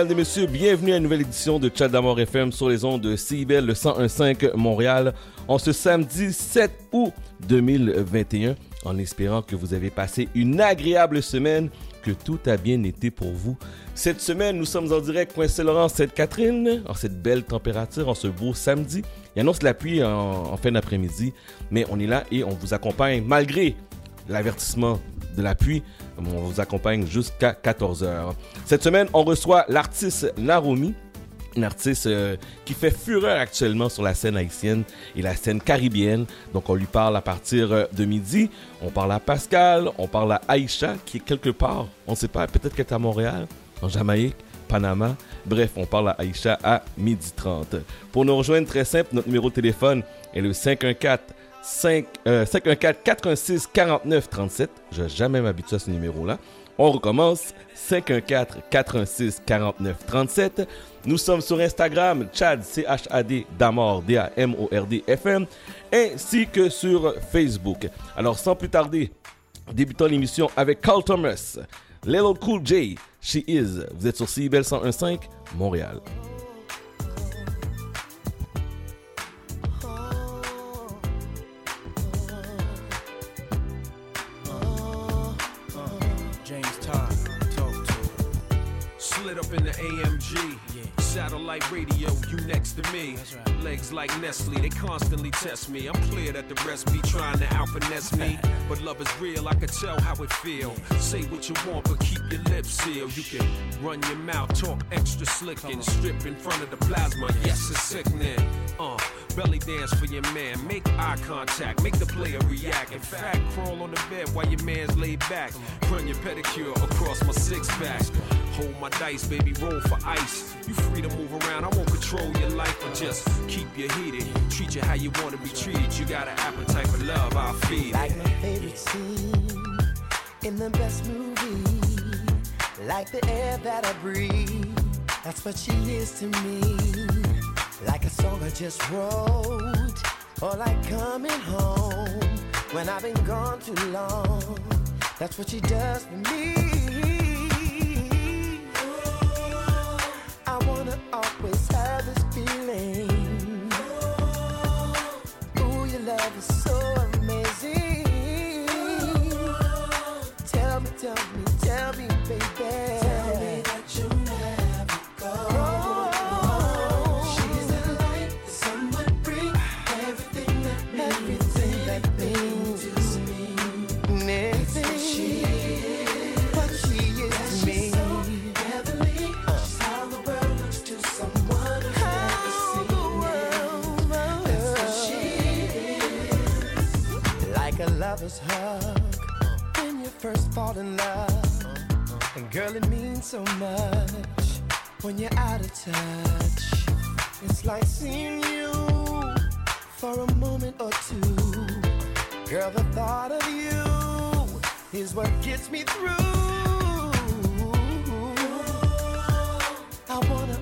Mesdames et messieurs, bienvenue à une nouvelle édition de Chat d'Amour FM sur les ondes de CIBEL le 101.5 Montréal en ce samedi 7 août 2021 en espérant que vous avez passé une agréable semaine, que tout a bien été pour vous. Cette semaine, nous sommes en direct Point Saint-Laurent, Sainte-Catherine, en cette belle température, en ce beau samedi. Il annonce la pluie en, en fin d'après-midi, mais on est là et on vous accompagne malgré l'avertissement de la. On vous accompagne jusqu'à 14h. Cette semaine, on reçoit l'artiste Naromi, une artiste euh, qui fait fureur actuellement sur la scène haïtienne et la scène caribéenne. Donc on lui parle à partir euh, de midi. On parle à Pascal, on parle à Aïcha qui est quelque part, on ne sait pas, peut-être qu'elle est à Montréal, en Jamaïque, Panama. Bref, on parle à Aïcha à midi 30. Pour nous rejoindre, très simple, notre numéro de téléphone est le 514 5, euh, 514 86 49 37. Je vais jamais m'habituer à ce numéro-là. On recommence 514 86 49 37. Nous sommes sur Instagram, Chad, C-H-A-D, Damord, D-A-M-O-R-D, F-M, ainsi que sur Facebook. Alors, sans plus tarder, débutons l'émission avec Carl Thomas, Little Cool J, She Is. Vous êtes sur CIBEL 101.5, Montréal. Slid up in the AMG. Satellite radio, you next to me. Legs like Nestle, they constantly test me. I'm clear that the rest be trying to out finesse me. But love is real, I can tell how it feel. Say what you want, but keep your lips sealed. You can run your mouth, talk extra slick and strip in front of the plasma. Yes, it's sickening. Uh, belly dance for your man. Make eye contact, make the player react. In fact, crawl on the bed while your man's laid back. Run your pedicure across my six pack. Hold my dice, baby, roll for ice. You free to move around, I won't control your life, but just keep you heated. Treat you how you want to be treated. You got an appetite for love, I'll feed Like my favorite scene in the best movie. Like the air that I breathe. That's what she is to me. Like a song I just wrote. Or like coming home when I've been gone too long. That's what she does for me. So first fall in love. And girl, it means so much when you're out of touch. It's like seeing you for a moment or two. Girl, the thought of you is what gets me through. I wanna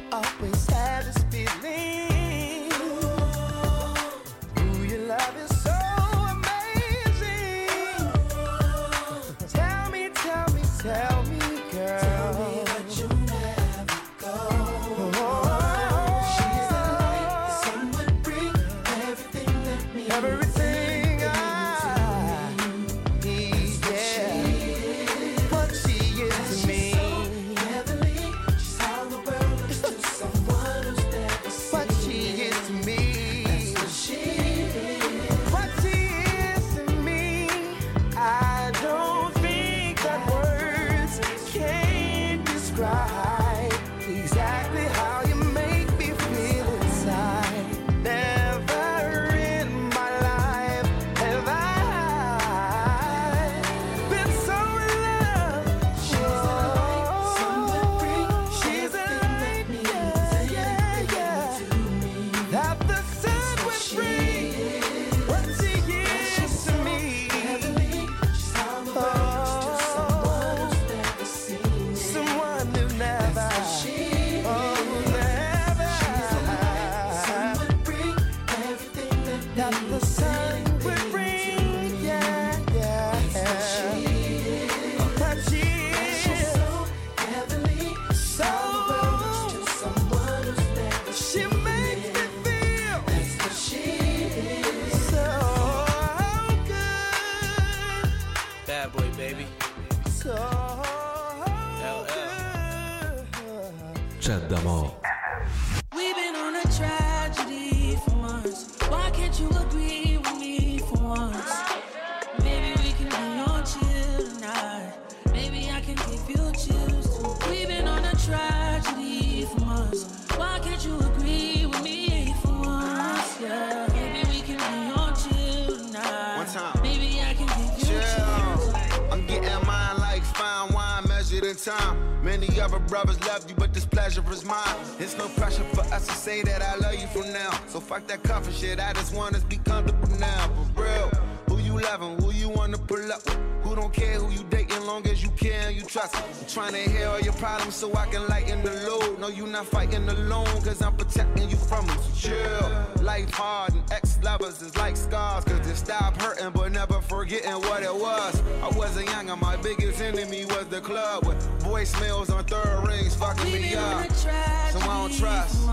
all so I can lighten the load. No, you not fighting alone, cause I'm protecting you from them. So chill. Life hard and ex lovers is like scars. Cause they stop hurting but never forgetting what it was. I wasn't young and my biggest enemy was the club with voicemails on third rings fucking me up. So I don't trust.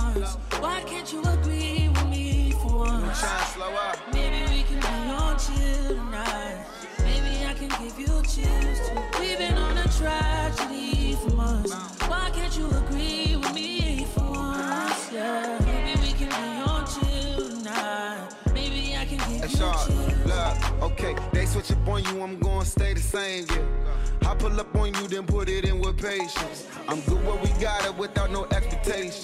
Why can't you agree with me for once? Trying to slow up. Maybe we can be on chill tonight. Maybe I can give you chills too. We've been on a tragedy okay, they switch up on you, I'm gonna stay the same, yeah. I pull up on you, then put it in with patience. I'm good where we got it without no expectations.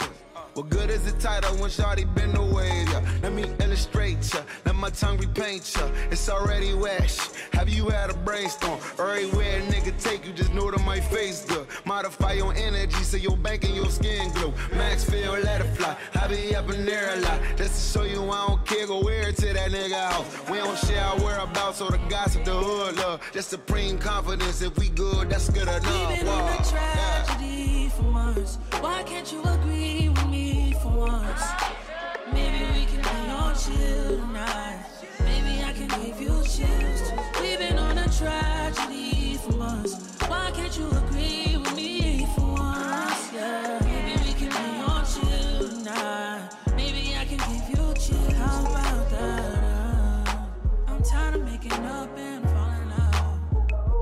What good is the title when Shawty been away? Yeah. Let me illustrate ya, my tongue repaint ya. It's already wet. Have you had a brainstorm? Everywhere a nigga take you, just know that my face good. Modify your energy so your bank and your skin glow. Max feel, let it fly. I be up in there a lot. Just to show you I don't care, go wear it to that nigga house. We don't share our whereabouts or the gossip, the hood love. Just supreme confidence. If we good, that's good enough. We've been Wow. a Yeah. tragedy for months. Why can't you agree with me for once? Maybe we can be chill tonight. Maybe I can give you chills. We've been on a tragedy for months. Why can't you agree with me for once? Yeah, maybe we can be on chill tonight. Maybe I can give you chills. How about that? Uh, I'm tired of making up and falling out.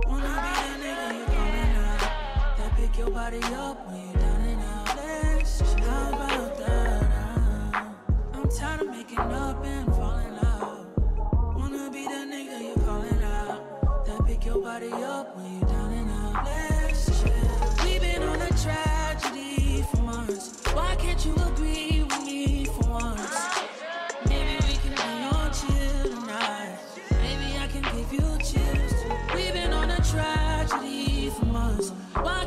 Wanna be the nigga you calling out That pick your body up when you're down and out how about that I'm tired up and falling out Wanna be the nigga you calling out That pick your body up when you down and out Let's chill We've been on a tragedy for months Why can't you agree with me for once? Maybe we can chill tonight. Maybe I can give you. We've been on a tragedy for months. Why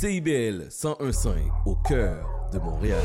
CIBL 101.5 au cœur de Montréal.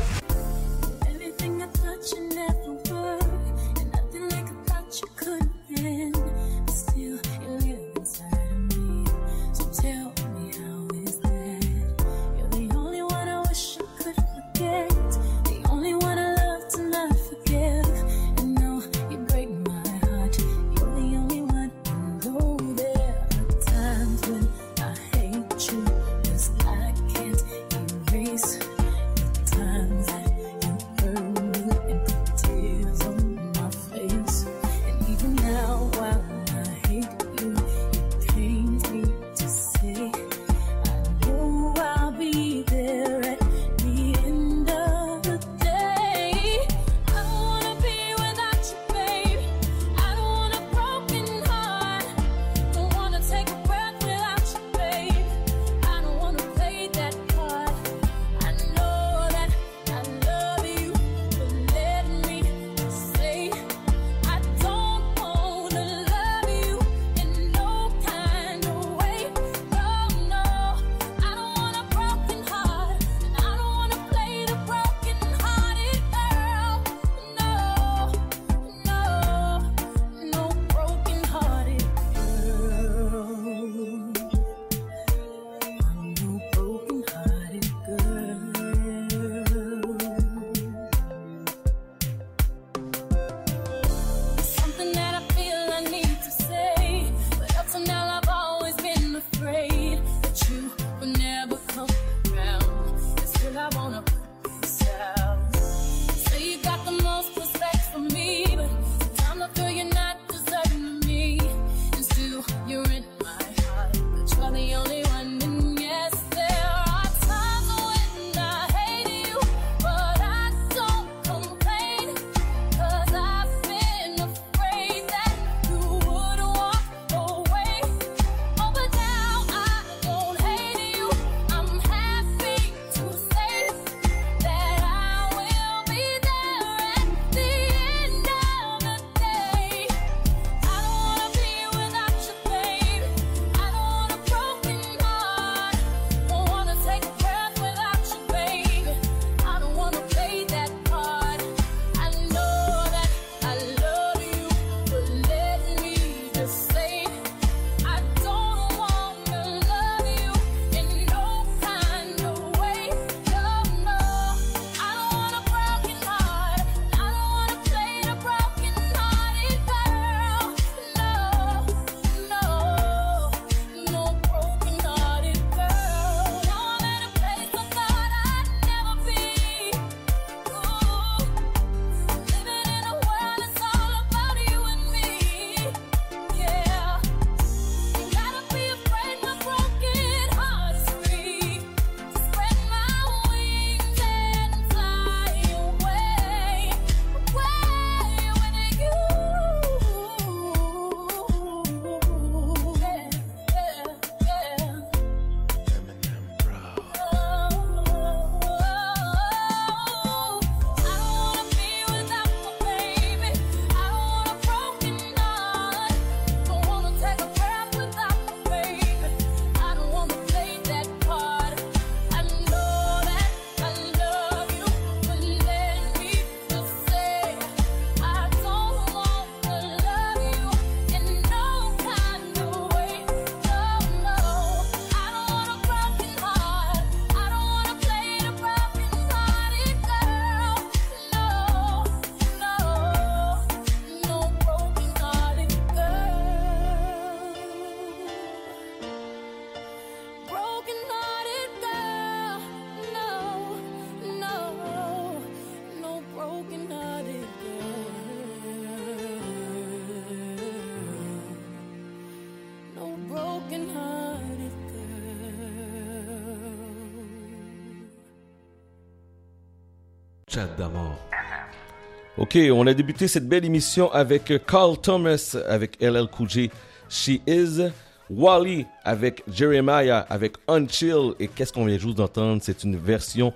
Ok, on a débuté cette belle émission avec Carl Thomas avec LL Cool J, She Is, Wally avec Jeremiah avec Unchill. Et qu'est-ce qu'on vient juste d'entendre? C'est une version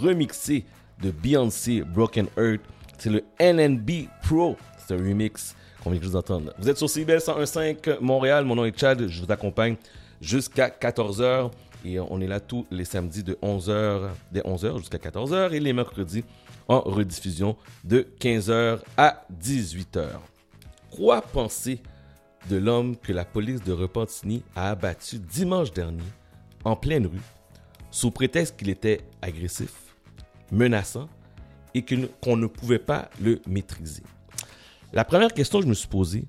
remixée de Beyoncé Broken Earth. C'est le NNB Pro, c'est un remix qu'on vient juste d'entendre. Vous êtes sur CBL 101.5 Montréal, mon nom est Chad, je vous accompagne jusqu'à 14h et on est là tous les samedis de 11h, dès 11h jusqu'à 14h et les mercredis en rediffusion de 15h à 18h. Quoi penser de l'homme que la police de Repentigny a abattu dimanche dernier en pleine rue sous prétexte qu'il était agressif, menaçant et qu'on ne pouvait pas le maîtriser? La première question que je me suis posée,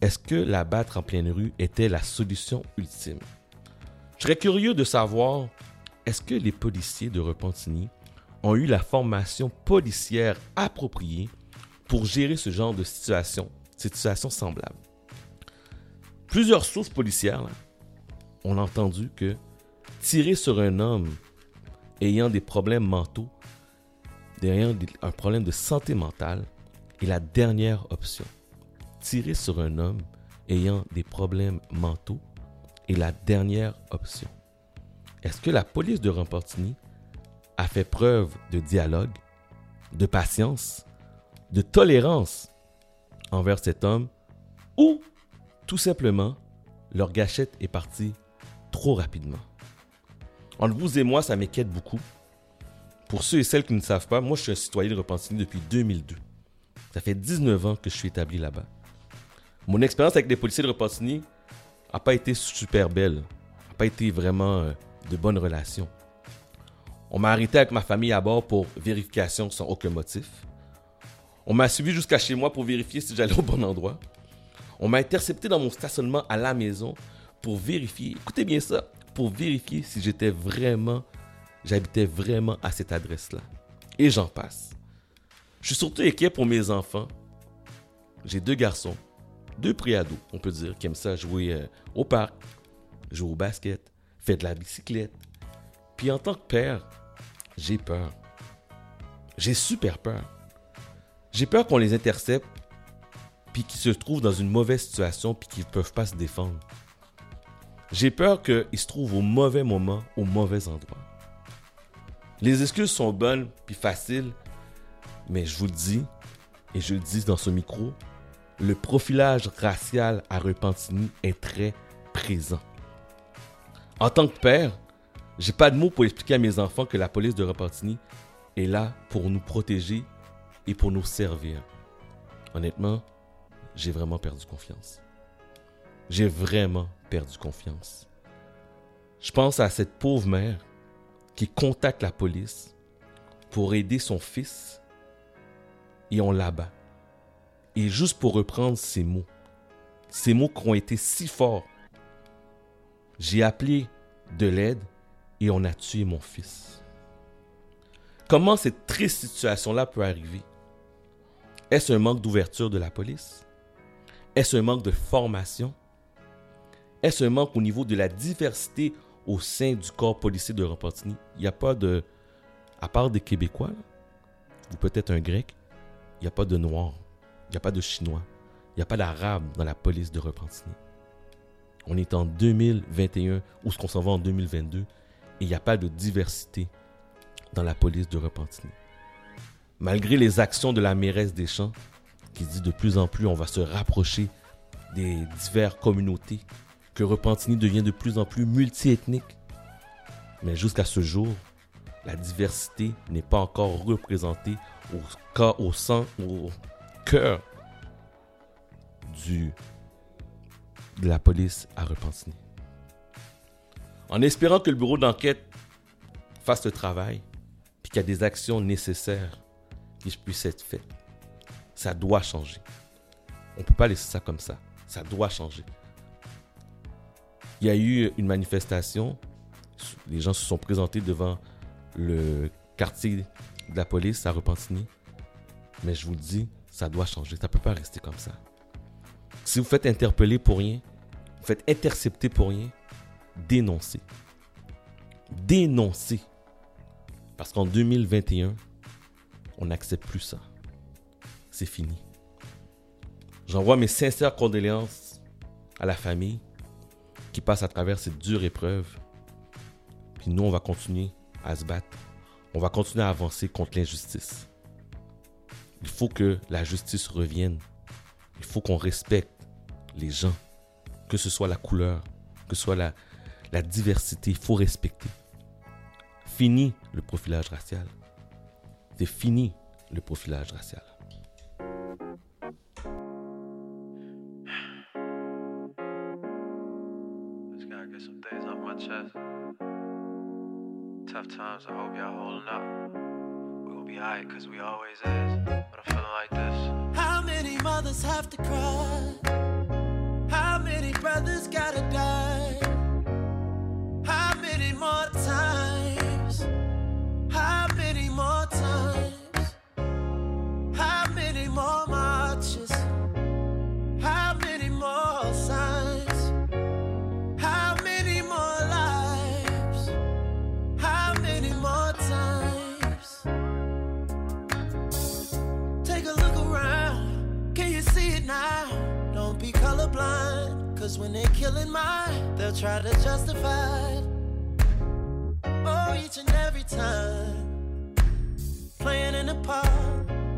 est-ce que l'abattre en pleine rue était la solution ultime? Je serais curieux de savoir, est-ce que les policiers de Repentigny ont eu la formation policière appropriée pour gérer ce genre de situation, situation semblable? Plusieurs sources policières ont entendu que tirer sur un homme ayant des problèmes mentaux, ayant un problème de santé mentale, est la dernière option. Tirer sur un homme ayant des problèmes mentaux est la dernière option. Est-ce que la police de Repentigny a fait preuve de dialogue, de patience, de tolérance envers cet homme ou tout simplement leur gâchette est partie trop rapidement? Entre vous et moi, ça m'inquiète beaucoup. Pour ceux et celles qui ne savent pas, moi je suis un citoyen de Repentigny depuis 2002. Ça fait 19 ans que je suis établi là-bas. Mon expérience avec les policiers de Repentigny n'a pas été super belle. n'a pas été vraiment euh, de bonnes relations. On m'a arrêté avec ma famille à bord pour vérification sans aucun motif. On m'a suivi jusqu'à chez moi pour vérifier si j'allais au bon endroit. On m'a intercepté dans mon stationnement à la maison pour vérifier, écoutez bien ça, pour vérifier si j'étais vraiment, j'habitais vraiment à cette adresse-là. Et j'en passe. Je suis surtout inquiet pour mes enfants. J'ai deux garçons, deux préados, on peut dire, qui aiment ça jouer euh, au parc, jouer au basket, faire de la bicyclette. Puis en tant que père, j'ai peur. J'ai super peur. J'ai peur qu'on les intercepte, puis qu'ils se trouvent dans une mauvaise situation, puis qu'ils ne peuvent pas se défendre. J'ai peur qu'ils se trouvent au mauvais moment, au mauvais endroit. Les excuses sont bonnes, puis faciles, mais je vous le dis, et je le dis dans ce micro, le profilage racial à Repentigny est très présent. En tant que père, j'ai pas de mots pour expliquer à mes enfants que la police de Repentigny est là pour nous protéger et pour nous servir. Honnêtement, j'ai vraiment perdu confiance. J'ai vraiment perdu confiance. Je pense à cette pauvre mère qui contacte la police pour aider son fils et on l'abat. Et juste pour reprendre ces mots, ces mots qui ont été si forts, j'ai appelé de l'aide et on a tué mon fils. Comment cette triste situation-là peut arriver? Est-ce un manque d'ouverture de la police? Est-ce un manque de formation? Est-ce un manque au niveau de la diversité au sein du corps policier de Repentigny? Il n'y a pas de... À part des Québécois, ou peut-être un Grec, il n'y a pas de Noirs, il n'y a pas de Chinois, il n'y a pas d'Arabes dans la police de Repentigny. On est en 2021 ou ce qu'on s'en va en 2022 et il n'y a pas de diversité dans la police de Repentigny. Malgré les actions de la mairesse des Champs, qui dit de plus en plus on va se rapprocher des diverses communautés, que Repentigny devient de plus en plus multiethnique. Mais jusqu'à ce jour, la diversité n'est pas encore représentée au, au, sang, au cœur de la police à Repentigny. En espérant que le bureau d'enquête fasse le travail, puis qu'il y a des actions nécessaires qui puissent être faites, ça doit changer. On ne peut pas laisser ça comme ça. Ça doit changer. Il y a eu une manifestation. Les gens se sont présentés devant le quartier de la police à Repentigny. Mais je vous le dis, ça doit changer. Ça ne peut pas rester comme ça. Si vous faites interpeller pour rien, vous faites intercepter pour rien, dénoncez. Dénoncez. Parce qu'en 2021, On n'accepte plus ça. C'est fini. J'envoie mes sincères condoléances à la famille qui passe à travers cette dure épreuve. Puis nous, on va continuer à se battre. On va continuer à avancer contre l'injustice. Il faut que la justice revienne. Il faut qu'on respecte les gens, que ce soit la couleur, que ce soit la, la diversité. Il faut respecter. Fini le profilage racial. C'est fini le profilage racial. Tough times, I hope y'all holding up. We gon' be alright, cause we always is. But I'm feeling like this. How many mothers have to cry? How many brothers gotta they'll try to justify. Oh, each and every time. Playing in the park,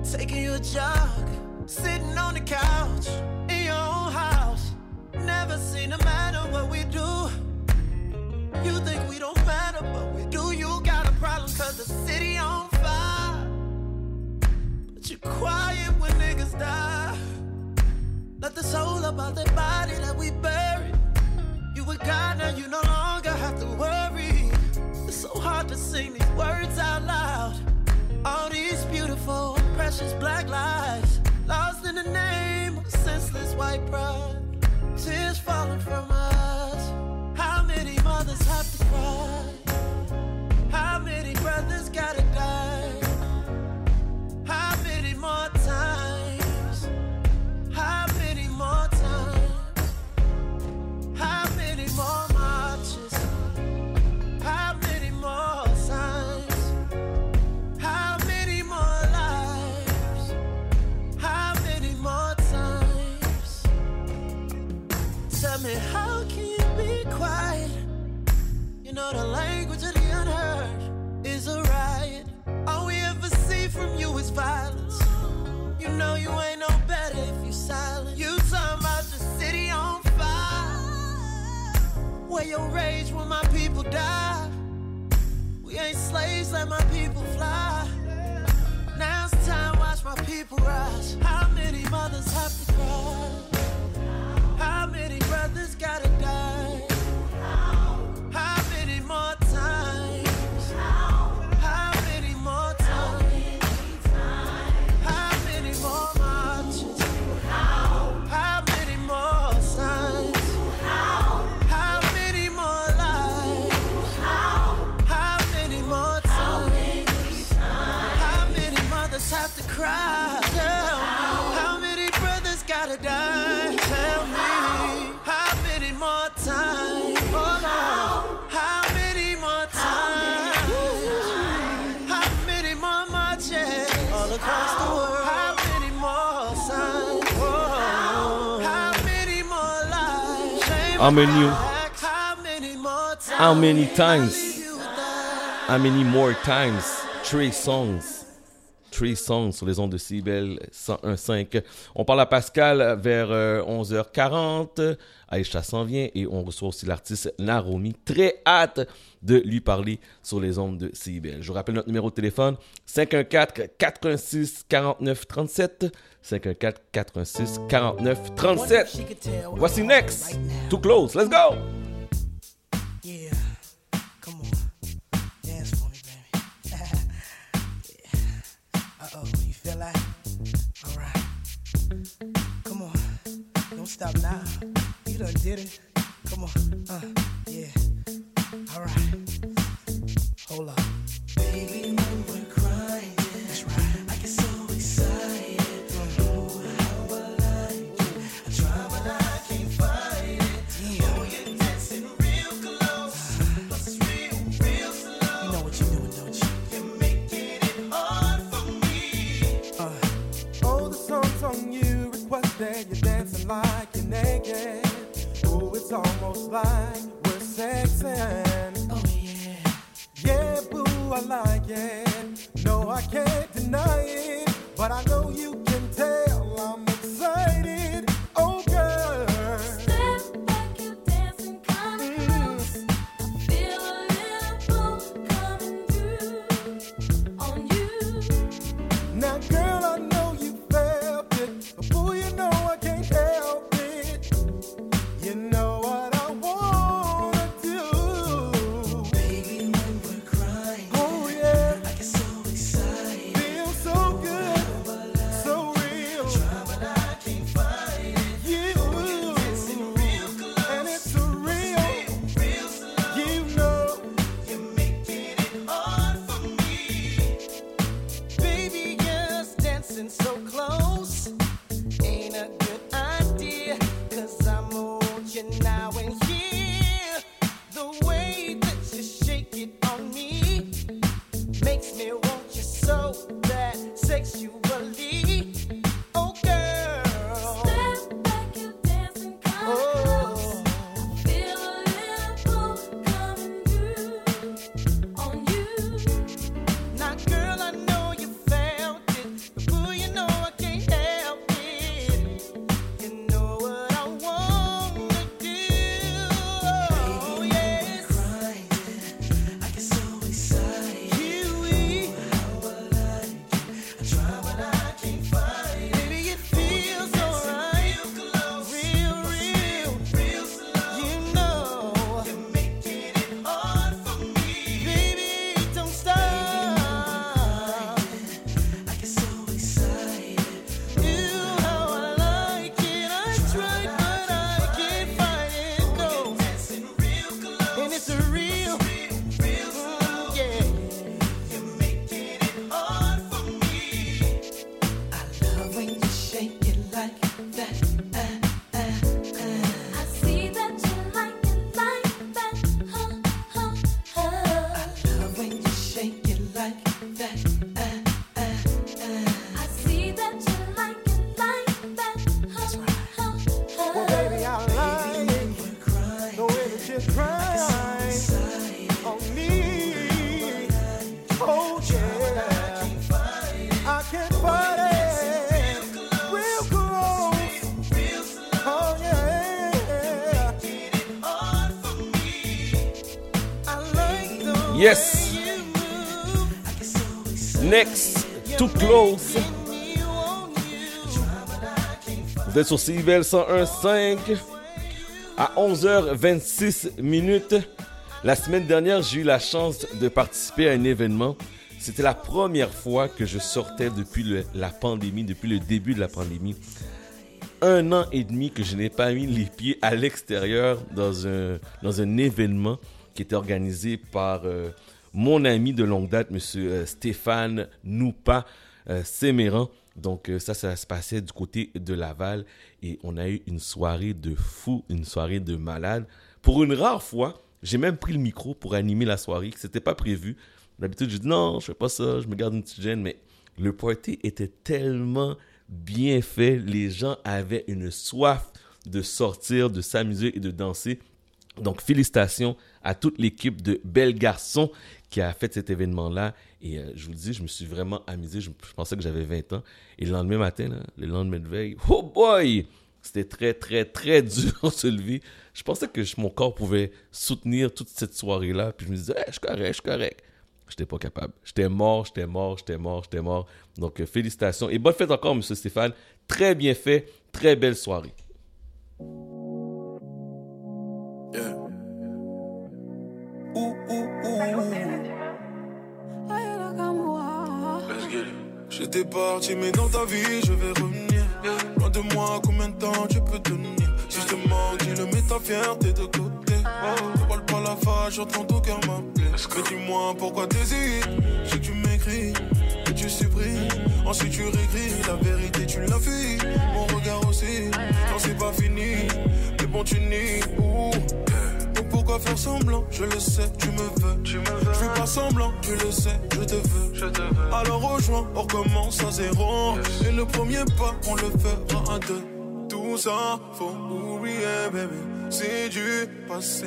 taking you a jog, sitting on the couch in your own house. Never seem to matter what we do. You think we don't matter, but we do. You got a problem cause the city on fire. But you're quiet when niggas die. Let the soul about that body that we buried. You God now, you no longer have to worry. It's so hard to sing these words out loud. All these beautiful, precious black lives lost in the name of senseless white pride. Tears falling from us. How many mothers have to cry? How many brothers gotta die? The language of the unheard is a riot. All we ever see from you is violence. You know you ain't no better if you silent. You talking about the city on fire. Where your rage when my people die. We ain't slaves, let my people fly. Now it's time, watch my people rise. How many mothers have to cry? How many brothers gotta die? Gotta die? Tell me. How many more times? Oh, Lord. How many more times? How many more marches all across the world? How many more signs? Whoa. How many more lives? How many- How many more times? How many times? How many more times? Three songs. Sur les ondes de Cibel 101.5. On parle à Pascal vers euh, 11h40. Aïcha s'en vient et on reçoit aussi l'artiste Naromi. Très hâte de lui parler sur les ondes de Cibel. Je vous rappelle notre numéro de téléphone 514 86 49 37. 514 86 49 37. Voici next. Too close. Let's go. Stop now. You done did it. Come on. Uh, yeah. Alright. Hold up. yeah. Oh, it's almost like we're sexing. Oh, yeah. Yeah, boo, I like it. No, I can't deny it. But I know you êtes sur CIBL 101.5 à 11h26 minutes. La semaine dernière, j'ai eu la chance de participer à un événement. C'était la première fois que je sortais depuis la pandémie, depuis le début de la pandémie. Un an et demi que je n'ai pas mis les pieds à l'extérieur dans un, événement qui était organisé par euh, mon ami de longue date, monsieur euh, Stéphane Noupa euh, Séméran. Donc euh, ça, ça se passait du côté de Laval et on a eu une soirée de fou, une soirée de malade. Pour une rare fois, j'ai même pris le micro pour animer la soirée, que c'était pas prévu. D'habitude, je dis non, je fais pas ça, je me garde une petite gêne, mais le party était tellement bien fait, les gens avaient une soif de sortir, de s'amuser et de danser. Donc, félicitations à toute l'équipe de Belles Garçons qui a fait cet événement-là. Et euh, je vous le dis, je me suis vraiment amusé. Je, pensais que j'avais 20 ans. Et le lendemain matin, le lendemain de veille, oh boy! C'était très, très, très dur de se lever. Je pensais que mon corps pouvait soutenir toute cette soirée-là. Puis je me disais, Eh, je suis correct, je suis correct. J'étais pas capable. J'étais mort, j'étais mort, j'étais mort, j'étais mort. Donc, euh, félicitations. Et bonne fête encore, monsieur Stéphane. Très bien fait. Très belle soirée. Yeah. Ooh, ooh, ooh. J'étais parti, mais dans ta vie, je vais revenir. Loin de moi, combien de temps tu peux tenir? Si je te manque, dis-le, mets ta fierté de côté. Ne parle pas la face, j'entends ton cœur m'appeler. Mais dis-moi pourquoi t'hésites? Je que tu m'écris, que tu supprimes. Ensuite tu réécris, la vérité tu l'as fui. Mon regard aussi, non c'est pas fini. Mais bon, tu nies. Ouh. Pourquoi faire semblant Je le sais, tu me veux. Tu me veux. Je fais pas semblant, tu le sais, je te veux. Je te veux. Alors rejoins, on recommence à zéro. Et le premier pas, on le fera à deux. Tout ça, faut oublier, baby. C'est du passé.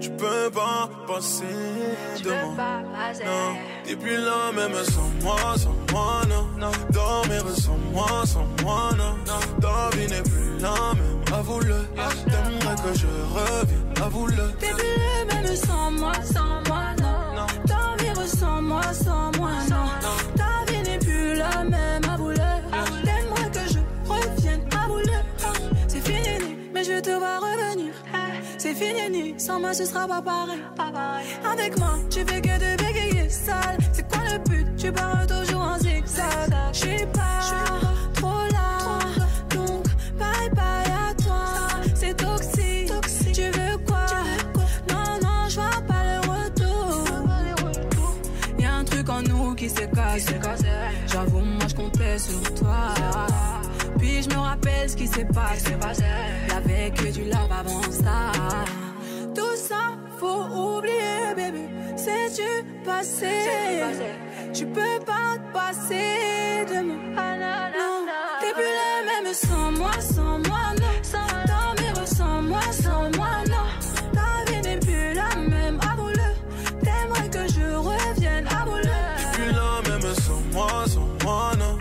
Tu peux pas passer de moi. Non, t'es plus là même sans moi, sans moi, non. Dormir sans moi, sans moi, non. Ta vie n'est plus la même, avoue-le. T'aimerais que je revienne, avoue-le. T'es plus le même sans moi, sans moi, non. T'en sans moi, sans moi, non. Ta vie n'est plus la même, avoue-le. T'aimerais que je revienne, avoue-le. C'est fini, mais je te vois revenir. C'est fini, sans moi ce sera pas pareil. Avec moi, tu fais que de bégayer sale. C'est quoi le but? Tu pars toujours en zigzag. Je suis pas trop là. Donc, bye bye à toi. C'est toxique. Tu veux quoi? Non, non, je vois pas le retour. Y'a un truc en nous qui s'est cassé. J'avoue, moi je comptais sur toi. Rappelle ce qui s'est passé. Y'avait que du love avant ça. Tout ça, faut oublier, bébé. C'est du passé. Tu peux pas te passer de moi. Non, t'es plus la même sans moi, sans moi, non. Dormir sans moi, sans moi, non. Ta vie n'est plus la même, avoue-le. T'aimerais que je revienne, avoue-le. T'es plus là même sans moi, sans moi, non.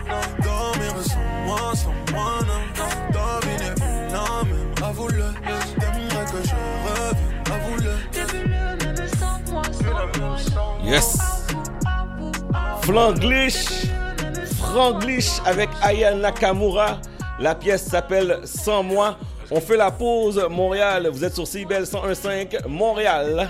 Yes. Franglish. Franglish avec Aya Nakamura. La pièce s'appelle Sans moi. On fait la pause Montréal. Vous êtes sur CIBEL 101.5 Montréal.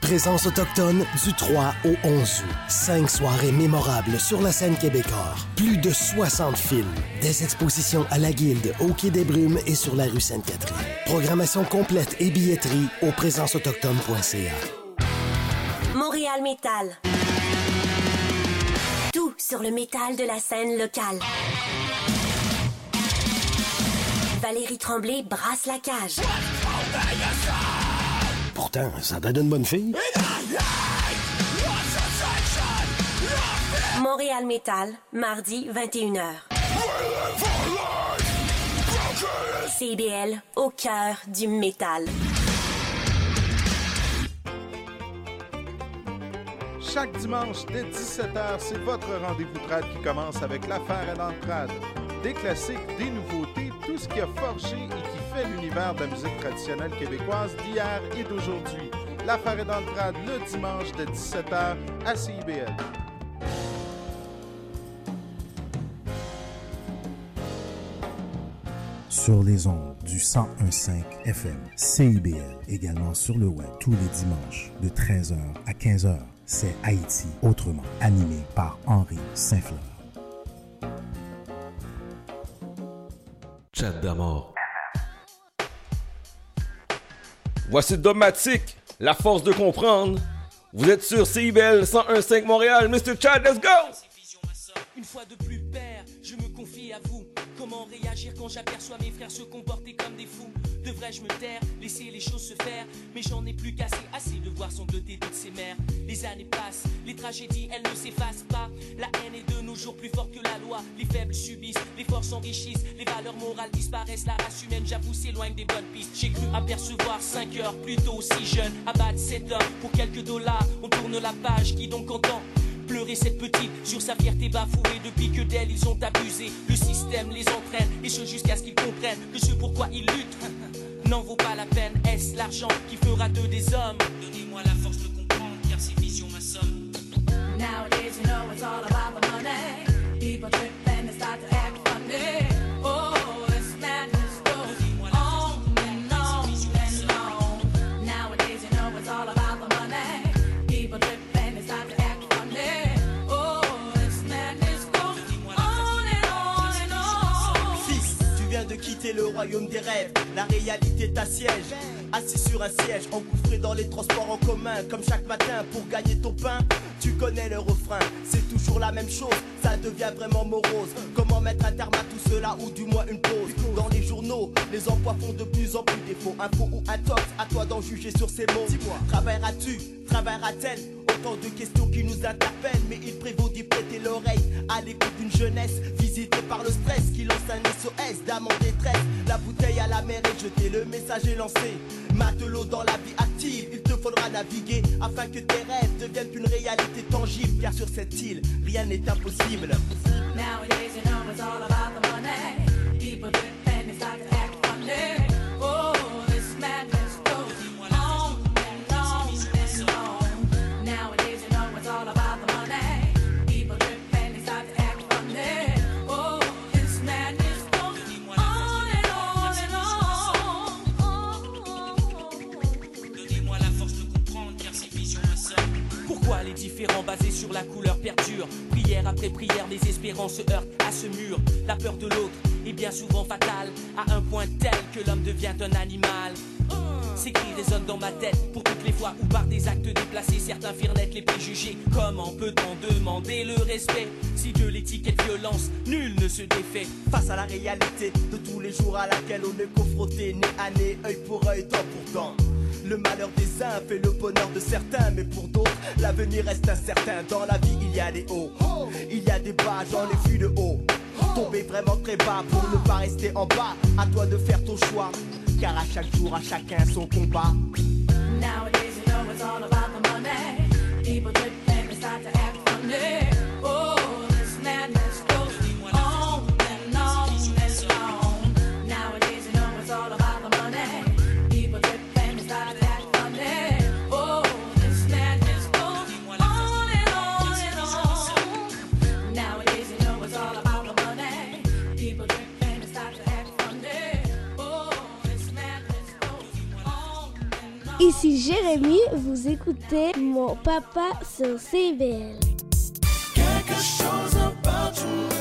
Présence autochtone du 3 au 11 août. Cinq soirées mémorables sur la scène québécoise. Plus de 60 films. Des expositions à la Guilde, au Quai des Brumes et sur la rue Sainte-Catherine. Programmation complète et billetterie au présenceautochtone.ca. Montréal Métal. Tout sur le métal de la scène locale. Valérie Tremblay brasse la cage. Pourtant, ça donne une bonne fille. Montréal Métal, mardi 21h. CBL au cœur du métal. Chaque dimanche dès 17h, c'est votre rendez-vous trad qui commence avec l'affaire dans le trad. Des classiques, des nouveautés, tout ce qui a forgé et qui l'univers de la musique traditionnelle québécoise d'hier et d'aujourd'hui. L'affaire est dans le trad le dimanche de 17h à CIBL. Sur les ondes du 1015 FM, CIBL, également sur le web tous les dimanches de 13h à 15h. C'est Haïti autrement, animé par Henri Saint-Fleur. Chat d'amour. Voici Domatique, la force de comprendre. Vous êtes sur CIBL 101.5 Montréal, Mr. Chad, let's go! Une fois de plus, père, je me confie à vous. Comment réagir quand j'aperçois mes frères se comporter comme Devrais-je me taire, laisser les choses se faire Mais j'en ai plus qu'assez, assez de voir sangloter toutes ces mères. Les années passent, les tragédies, elles ne s'effacent pas. La haine est de nos jours plus forte que la loi. Les faibles subissent, les forts s'enrichissent, les valeurs morales disparaissent. La race humaine, j'avoue, s'éloigne des bonnes pistes. J'ai cru apercevoir 5 heures plus tôt, si jeune. Abattre 7 hommes pour quelques dollars. On tourne la page, qui donc entend pleurer cette petite sur sa fierté bafouée depuis que d'elle ils ont abusé. Le système les entraîne et ce jusqu'à ce qu'ils comprennent que ce pourquoi ils luttent n'en vaut pas la peine. Est-ce l'argent qui fera d'eux des hommes? Donnez-moi la force de comprendre car ces visions m'assomment. Nowadays, royaume des rêves. La réalité t'assiège, assis sur un siège, engouffré dans les transports en commun, comme chaque matin pour gagner ton pain. Tu connais le refrain, c'est toujours la même chose, ça devient vraiment morose. Comment mettre un terme à tout cela ou du moins une pause? Dans les journaux, les emplois font de plus en plus défaut. Info ou intox, à toi d'en juger sur ces mots. Dis-moi, travailleras-tu, travaillera-t-elle Autant de questions qui nous interpellent, mais il prévaut d'y prêter l'oreille à l'écoute d'une jeunesse visitée par le stress qui lance un SOS d'âme en détresse. La bouteille à la mer est jetée, le message est lancé. Matelot dans la vie active, il te faudra naviguer afin que tes rêves deviennent une réalité tangible. Car sur cette île, rien n'est impossible. Sur la couleur perdurent Prière après prière, les espérances se heurtent à ce mur. La peur de l'autre est bien souvent fatale, à un point tel que l'homme devient un animal. Ces cris résonnent dans ma tête pour toutes les fois où par des actes déplacés certains firent naître les préjugés. Comment peut-on demander le respect si de l'étiquette violence? Nul ne se défait Face à la réalité de tous les jours à laquelle on est confronté, nez à nez, œil pour œil, temps pour temps. Le malheur des uns fait le bonheur de certains, mais pour d'autres, l'avenir reste incertain. Dans la vie, il y a des hauts, il y a des bas, j'en ai vu de haut. Tomber vraiment très bas pour ne pas rester en bas. À toi de faire ton choix, car à chaque jour, à chacun son combat. Ici Jérémy, vous écoutez mon papa sur CBL. Quelque chose about you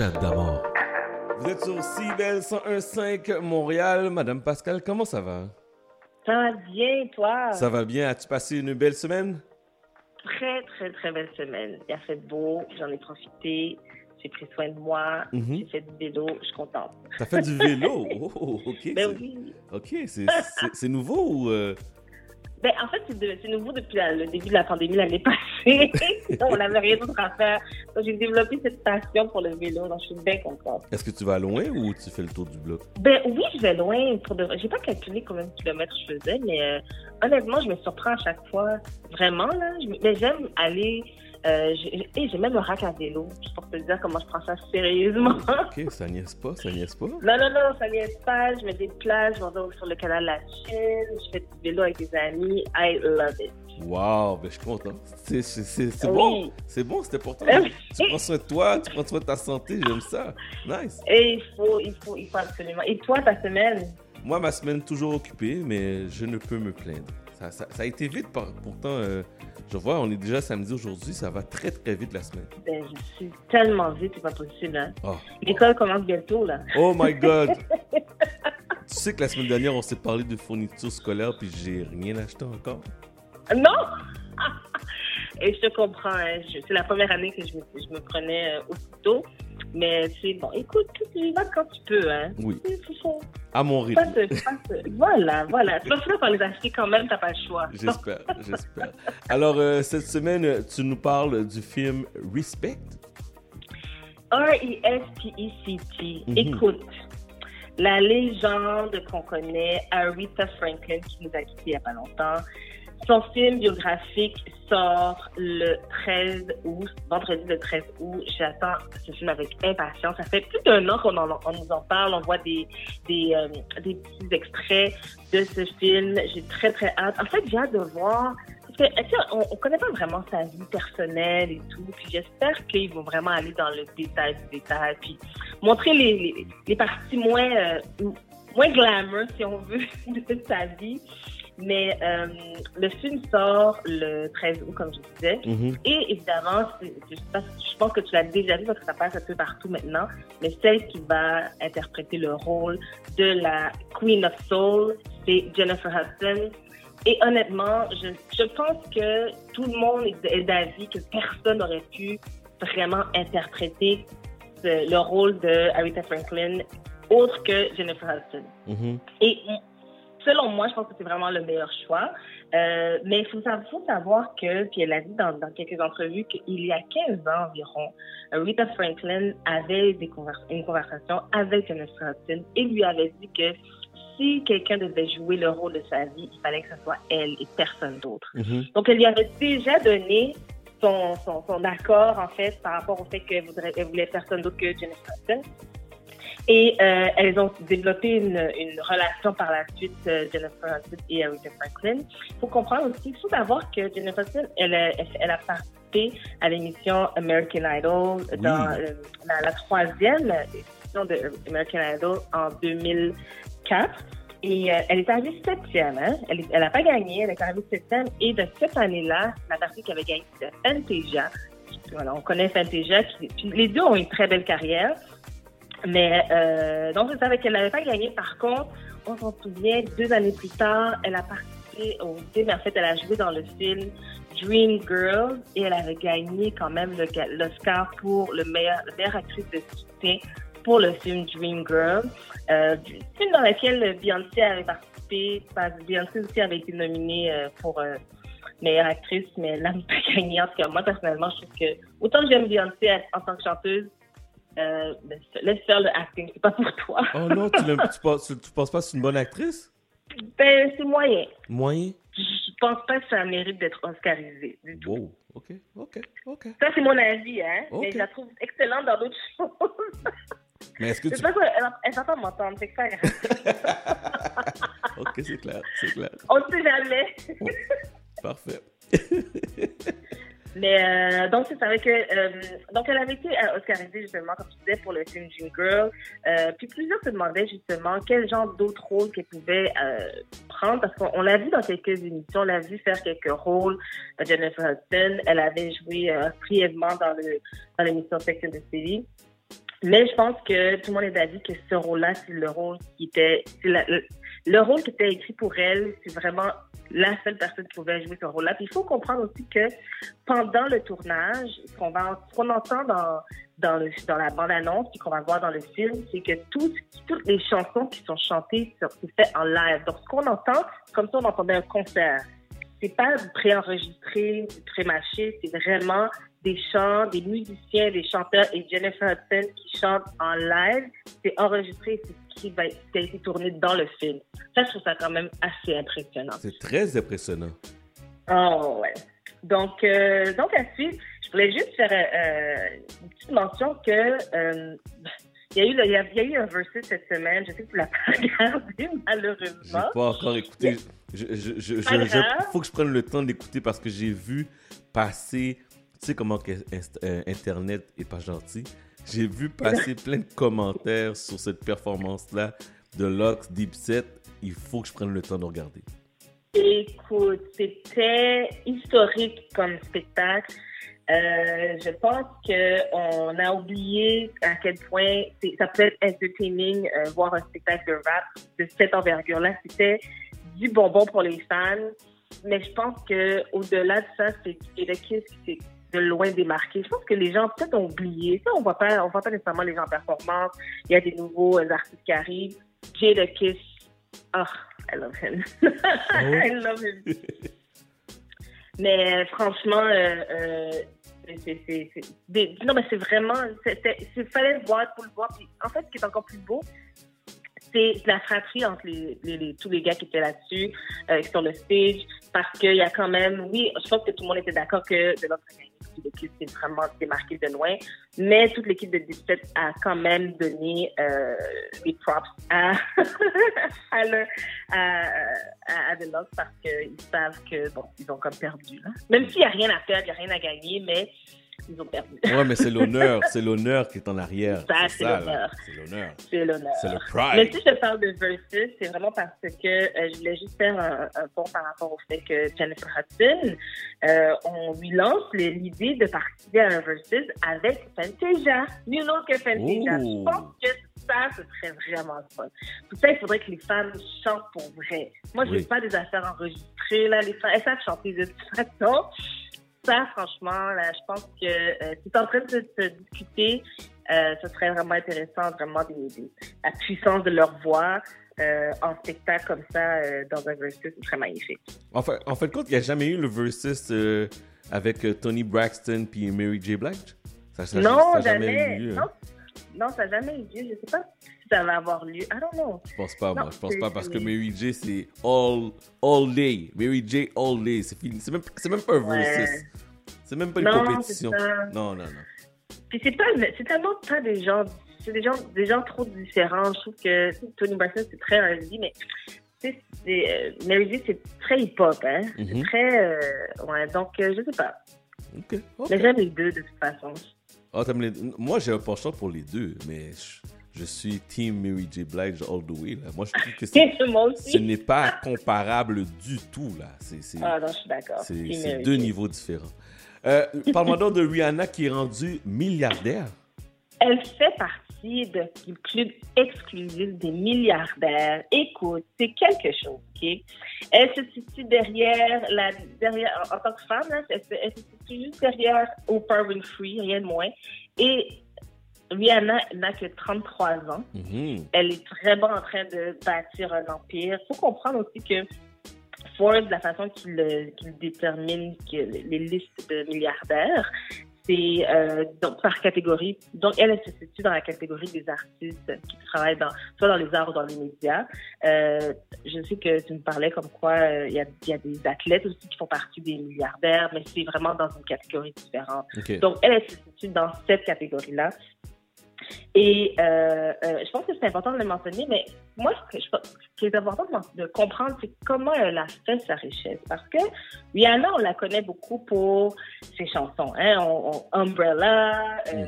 Chat d'amour. Vous êtes sur CBL 101.5 Montréal. Madame Pascal, comment ça va? Ça va bien, toi? Ça va bien. As-tu passé une belle semaine? Très, très, très belle semaine. Il a fait beau, j'en ai profité. J'ai pris soin de moi, Mhm. j'ai fait du vélo, je suis contente. T'as fait du vélo? Oh, ok. Ben oui. Ok, c'est nouveau ou... euh, Ben, en fait, c'est nouveau depuis la- le début de la pandémie l'année passée. On n'avait rien d'autre à faire. J'ai développé cette passion pour le vélo, donc je suis bien contente. Est-ce que tu vas loin ou tu fais le tour du bloc? Ben oui, je vais loin. Pour de... J'ai pas calculé combien de kilomètres je faisais, mais euh, honnêtement, je me surprends à chaque fois. Vraiment, là. Je... Mais j'aime aller. Euh, j'ai et j'ai même un rack à vélo, juste pour te dire comment je prends ça sérieusement. Ok, ça niaise pas, ça niaise pas. Non, non, non, ça niaise pas. Je me déplace, je vais donc sur le canal La Chine, je fais du vélo avec des amis. I love it. Wow, ben je suis content. C'est Oui. bon, c'est bon, c'est important. Tu prends soin de toi, tu prends soin de ta santé, j'aime ça. Nice. Et il faut, il faut, il faut absolument. Et toi, ta semaine? Moi, ma semaine toujours occupée, mais je ne peux me plaindre. Ça, ça- ça a été vite, par- pourtant, euh, je vois, on est déjà samedi aujourd'hui, ça va très très vite la semaine. Ben, je suis tellement vite, c'est pas possible. Hein. Oh, L'école commence bientôt, là. oh my god! tu sais que la semaine dernière, on s'est parlé de fournitures scolaires, puis j'ai rien acheté encore. Non! Et je te comprends. hein. C'est la première année que je me, je me prenais euh, aussitôt. Mais c'est bon. Écoute, tu vas quand tu peux. Hein. Oui. Faut- À mon pas rythme. pas Voilà, voilà. Tu vas finir par les acheter quand même, t'as pas le choix. J'espère, j'espère. Alors, euh, cette semaine, tu nous parles du film Respect. R-E-S-P-E-C-T. Mhm. Écoute, la légende qu'on connaît, Aretha Franklin, qui nous a quittés il n'y a pas longtemps, son film biographique sort le 13 août, vendredi le 13 août. J'attends ce film avec impatience. Ça fait plus d'un an qu'on nous en parle. On voit des, euh, des petits extraits de ce film. J'ai très, très hâte. En fait, j'ai hâte de voir parce que, on, on connaît pas vraiment sa vie personnelle et tout. Puis j'espère qu'ils vont vraiment aller dans le détail du détail. Puis montrer les, les, les parties moins, euh, moins glamour, si on veut, de sa vie. Mais euh, le film sort le 13 août, comme je disais. Mhm. Et évidemment, je pense- je pense que tu l'as déjà vu parce que ça passe un peu partout maintenant, mais celle qui va interpréter le rôle de la Queen of Soul, c'est Jennifer Hudson. Et honnêtement, je, je pense que tout le monde est, d'avis que personne n'aurait pu vraiment interpréter ce- le rôle de Aretha Franklin autre que Jennifer Hudson. Mhm. Et selon moi, je pense que c'est vraiment le meilleur choix. Euh, mais il faut, savoir- faut savoir que, puis elle a dit dans, dans quelques entrevues qu'il y a 15 ans environ, Rita Franklin avait des convers- une conversation avec Jennifer Hudson et lui avait dit que si quelqu'un devait jouer le rôle de sa vie, il fallait que ce soit elle et personne d'autre. Mhm. Donc, elle lui avait déjà donné son, son, son accord, en fait, par rapport au fait qu'elle voulait personne d'autre que Jennifer Hudson. Et euh, elles ont développé une, une relation par la suite, euh, Jennifer Hudson et Aretha Franklin. Il faut comprendre aussi, il faut savoir que Jennifer Hudson, elle, a- elle, elle a participé à l'émission American Idol dans euh, la, la troisième édition de American Idol en 2004. Et euh, elle est arrivée septième, hein? Elle n'a pas gagné, elle est arrivée septième. Et de cette année-là, la personne qui avait gagné, c'était Fantasia. Voilà, on connaît Fantasia. Qui, puis les deux ont une très belle carrière. Mais euh, donc, je savais qu'elle n'avait pas gagné. Par contre, on s'en souvient, deux années plus tard, elle a participé au film. En fait, elle a joué dans le film Dream Girl et elle avait gagné quand même l'Oscar pour le meilleur, la meilleure actrice de soutien pour le film Dream Girl. Euh, film dans lequel Beyoncé avait participé. Beyoncé aussi avait été nominée euh, pour euh, meilleure actrice, mais elle n'a pas gagné. En tout cas, moi, personnellement, je trouve que autant j'aime Beyoncé en tant que chanteuse, euh, ben, laisse faire le acting, c'est pas pour toi. Oh non, tu, tu, penses, tu penses pas que c'est une bonne actrice? Ben, c'est moyen. Moyen? Je pense pas que ça mérite d'être oscarisé. du tout. Wow, ok, ok, ok. Ça, c'est mon avis, hein. Mais je la trouve excellente dans d'autres choses. Mais est-ce que tu... façon, elle, elle pas m'entendre, c'est ira. Ok, c'est clair, c'est clair. On ne sait jamais. Parfait. Mais euh, donc, c'est vrai que euh, donc elle avait été euh, oscarisée justement, comme tu disais, pour le film Dream Girl. Euh, puis plusieurs se demandaient justement quel genre d'autres rôles qu'elle pouvait euh, prendre parce qu'on on l'a vu dans quelques émissions, on l'a vu faire quelques rôles. Euh, Jennifer Hudson, elle avait joué euh, brièvement dans le dans l'émission Sex and the City. Mais je pense que tout le monde est d'avis que ce rôle-là, c'est le rôle qui était, la- le rôle qui était écrit pour elle. C'est vraiment la seule personne qui pouvait jouer ce rôle-là. Puis il faut comprendre aussi que pendant le tournage, ce qu'on va, qu'on entend dans dans, le, dans la bande-annonce puis qu'on va voir dans le film, c'est que tout, toutes les chansons qui sont chantées, sont- c'est fait en live. Donc, ce qu'on entend, comme si on entendait un concert. C'est pas pré-enregistré, pré-mâché, c'est vraiment des chants, des musiciens, des chanteurs et Jennifer Hudson qui chantent en live. C'est enregistré, c'est ce qui, va, qui a été tourné dans le film. Ça, je trouve ça quand même assez impressionnant. C'est très impressionnant. Oh, ouais. Donc, euh, donc à suivre, je voulais juste faire euh, une petite mention que euh, il y, a eu le- il y a, il y a eu un versus cette semaine. Je sais que tu l'as pas regardé, J'ai malheureusement. pas encore écouté. Je, je, je- grave. faut que je prenne le temps d'écouter parce que j'ai vu passer. Tu sais comment que euh, Internet est pas gentil? J'ai vu passer plein de commentaires sur cette performance-là de Lux Deep Set. Il faut que je prenne le temps de regarder. Écoute, c'était historique comme spectacle. Euh, je pense qu'on a oublié à quel point ça peut être entertaining euh, voir un spectacle de rap de cette envergure-là. C'était du bonbon pour les fans, mais je pense que au-delà de ça, c'est le Kiss qui s'est de loin démarqué. Je pense que les gens peut-être ont oublié. Ça, on voit pas, on voit pas nécessairement les gens en performance. Il y a des nouveaux euh, artistes qui arrivent. Jay the Kiss, oh, I love him. I love him. Mais franchement, euh, euh, c'est, c'est, c'est- des- non, mais c'est vraiment, c'est- fallait le voir pour le voir. Puis, en fait, ce qui est encore plus beau, c'est la fratrie entre les, les- les- tous les gars qui étaient là-dessus, euh, sur le stage, parce qu'il y a quand même, oui, je pense que tout le monde était d'accord que de l'autre l'équipe s'est vraiment démarquée de loin, mais toute l'équipe de 17 a quand même donné euh, les props à, à, le, à, à, à parce qu'ils savent que, bon, ils ont comme perdu. Là. Même s'il n'y a rien à perdre, il n'y a rien à gagner, mais ils ont perdu. Ouais, mais c'est l'honneur. C'est l'honneur qui est en arrière. Ça, c'est l'honneur. C'est l'honneur. C'est l'honneur. C'est le Mais pride. si je te parle de Versus, c'est vraiment parce que euh, je voulais juste faire un, un pont par rapport au fait que Jennifer Hudson, euh, on lui lance l'idée de participer à un Versus avec Fantasia. Nul autre que Fantasia. Oh. Je pense que ça, ce serait vraiment fun. Pour ça, il faudrait que les femmes chantent pour vrai. Moi, je veux Oui. pas des affaires enregistrées, là. Les femmes, elles savent chanter de toute façon. Franchement, là, je pense que euh, si tu en train de se, discuter, euh, ce serait vraiment intéressant, vraiment, des, des- la puissance de leur voix euh, en spectacle comme ça, euh, dans un versus, c'est très magnifique. En fait, en fait, compte, il n'y a jamais eu le versus euh, avec euh, Tony Braxton puis Mary J. Blige? Ça, ça- non, ça jamais. eu lieu, non, hein. non, ça n'a jamais eu lieu. Je sais pas ça va avoir lieu. I don't know. Je pense pas, Non, moi. Je pense pas parce que Mary J, c'est all, all day. Mary J, all day. C'est fini. C'est même, même pas un versus. C'est même pas une Non, compétition. Non, non, non. Puis c'est pas, c'est tellement pas des gens, c'est des gens, des gens trop différents. Je trouve que Tony Braxton c'est très R&B, mais euh, Mary J c'est très hip-hop, hein. Mhm. C'est très, euh, ouais. Donc euh, je sais pas. Ok. Mais j'aime les deux de toute façon. Ah, t'aimes les- Moi, j'ai un penchant pour les deux, mais je, je suis Team Mary J. Blige all the way. Là. Moi, je trouve que ce n'est pas comparable du tout. là. C'est c'est- Ah non, je suis d'accord. c'est- deux niveaux différents. Euh, Parle-moi donc de Rihanna qui est rendue milliardaire. Elle fait partie de- du club exclusif des milliardaires. Écoute, c'est quelque chose, OK? Elle se situe derrière, la, derrière en, en tant que femme, là, elle, se, elle se situe juste derrière Oprah Winfrey, rien de moins. Et Rihanna n'a que 33 ans. Mhm. Elle est vraiment en train de bâtir un empire. Il faut comprendre aussi que Forbes, la façon qu'il euh, qu'il détermine que les listes de milliardaires, c'est euh, par catégorie. Donc, elle, elle se situe dans la catégorie des artistes qui travaillent dans, soit dans les arts ou dans les médias. Euh, je sais que tu me parlais comme quoi euh, il y, a, il y a des athlètes aussi qui font partie des milliardaires, mais c'est vraiment dans une catégorie différente. Donc, elle, elle se situe dans cette catégorie-là. Et euh, euh, je pense que c'est important de le mentionner, mais moi, ce, que je, ce qui est important de, comprendre, c'est comment elle a fait sa richesse. Parce que Rihanna, on la connaît beaucoup pour ses chansons. Hein? On, on- Umbrella, euh,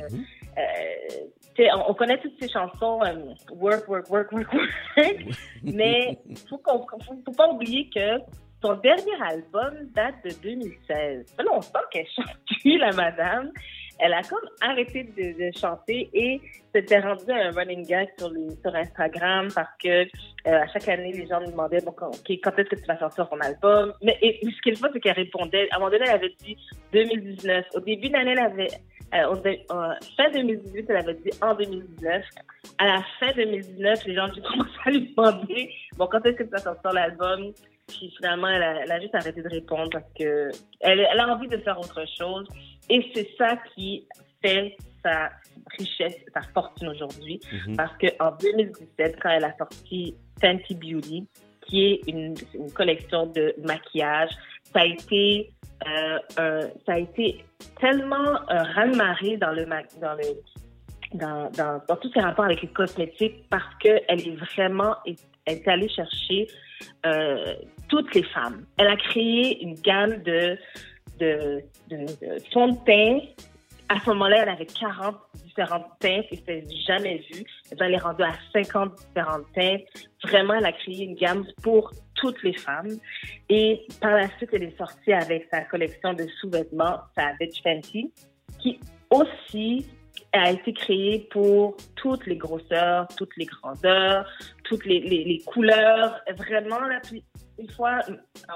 sais, on, on connaît toutes ses chansons, Work, Work, Work, Work, Work. mais il faut, qu'on- faut, faut pas oublier que son dernier album date de 2016. Ça fait longtemps qu'elle chante la madame. Elle a comme arrêté de, chanter et s'était rendue à un running gag sur, Instagram parce que euh, à chaque année, les gens me demandaient bon, quand, est-ce que tu vas sortir ton album? Mais ce qu'il faut, c'est qu'elle répondait. À un moment donné, elle avait dit 2019. Au début de l'année, elle avait euh, euh, fin 2018, elle avait dit en 2019. À la fin 2019, les gens ont commencé à lui demander bon, quand est-ce que tu vas sortir l'album? Puis finalement, elle a, juste arrêté de répondre parce que elle, elle a envie de faire autre chose. Et c'est ça qui fait sa richesse, sa fortune aujourd'hui. Mhm. Parce qu'en 2017, quand elle a sorti Fenty Beauty, qui est une, une collection de maquillage, ça a été, euh, un- ça a été tellement euh, raz-de-marée dans le, dans le dans, dans, dans tous ses rapports avec les cosmétiques parce qu'elle est vraiment elle est allée chercher euh, toutes les femmes. Elle a créé une gamme de, de, de, fonds de teint. À ce moment-là, elle avait 40 différentes teintes et c'était jamais vu. Elle est rendue à 50 différentes teintes. Vraiment, elle a créé une gamme pour toutes les femmes. Et par la suite, elle est sortie avec sa collection de sous-vêtements, Savage Fenty, qui aussi a été créée pour toutes les grosseurs, toutes les grandeurs, toutes les, les, les couleurs. Vraiment, là, une fois,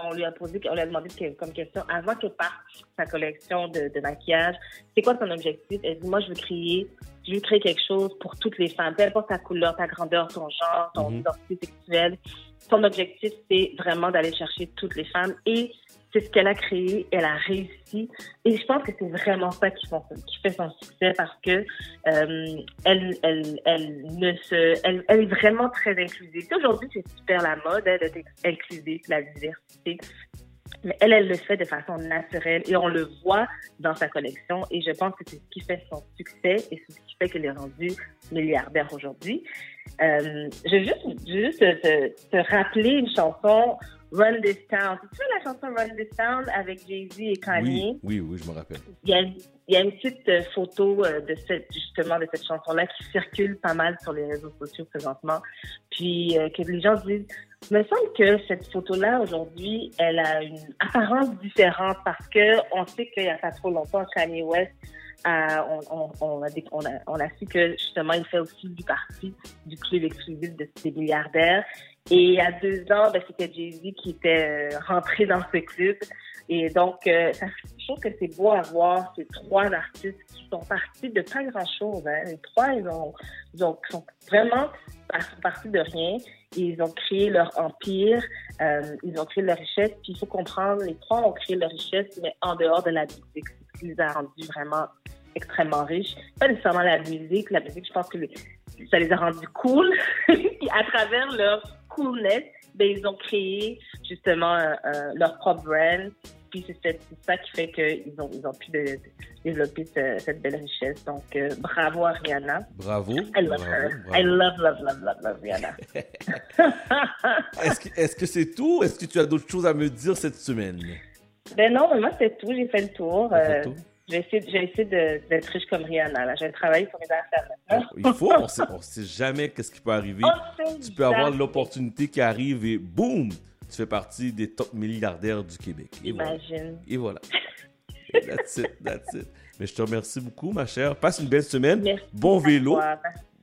on lui a posé, on lui a demandé que- comme question, avant qu'elle parte sa collection de, de maquillage, c'est quoi ton objectif? Elle dit, moi, je veux créer, je veux créer quelque chose pour toutes les femmes, peu importe ta couleur, ta grandeur, ton genre, ton Mhm. identité sexuelle. Son objectif, c'est vraiment d'aller chercher toutes les femmes et c'est ce qu'elle a créé, elle a réussi. Et je pense que c'est vraiment ça qui, fait son succès parce que euh, elle, est vraiment très inclusive. Aujourd'hui, c'est super la mode hein, d'être inclusive, la diversité. Mais elle, elle le fait de façon naturelle et on le voit dans sa collection. Et je pense que c'est ce qui fait son succès et ce qui fait qu'elle est rendue milliardaire aujourd'hui. Euh, je vais juste, juste te, te- te rappeler une chanson, Run This Town. Tu sais la chanson Run This Town avec Jay-Z et Kanye? Oui, oui, oui, je me rappelle. Il y a, il y a une petite euh, photo euh, de cette, justement de cette chanson-là qui circule pas mal sur les réseaux sociaux présentement. Puis euh, que les gens disent, il me semble que cette photo-là aujourd'hui, elle a une apparence différente parce que on sait qu'il y a pas trop longtemps, Kanye West, on, on, on, a, on, a, on a su que justement il fait aussi du parti du club exclusif de des milliardaires. Et a deux ans, ben, c'était Jay-Z qui était euh, rentré dans ce club. Et donc, euh, ça, je trouve que c'est beau à voir ces trois artistes qui sont partis de pas grand-chose. Hein. Les trois, ils, ont, ils ont, sont vraiment par- partis de rien. Ils ont créé leur empire, euh, ils ont créé leur richesse. Puis il faut comprendre, les trois ont créé leur richesse, mais en dehors de la musique. Ce qui les a rendus vraiment extrêmement riches. Pas nécessairement la musique. La musique, je pense que les- ça les a rendus cool. Puis à travers leur coolness, ben, ils ont créé justement euh, euh, leur propre brand. Puis c'est c'est- c'est ça qui fait qu'ils ont, ils ont pu de- de développer ce- cette belle richesse. Donc, euh, bravo à Rihanna. Bravo. I love bravo, her. bravo. I love, love, love, love, love Rihanna. Est-ce que est-ce que c'est tout? Est-ce que tu as d'autres choses à me dire cette semaine? ben non, moi, c'est tout. J'ai fait le tour. Fait Euh, le tour? De- d'être riche comme Rihanna. Là. Je vais travailler sur mes affaires maintenant. Il faut, on sait, on sait jamais qu'est-ce qui peut arriver. Tu peux avoir l'opportunité qui arrive et boum, tu fais partie des top milliardaires du Québec. Et voilà. Imagine. Et voilà. Et That's it, that's it. Mais je te remercie beaucoup, ma chère. Passe une belle semaine. bon vélo. toi.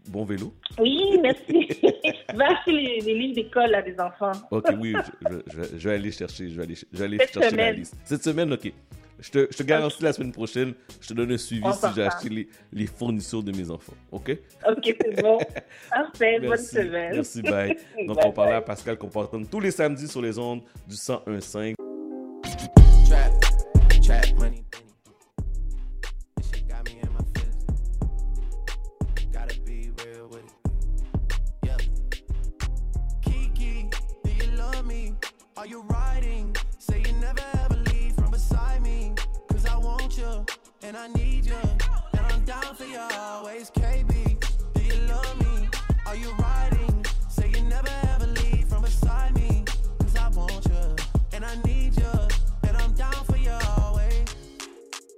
Bon vélo. Oui, merci. Va acheter les, les livres d'école là, des enfants. Ok, oui, je, je- je- je vais aller chercher, je vais aller, je vais aller Cette chercher la semaine. liste. Cette semaine, ok. Je te, je te garantis la semaine prochaine, je te donne un suivi On si j'ai acheté les, les fournitures de mes enfants. Ok? Ok, c'est bon. Parfait. Bonne Merci. semaine. Merci, bye. Donc, Bye on parlait à. Pascal Comportement tous les samedis sur les ondes du 101.5. Trap, trap money. And I need you. And I'm down for you always, KB. Do you love me? Are you riding?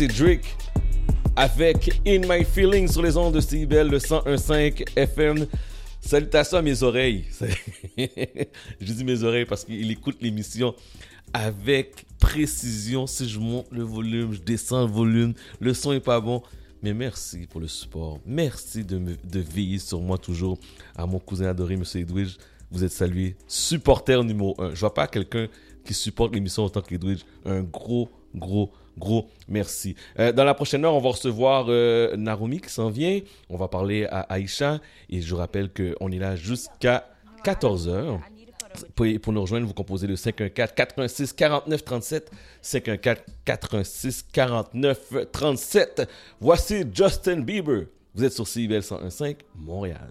C'est Drake avec In My Feelings sur les ondes de CIBL, le 101.5 FM. Salutations à mes oreilles. je dis mes oreilles parce qu'il écoute l'émission avec précision. Si je monte le volume, je descends le volume, le son est pas bon. Mais merci pour le support. Merci de, me, de veiller sur moi toujours. À mon cousin adoré, M. Edwidge, vous êtes salué. Supporter numéro 1. Je vois pas quelqu'un qui supporte l'émission autant qu'Edwidge. Un gros, gros, gros merci. Euh, dans la prochaine heure, on va recevoir euh, Narumi qui s'en vient. On va parler à Aïcha. Et je vous rappelle qu'on est là jusqu'à 14h. Pour, nous rejoindre, vous composez le 514 86 49 37 514 86 49 37. Voici Justin Bieber. Vous êtes sur CIBL 101.5 Montréal.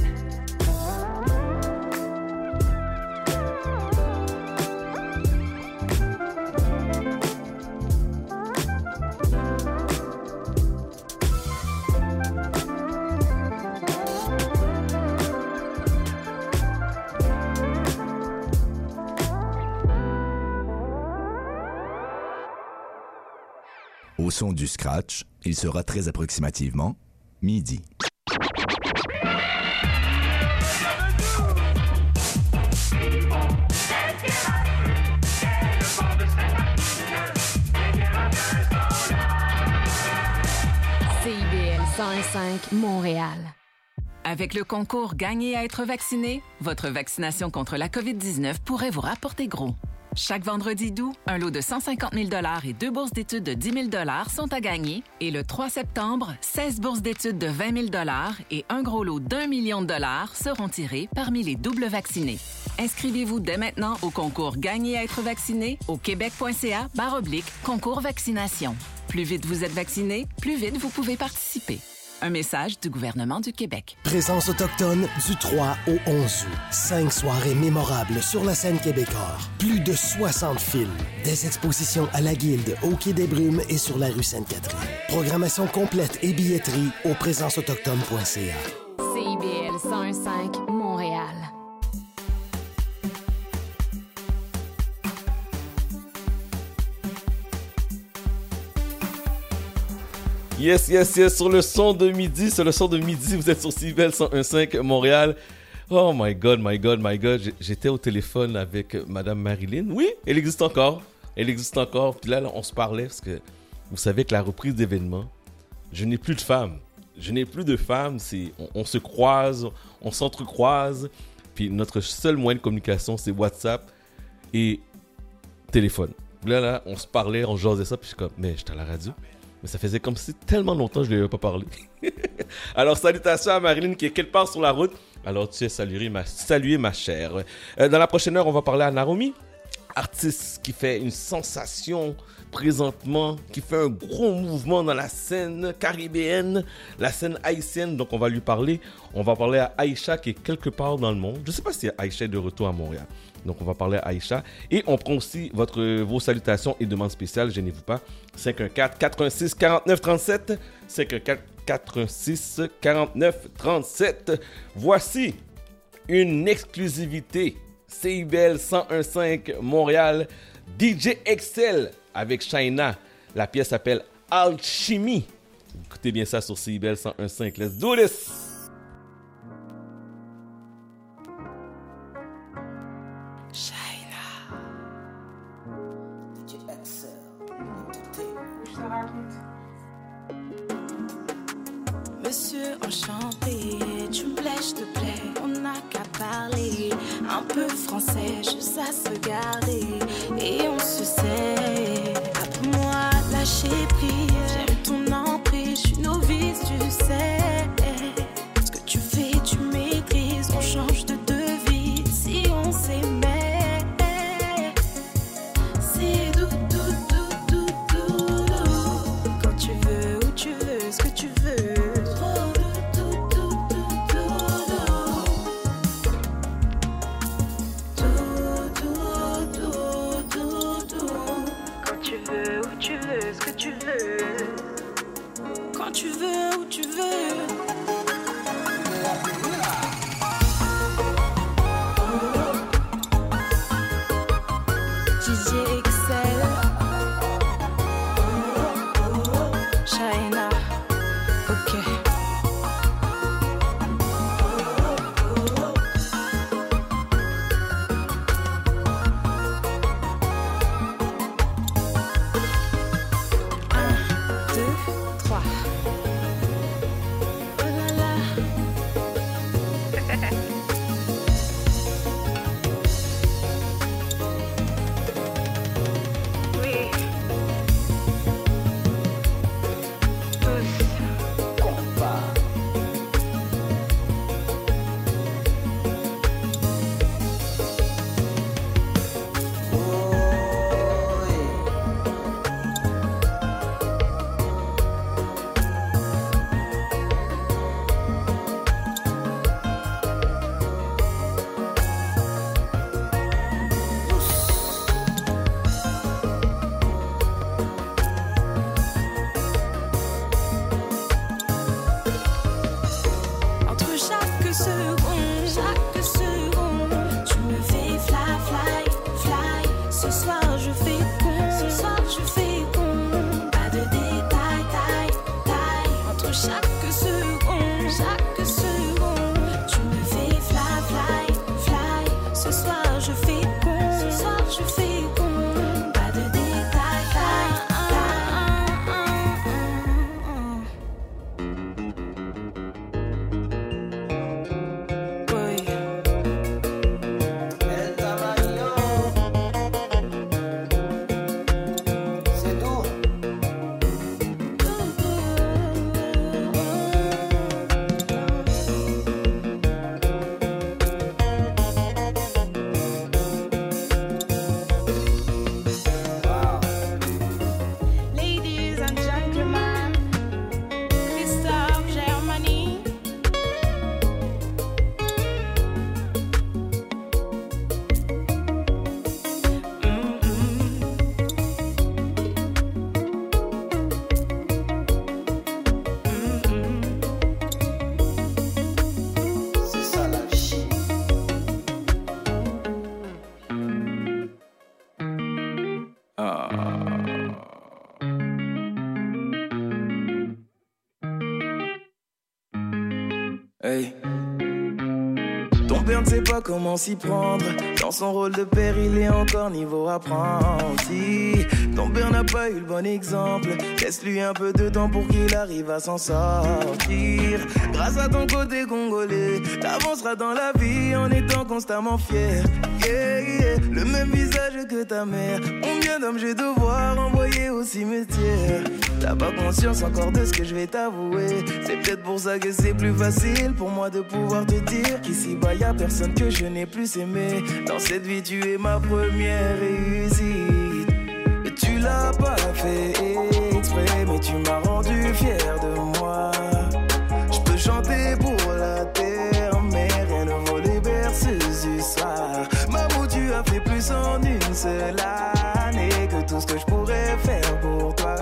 Au son du scratch, il sera très approximativement midi. CIBL 105 Montréal. Avec le concours Gagner à être vacciné, votre vaccination contre la COVID-19 pourrait vous rapporter gros. Chaque vendredi d'août, un lot de 150 000 et deux bourses d'études de 10 000 sont à gagner. Et le 3 septembre, 16 bourses d'études de 20 000 et un gros lot d'un million de dollars seront tirés parmi les doubles vaccinés. Inscrivez-vous dès maintenant au concours Gagner à être vacciné au québec.ca barre concours vaccination. Plus vite vous êtes vacciné, plus vite vous pouvez participer. Un message du gouvernement du Québec. Présence autochtone du 3 au 11 août. Cinq soirées mémorables sur la scène québécoise. Plus de 60 films. Des expositions à la Guilde, au Quai des Brumes et sur la rue Sainte-Catherine. Programmation complète et billetterie au présenceautochtone.ca. Yes, yes, yes, sur le son de midi, sur le son de midi, vous êtes sur CIBEL 101.5 Montréal. Oh my God, my God, my God, j'étais au téléphone avec Madame Marilyn. Oui, elle existe encore. Elle existe encore. Puis là, on se parlait parce que vous savez que la reprise d'événements, je n'ai plus de femmes. Je n'ai plus de femmes. On se croise, on s'entrecroise. Puis notre seul moyen de communication, c'est WhatsApp et téléphone. Là, là, on se parlait, on jasait ça, puis je suis comme, mais j'étais à la radio. Mais ça faisait comme si tellement longtemps je ne lui avais pas parlé. Alors, salutations à Marilyn qui est quelque part sur la route. Alors, tu es salué, ma, ma chère. Euh, dans la prochaine heure, on va parler à Naomi, artiste qui fait une sensation présentement, qui fait un gros mouvement dans la scène caribéenne, la scène haïtienne. Donc, on va lui parler. On va parler à Aïcha qui est quelque part dans le monde. Je ne sais pas si Aïcha est de retour à Montréal. Donc, on va parler à Aïcha. Et on prend aussi votre, vos salutations et demandes spéciales. Gênez-vous pas. 514-86-49-37. 514-86-49-37. Voici une exclusivité. CIBL 101.5 Montréal. DJ Excel avec Shaina. La pièce s'appelle Alchimie. Écoutez bien ça sur CIBL 101.5. Let's do this! Monsieur enchanté, tu me plais, je te plais, on n'a qu'à parler. Un peu français, juste à se garder. Et on se sait. Après moi, lâcher prise. Hey. Ton père ne sait pas comment s'y prendre. Dans son rôle de père, il est encore niveau apprenti. Ton père n'a pas eu le bon exemple. Laisse-lui un peu de temps pour qu'il arrive à s'en sortir. Grâce à ton côté congolais, t'avanceras dans la vie en étant constamment fier. Le même visage que ta mère. Combien d'hommes je vais devoir envoyer au cimetière? T'as pas conscience encore de ce que je vais t'avouer. C'est peut-être pour ça que c'est plus facile pour moi de pouvoir te dire qu'ici bas y a personne que je n'ai plus aimé. Dans cette vie, tu es ma première réussite. Tu l'as pas fait exprès, mais tu m'as rendu fier de moi. En une seule année que tout ce que je pourrais faire pour toi.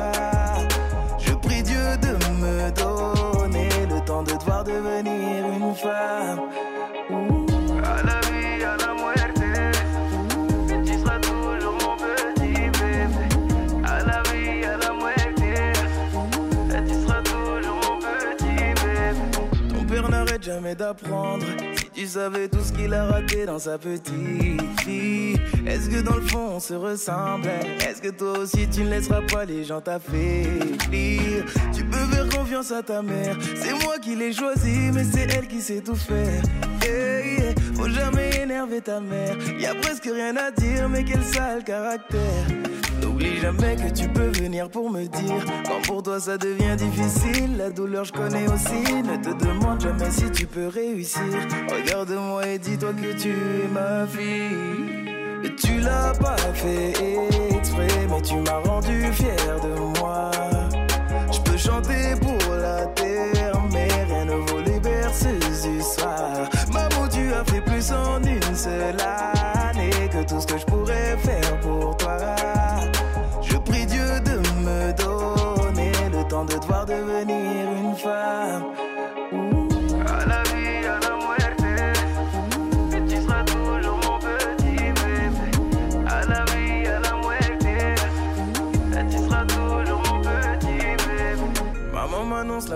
Je prie Dieu de me donner le temps de devoir devenir une femme. À la vie, à la muerte, tu seras toujours mon petit bébé. À la vie, à la muerte, tu seras toujours mon petit bébé. Ton père n'arrête jamais d'apprendre. Tu savais tout ce qu'il a raté dans sa petite vie. Est-ce que dans le fond on se ressemble Est-ce que toi aussi tu ne laisseras pas les gens t'affaiblir? Tu peux faire confiance à ta mère. C'est moi qui l'ai choisi, mais c'est elle qui sait tout faire. Yeah. Faut jamais énerver ta mère. Y a presque rien à dire, mais quel sale caractère. N'oublie jamais que tu peux venir pour me dire Quand pour toi ça devient difficile La douleur je connais aussi. Ne te demande jamais si tu peux réussir. Regarde-moi et dis-toi que tu es ma fille. Et tu l'as pas fait exprès Mais tu m'as rendu fier de moi. Je peux chanter pour la terre Mais rien ne vaut les berceuses du soir. Maman tu as fait plus en une seule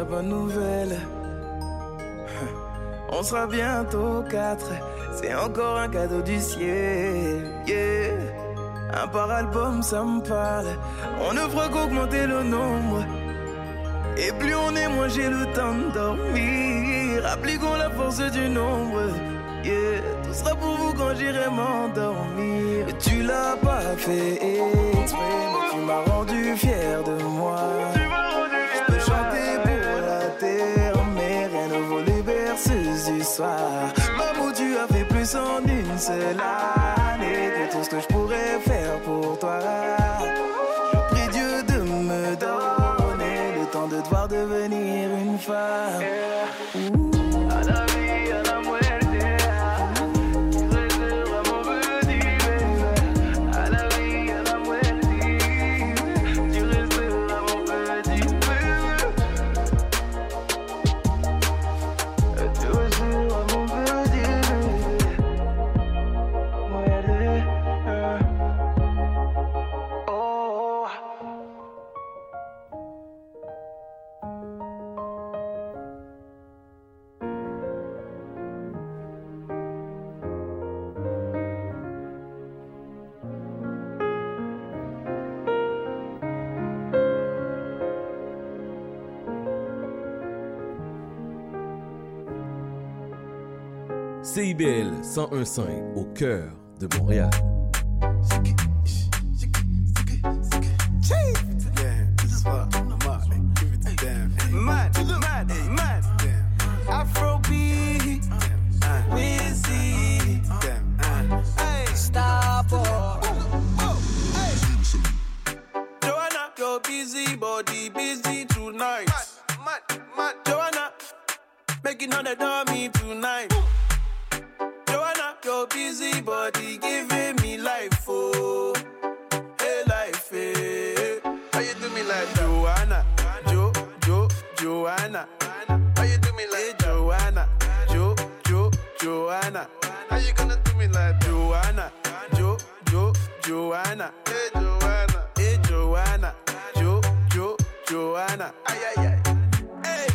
bonne nouvelle. On sera bientôt quatre. C'est encore un cadeau du ciel. Yeah. Un par album, ça me parle. On ne fera qu'augmenter le nombre. Et plus on est, moins j'ai le temps de dormir. Appliquons la force du nombre. Yeah. Tout sera pour vous quand j'irai m'endormir. Tu l'as pas fait exprès, tu m'as rendu fier de moi. Soir. Maman, tu as fait plus en une seule CIBL 101.5 au cœur de Montréal. Mad, mad, mad. Afrobeat. Wizzy. Hey, stop. Joanna, your busy body busy tonight. Mad, mad, Joanna, making on the dummy tonight. Busy body giving me life, oh, hey life, hey. How you do me like Joanna, Jo, Jo, Joanna? How you do me like Joanna, Jo, Jo, Joanna? How you gonna do me like Joanna, Jo, Jo, Joanna? Hey Joanna, hey Joanna, Jo, Jo, Joanna? Ay ay ay. Hey,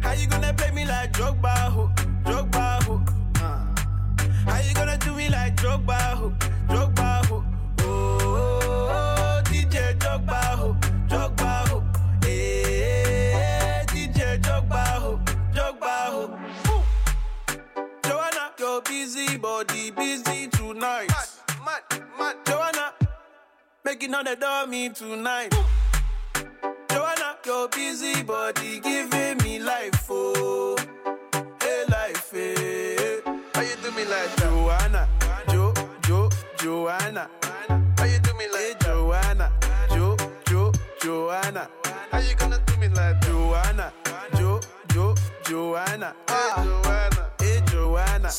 how you gonna play me like Drogba, ho, Drogba, ho, Drogba, ho? Oh, oh, oh DJ Drogba, ho, Drogba, ho. Eh, hey, DJ Drogba, ho, Drogba, ho. Joanna, your busy body busy tonight. Mad, mad, mad. Joanna, making on the dummy tonight. Joanna, your busy body giving me life, oh, hey life, hey. How you do me like Joanna, Jo, Jo, Joanna? How you do me like hey, Joanna, Jo, Jo, Joanna? How you gonna do me like Joanna, Jo, Jo, Joanna? Hey ah. Joanna, hey Joanna,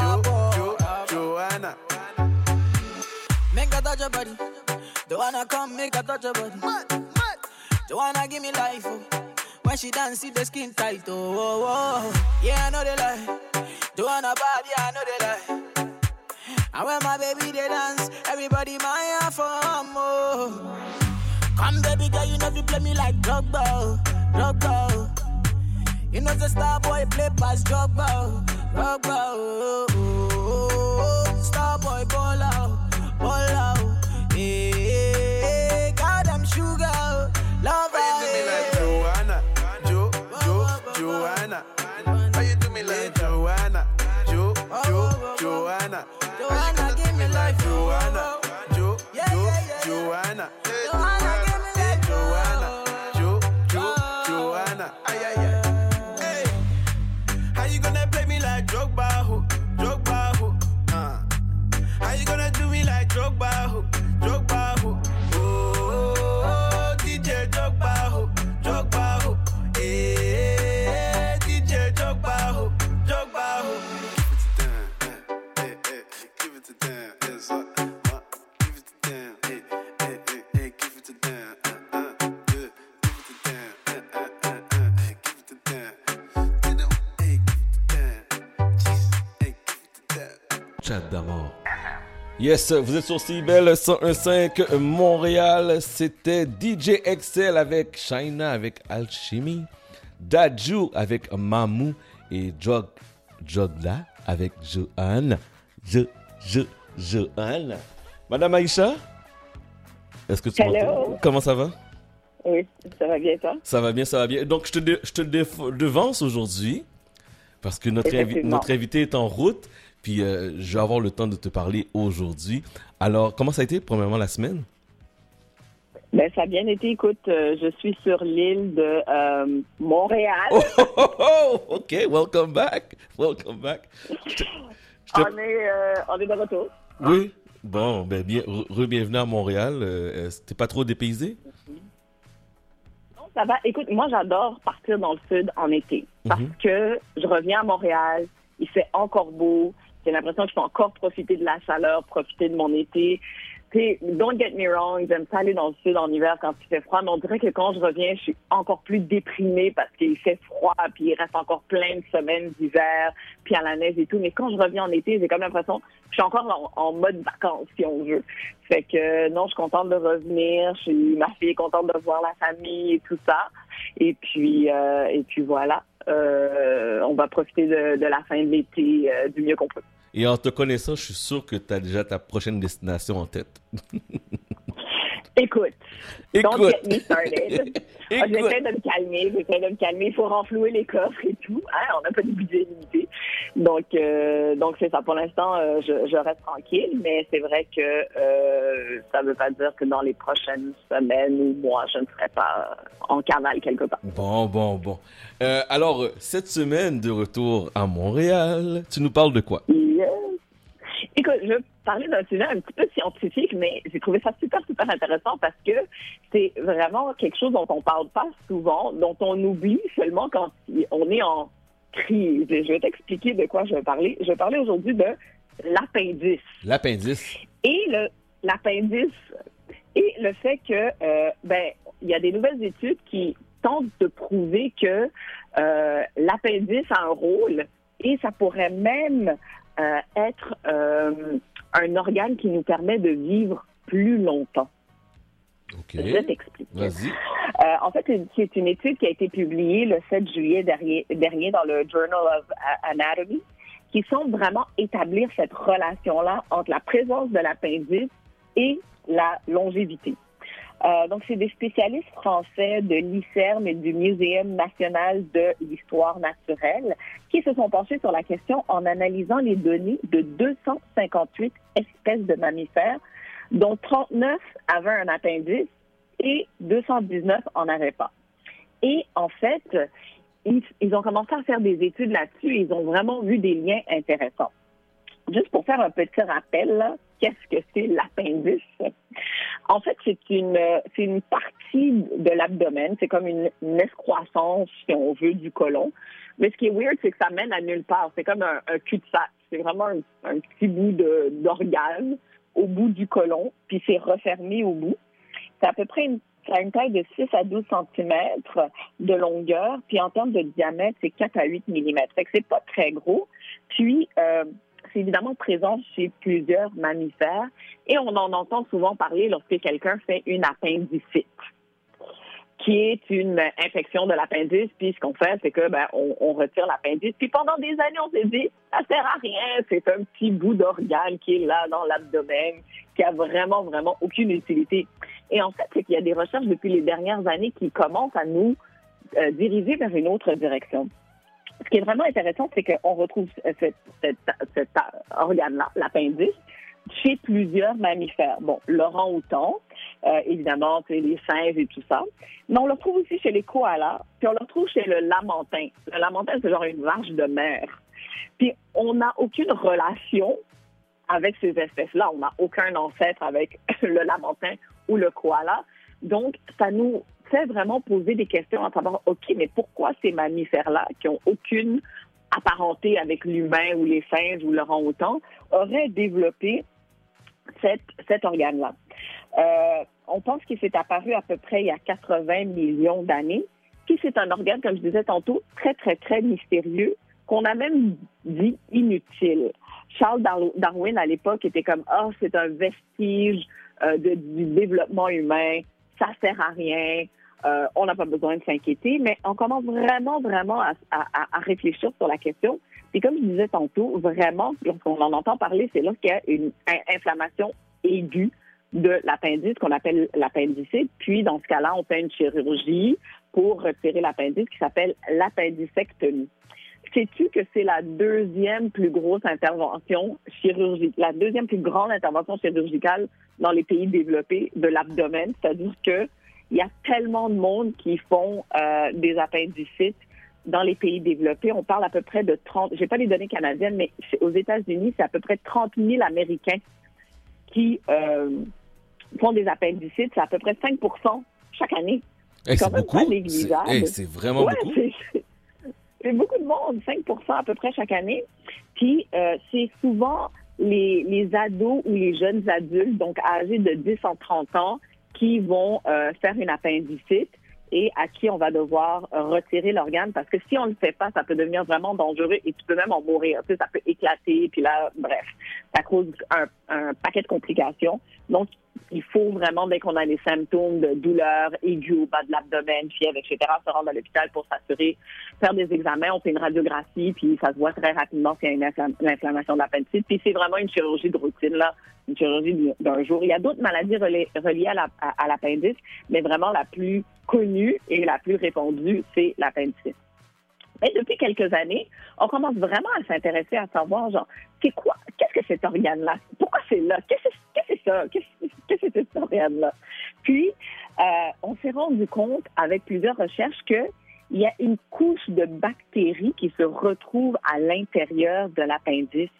Jo, Jo, Joanna? Make a touch your body. Don't wanna come, make a touch your body. Don't wanna give me life, oh. When she dance, see the skin tight, oh, oh, oh. Yeah, I know they lie. Don't wanna bad, yeah, I know they lie. And when my baby they dance, everybody my for oh. Come, baby girl, you know you play me like Drogba, Drogba. You know the star boy play past Drogba, Drogba. oh, oh, oh. Star boy ball out, ball out. Eh, hey, hey, hey, God, I'm sugar, love How you do me like Joanna, Jo, Jo, Joanna? How you do me like Joanna, Jo, Jo, Joanna? Joanna, give me life, Joanna, Jo, Jo, Joanna? Joanna, give me Hey, Joanna, Jo, Jo, Joanna? Ay, ay, ay. Hey, how you gonna play me like Drogba, ho, Drogba, ho? Uh. How you gonna do me like Drogba, ho, Chat d'amour. Yes, vous êtes sur CIBEL 101.5 Montréal. C'était DJ Excel avec China avec Alchemy, Daju avec Mamou et Jog Jogla avec Joanne. Je, je, Joanne. Madame Aïcha, est-ce que tu m'entends? Comment ça va? Oui, ça va bien, toi? Ça va bien, ça va bien. Donc, je te, je te devance aujourd'hui parce que notre, invi- notre invité est en route. Puis, euh, je vais avoir le temps de te parler aujourd'hui. Alors, comment ça a été, premièrement, la semaine? Ben, ça a bien été. Écoute, euh, je suis sur l'île de euh, Montréal. Oh, oh, oh, OK, welcome back. Welcome back. Je te- je te- On, est, euh, on est de retour. Oui. Bon, ben, bien, re- re-bienvenue à Montréal. Euh, T'es pas trop dépaysé? Non, Ça va. Écoute, moi, j'adore partir dans le sud en été parce Mhm. que je reviens à Montréal, il fait encore beau. J'ai l'impression que je peux encore profiter de la chaleur, profiter de mon été. Tu sais, don't get me wrong, j'aime ça aller dans le sud en hiver quand il fait froid, mais on dirait que quand je reviens, je suis encore plus déprimée parce qu'il fait froid, puis il reste encore plein de semaines d'hiver, puis à la neige et tout. Mais quand je reviens en été, j'ai comme l'impression que je suis encore en, mode vacances, si on veut. Fait que non, je suis contente de revenir. Ma fille est contente de voir la famille et tout ça. Et puis, euh, et puis voilà. Euh, on va profiter de, de la fin de l'été euh, du mieux qu'on peut. Et en te connaissant, je suis sûr que tu as déjà ta prochaine destination en tête. Écoute, don't Écoute. get me started. Ah, J'essaie de me calmer, j'essaie de me calmer. Il faut renflouer les coffres et tout. Hein, on n'a pas de budget limité. Donc, euh, donc c'est ça. Pour l'instant, euh, je, je reste tranquille, mais c'est vrai que euh, ça ne veut pas dire que dans les prochaines semaines ou mois, je ne serai pas en cavale quelque part. Bon, bon, bon. Alors, cette semaine de retour à Montréal, tu nous parles de quoi? Yes. Écoute, je vais parler d'un sujet un petit peu scientifique, mais j'ai trouvé ça super, super intéressant parce que c'est vraiment quelque chose dont on parle pas souvent, dont on oublie seulement quand on est en crise. Et je vais t'expliquer de quoi je vais parler. Je vais parler aujourd'hui de l'appendice. L'appendice. Et le l'appendice et le fait que euh, ben il y a des nouvelles études qui tentent de prouver que euh, l'appendice a un rôle et ça pourrait même être euh, un organe qui nous permet de vivre plus longtemps. OK. Je. Vas-y. Euh, en fait, c'est- une étude qui a été publiée le 7 juillet dernier, dernier dans le Journal of Anatomy qui semble vraiment établir cette relation-là entre la présence de l'appendice et la longévité. Euh, donc, c'est des spécialistes français de l'ICERM et du Muséum national de l'histoire naturelle qui se sont penchés sur la question en analysant les données de 258 espèces de mammifères, dont 39 avaient un appendice et 219 en avaient pas. Et en fait, ils, ils ont commencé à faire des études là-dessus et ils ont vraiment vu des liens intéressants. Juste pour faire un petit rappel, là, qu'est-ce que c'est l'appendice? En fait, c'est une, une partie de l'abdomen. C'est comme une, escroissance, si on veut, du côlon. Mais ce qui est weird, c'est que ça mène à nulle part. C'est comme un, cul-de-sac. C'est vraiment un, petit bout d'organe au bout du côlon, puis c'est refermé au bout. C'est à peu près une, taille de 6 à 12 cm de longueur, puis en termes de diamètre, c'est 4 à 8 mm. Fait c'est pas très gros. Puis, euh, évidemment présent chez plusieurs mammifères et on en entend souvent parler lorsque quelqu'un fait une appendicite qui est une infection de l'appendice. Puis ce qu'on fait, c'est que ben, on retire l'appendice. Puis pendant des années, on s'est dit, ça sert à rien. C'est un petit bout d'organe qui est là dans l'abdomen, qui a vraiment, vraiment aucune utilité. Et en fait, c'est qu'il y a des recherches depuis les dernières années qui commencent à nous euh, diriger vers une autre direction. Ce qui est vraiment intéressant, c'est qu'on retrouve cet, organe-là, l'appendice, chez plusieurs mammifères. Bon, l'orang-outan, euh, évidemment, les singes et tout ça. Mais on le retrouve aussi chez les koalas, puis on le retrouve chez le lamentin. Le lamentin, c'est genre une vache de mer. Puis on n'a aucune relation avec ces espèces-là. On n'a aucun ancêtre avec le lamentin ou le koala. Donc, ça nous fait vraiment poser des questions à savoir, OK, mais pourquoi ces mammifères-là, qui ont aucune apparenté avec l'humain ou les singes ou l'orang-outan, auraient développé cette, cet organe-là? Euh, on pense qu'il s'est apparu à peu près il y a 80 millions d'années. Puis c'est un organe, comme je disais tantôt, très, très, très mystérieux, qu'on a même dit inutile. Charles Dar- Darwin, à l'époque, était comme, ah, c'est un vestige euh, du développement humain, ça sert à rien, euh, on n'a pas besoin de s'inquiéter, mais on commence vraiment, vraiment à, à- réfléchir sur la question. Puis comme je disais tantôt, vraiment, lorsqu'on en entend parler, c'est lorsqu'il y a une in- inflammation aiguë de l'appendice qu'on appelle l'appendicite. Puis, dans ce cas-là, on fait une chirurgie pour retirer l'appendice qui s'appelle l'appendicectomie. Sais-tu que c'est la deuxième plus grosse intervention chirurgicale, la deuxième plus grande intervention chirurgicale dans les pays développés de l'abdomen? C'est-à-dire que il y a tellement de monde qui font euh, des appendicites dans les pays développés. On parle à peu près de 30, j'ai pas les données canadiennes, mais aux États-Unis, c'est à peu près 30 000 Américains qui euh, font des appendicites. C'est à peu près 5% chaque année. Eh, c'est beaucoup. C'est eh, c'est vraiment Ouais, beaucoup. C'est- beaucoup de monde, 5% à peu près chaque année. Puis euh, c'est souvent les, les ados ou les jeunes adultes, donc âgés de 10 à 30 ans, qui vont euh, faire une appendicite et à qui on va devoir retirer l'organe parce que si on ne le fait pas, ça peut devenir vraiment dangereux et tu peux même en mourir. Tu sais, ça peut éclater, puis là, bref, ça cause un, paquet de complications. Donc, il faut vraiment, dès qu'on a des symptômes de douleur aiguë au bas de l'abdomen, fièvre, etc., se rendre à l'hôpital pour s'assurer, faire des examens, on fait une radiographie, puis ça se voit très rapidement s'il y a une inflammation de l'appendicite. Puis c'est vraiment une chirurgie de routine, là, une chirurgie du- d'un jour. Il y a d'autres maladies reliées à la- l'appendice, mais vraiment la plus connue et la plus répandue, c'est l'appendicite. Mais depuis quelques années, on commence vraiment à s'intéresser à savoir, genre, c'est quoi, qu'est-ce que cet organe-là? Pourquoi c'est là? Qu'est-ce que c'est ça? Qu'est-ce qu'est-ce que c'est cet organe-là? Puis, euh, on s'est rendu compte avec plusieurs recherches que il y a une couche de bactéries qui se retrouve à l'intérieur de l'appendice.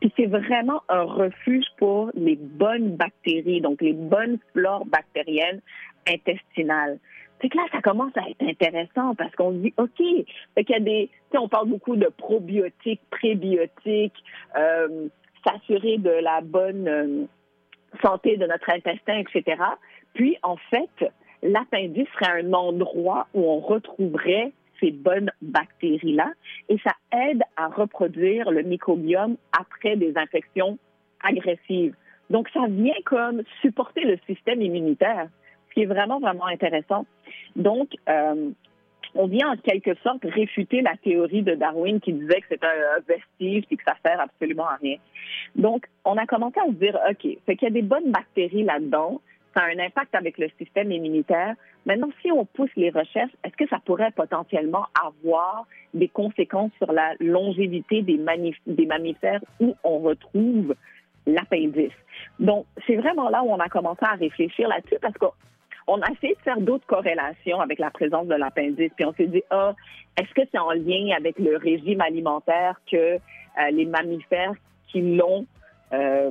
Puis c'est vraiment un refuge pour les bonnes bactéries, donc les bonnes flores bactériennes intestinales. C'est que là, ça commence à être intéressant parce qu'on se dit, OK, fait qu'il y a des, on parle beaucoup de probiotiques, prébiotiques, euh, s'assurer de la bonne euh, santé de notre intestin, etc. Puis, en fait, l'appendice serait un endroit où on retrouverait ces bonnes bactéries-là et ça aide à reproduire le microbiome après des infections agressives. Donc, ça vient comme supporter le système immunitaire, ce qui est vraiment, vraiment intéressant. Donc, euh, on vient en quelque sorte réfuter la théorie de Darwin qui disait que c'est un, vestige et que ça sert absolument à rien. Donc, on a commencé à se dire, OK, fait qu'il y a des bonnes bactéries là-dedans, ça a un impact avec le système immunitaire. Maintenant, si on pousse les recherches, est-ce que ça pourrait potentiellement avoir des conséquences sur la longévité des, mammifères où on retrouve l'appendice? Donc, c'est vraiment là où on a commencé à réfléchir là-dessus parce qu'on on a essayé de faire d'autres corrélations avec la présence de l'appendice. Puis on s'est dit, ah, est-ce que c'est en lien avec le régime alimentaire que euh, les mammifères qui l'ont, euh,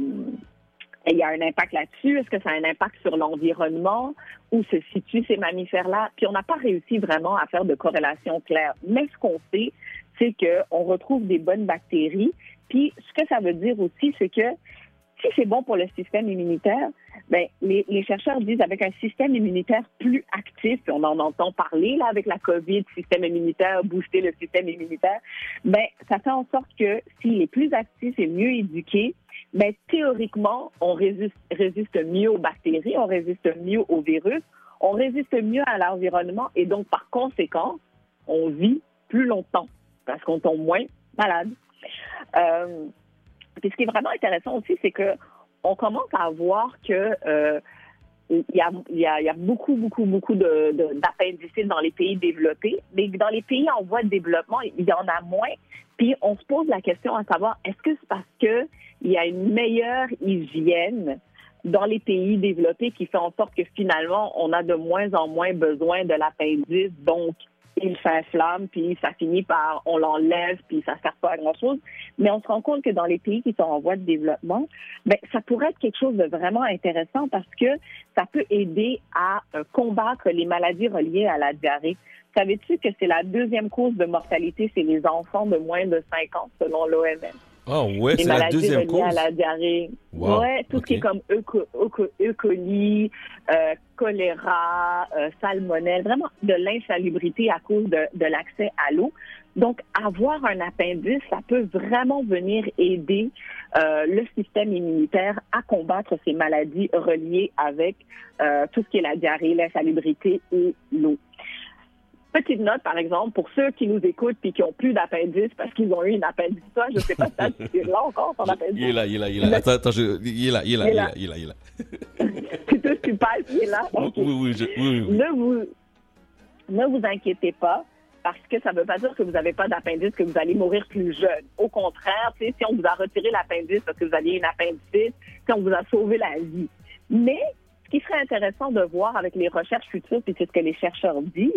il y a un impact là-dessus? Est-ce que ça a un impact sur l'environnement? Où se situent ces mammifères-là? Puis on n'a pas réussi vraiment à faire de corrélation claire. Mais ce qu'on sait, c'est qu'on retrouve des bonnes bactéries. Puis ce que ça veut dire aussi, c'est que si c'est bon pour le système immunitaire, ben, les, chercheurs disent avec un système immunitaire plus actif, puis on en entend parler là avec la COVID, système immunitaire, booster le système immunitaire, ben, ça fait en sorte que s'il est plus actif et mieux éduqué, ben, théoriquement, on résiste, résiste mieux aux bactéries, on résiste mieux aux virus, on résiste mieux à l'environnement et donc par conséquent, on vit plus longtemps parce qu'on tombe moins malade. Euh, puis ce qui est vraiment intéressant aussi, c'est que on commence à voir que euh, y, a, beaucoup, beaucoup, beaucoup de, de, d'appendicites dans les pays développés, mais dans les pays en voie de développement, il y en a moins. Puis on se pose la question à savoir, est-ce que c'est parce que il y a une meilleure hygiène dans les pays développés qui fait en sorte que finalement, on a de moins en moins besoin de l'appendice, donc il s'inflamme, puis ça finit par, on l'enlève, puis ça ne sert pas à grand-chose. Mais on se rend compte que dans les pays qui sont en voie de développement, ben, ça pourrait être quelque chose de vraiment intéressant parce que ça peut aider à euh, combattre les maladies reliées à la diarrhée. Savais-tu que c'est la deuxième cause de mortalité chez les enfants de moins de 5 ans, selon l'OMS? Ah ouais, c'est la deuxième reliées à la diarrhée. Wow, Ouais, tout ce qui est comme E. coli, euh, choléra, euh, salmonelle, vraiment de l'insalubrité à cause de, de l'accès à l'eau. Donc, avoir un appendice, ça peut vraiment venir aider euh, le système immunitaire à combattre ces maladies reliées avec tout ce qui est la diarrhée, l'insalubrité et l'eau. Petite note, par exemple, pour ceux qui nous écoutent et qui ont plus d'appendice parce qu'ils ont eu une appendicite, je sais pas si tu es là encore, ton appendice. Il est là, il est là, il est là. Attends, attends, je- il est là, il est là, Il est il est là. il est là, il est là. Plutôt, tu passes, il est là. Oui, oui, je- oui. Ne vous, ne vous inquiétez pas parce que ça ne veut pas dire que vous n'avez pas d'appendice, que vous allez mourir plus jeune. Au contraire, tu si on vous a retiré l'appendice parce que vous aviez une appendicite, si on vous a sauvé la vie. Mais ce qui serait intéressant de voir avec les recherches futures, puis c'est ce que les chercheurs disent,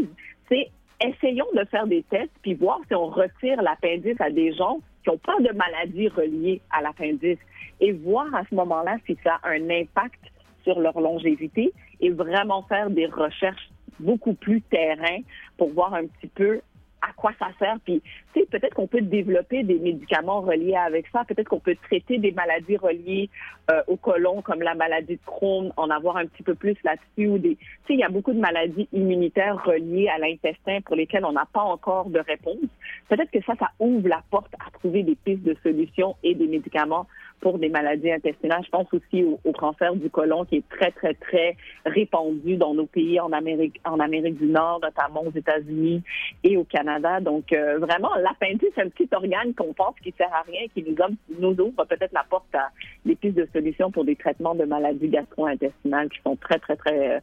c'est essayons de faire des tests puis voir si on retire l'appendice à des gens qui n'ont pas de maladie reliée à l'appendice et voir à ce moment-là si ça a un impact sur leur longévité et vraiment faire des recherches beaucoup plus terrain pour voir un petit peu à quoi ça sert. Puis, tu sais, peut-être qu'on peut développer des médicaments reliés avec ça. Peut-être qu'on peut traiter des maladies reliées euh, au côlon, comme la maladie de Crohn, en avoir un petit peu plus là-dessus. Ou des, tu sais, il y a beaucoup de maladies immunitaires reliées à l'intestin pour lesquelles on n'a pas encore de réponse. Peut-être que ça, ça ouvre la porte à trouver des pistes de solutions et des médicaments pour des maladies intestinales. Je pense aussi au, au cancer du côlon qui est très, très, très répandu dans nos pays en Amérique, en Amérique du Nord, notamment aux États-Unis et au Canada. Donc, euh, vraiment, l'appendice, c'est un petit organe qu'on pense qui sert à rien, qui nous, ouvre- nous ouvre peut-être la porte à des pistes de solutions pour des traitements de maladies gastro-intestinales qui sont très, très, très... euh,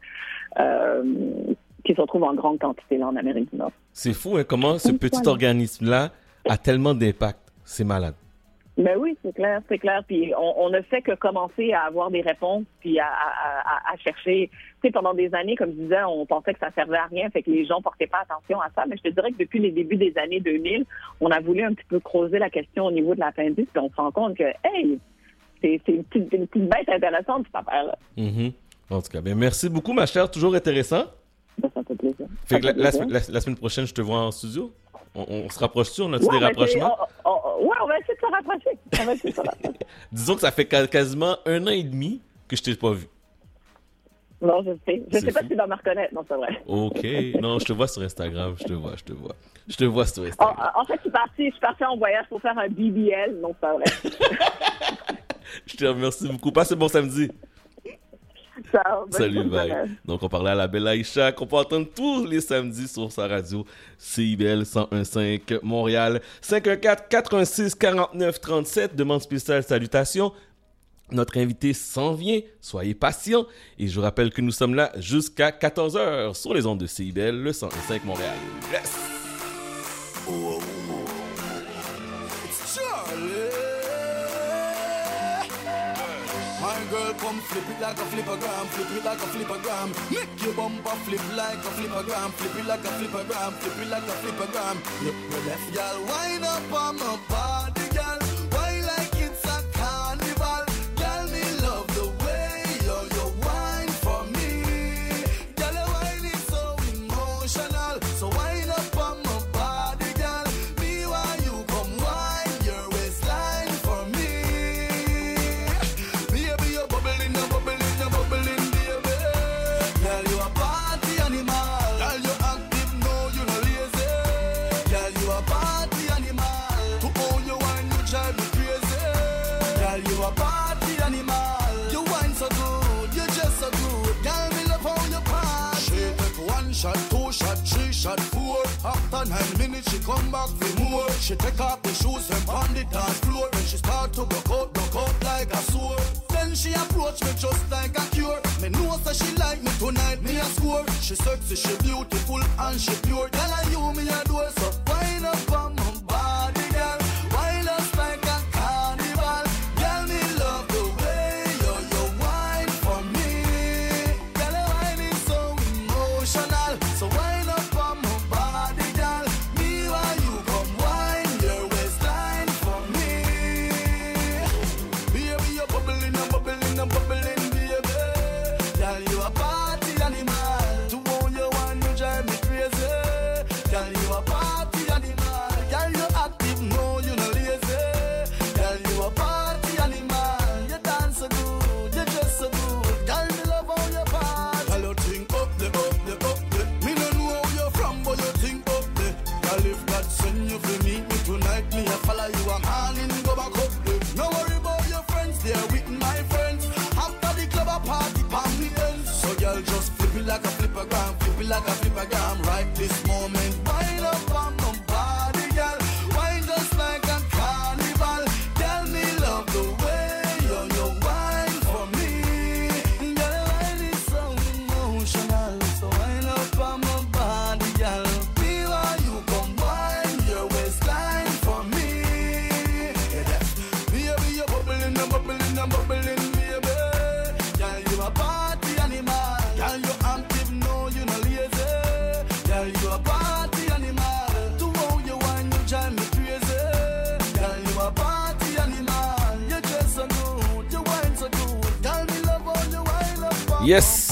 euh, qui se retrouvent en grande quantité là, en Amérique du Nord. C'est fou, hein, comment ce petit organisme-là a tellement d'impact. C'est malade. Ben oui, c'est clair, c'est clair. Puis on, on ne fait que commencer à avoir des réponses, puis à, à, à- à chercher. Tu sais, pendant des années, comme je disais, on pensait que ça servait à rien, fait que les gens portaient pas attention à ça. Mais je te dirais que depuis les débuts des années 2000, on a voulu un petit peu creuser la question au niveau de l'appendice, puis on se rend compte que, hey, c'est une petite, une petite bête intéressante, cette affaire-là. Mhm. En tout cas, ben merci beaucoup, ma chère. Toujours intéressant. Ben, ça fait plaisir. Fait que la- la semaine prochaine, je te vois en studio. On, on se rapproche-tu? On a-tu Ouais, des rapprochements? on- on- ouais, on va essayer de se rapprocher. On va essayer de se rapprocher. Disons que ça fait quasiment un an et demi que je t'ai pas vu. Non, je sais. Je sais pas si tu vas me reconnaître. Non, c'est vrai. Ok. Non, je te vois sur Instagram. Je te vois, je te vois. Je te vois sur En, Instagram. en fait, je suis partie, je suis partie en voyage pour faire un BBL. Non, c'est pas vrai. Je te remercie beaucoup. Passe un bon samedi. Ciao. bonne Salut, bye. Donc, on parlait à la belle Aïcha, qu'on peut entendre tous les samedis sur sa radio CIBL 101.5 Montréal. 514-86-49-37. Demande spéciale, salutations. Notre invité s'en vient. Soyez patients. Et je vous rappelle que nous sommes là jusqu'à 14h sur les ondes de CIBL, le 101.5 Montréal. Yes! My girl, come flip it like a flippergram, flip it like a flippergram. Make your bumper flip like a flippergram, flip it like a flippergram, flip it like a flippergram. Yep, your left, girl, wind up on my body, After nine minutes, she come back for more. She take off the shoes and pound the dance floor. When she start to broke out, broke out like a sword. Then she approach me just like a cure. Me know that she like me tonight, me a score. She sexy, she beautiful and she pure. Girl, I you me a do so. A flippergram, flip it like a flippergram. Right this moment, wind up on Yes!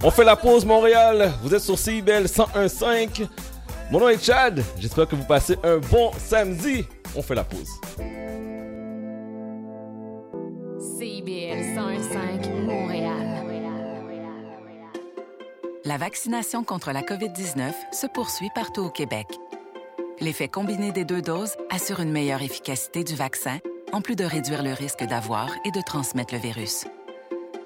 On fait la pause, Montréal. Vous êtes sur CIBL 101.5. Mon nom est Chad. J'espère que vous passez un bon samedi. On fait la pause. CIBL 101.5 Montréal. La vaccination contre la COVID-19 se poursuit partout au Québec. L'effet combiné des deux doses assure une meilleure efficacité du vaccin en plus de réduire le risque d'avoir et de transmettre le virus.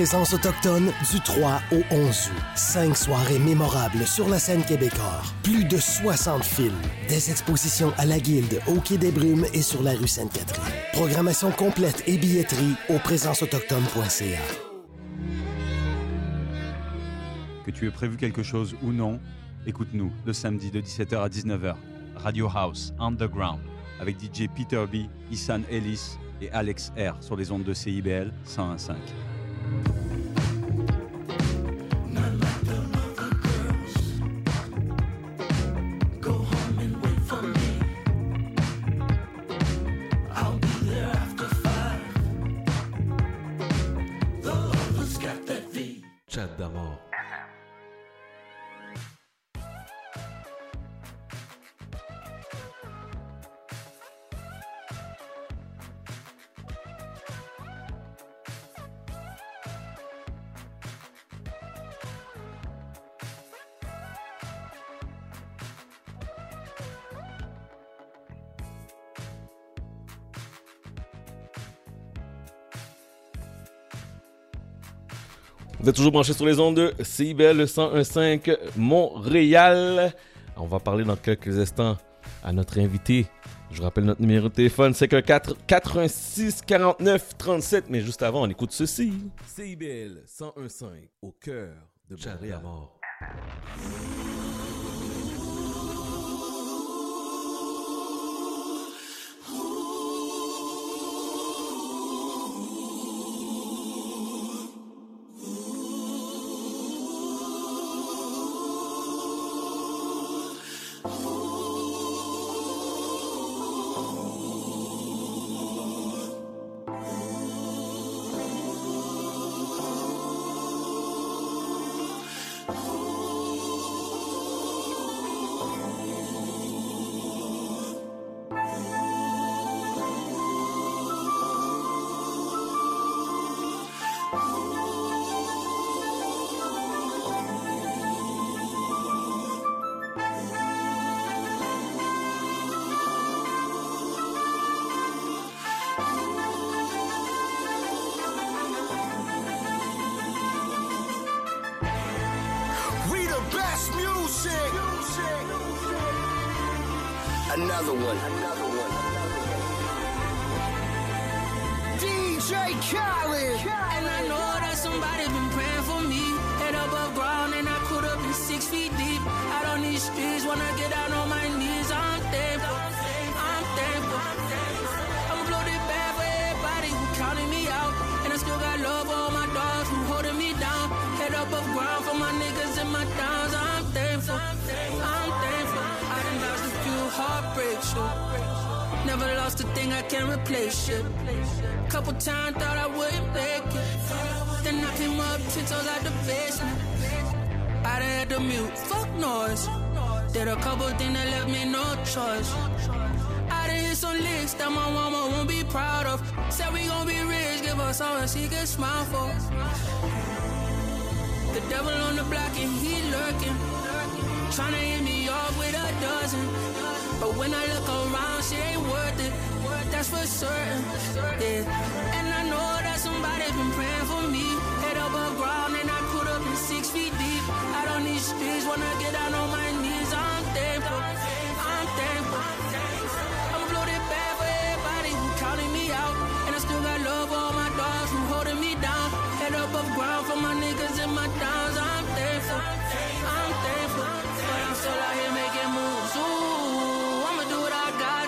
Présence autochtone du 3 au 11 août. Cinq soirées mémorables sur la scène québécois. Plus de 60 films. Des expositions à la Guilde, au Quai des Brumes et sur la rue Sainte-Catherine. Programmation complète et billetterie au présenceautochtone.ca. Que tu aies prévu quelque chose ou non, écoute-nous le samedi de 17h à 19h. Radio House Underground avec DJ Peter B, Isan Ellis et Alex R sur les ondes de CIBL 101.5. Thank you. Vous êtes toujours branchés sur les ondes de CIBL 101.5 Montréal. On va parler dans quelques instants à notre invité. Je vous rappelle notre numéro de téléphone, c'est 4 86 49 37. Mais juste avant, on écoute ceci. CIBL 101.5 au cœur de Montréal.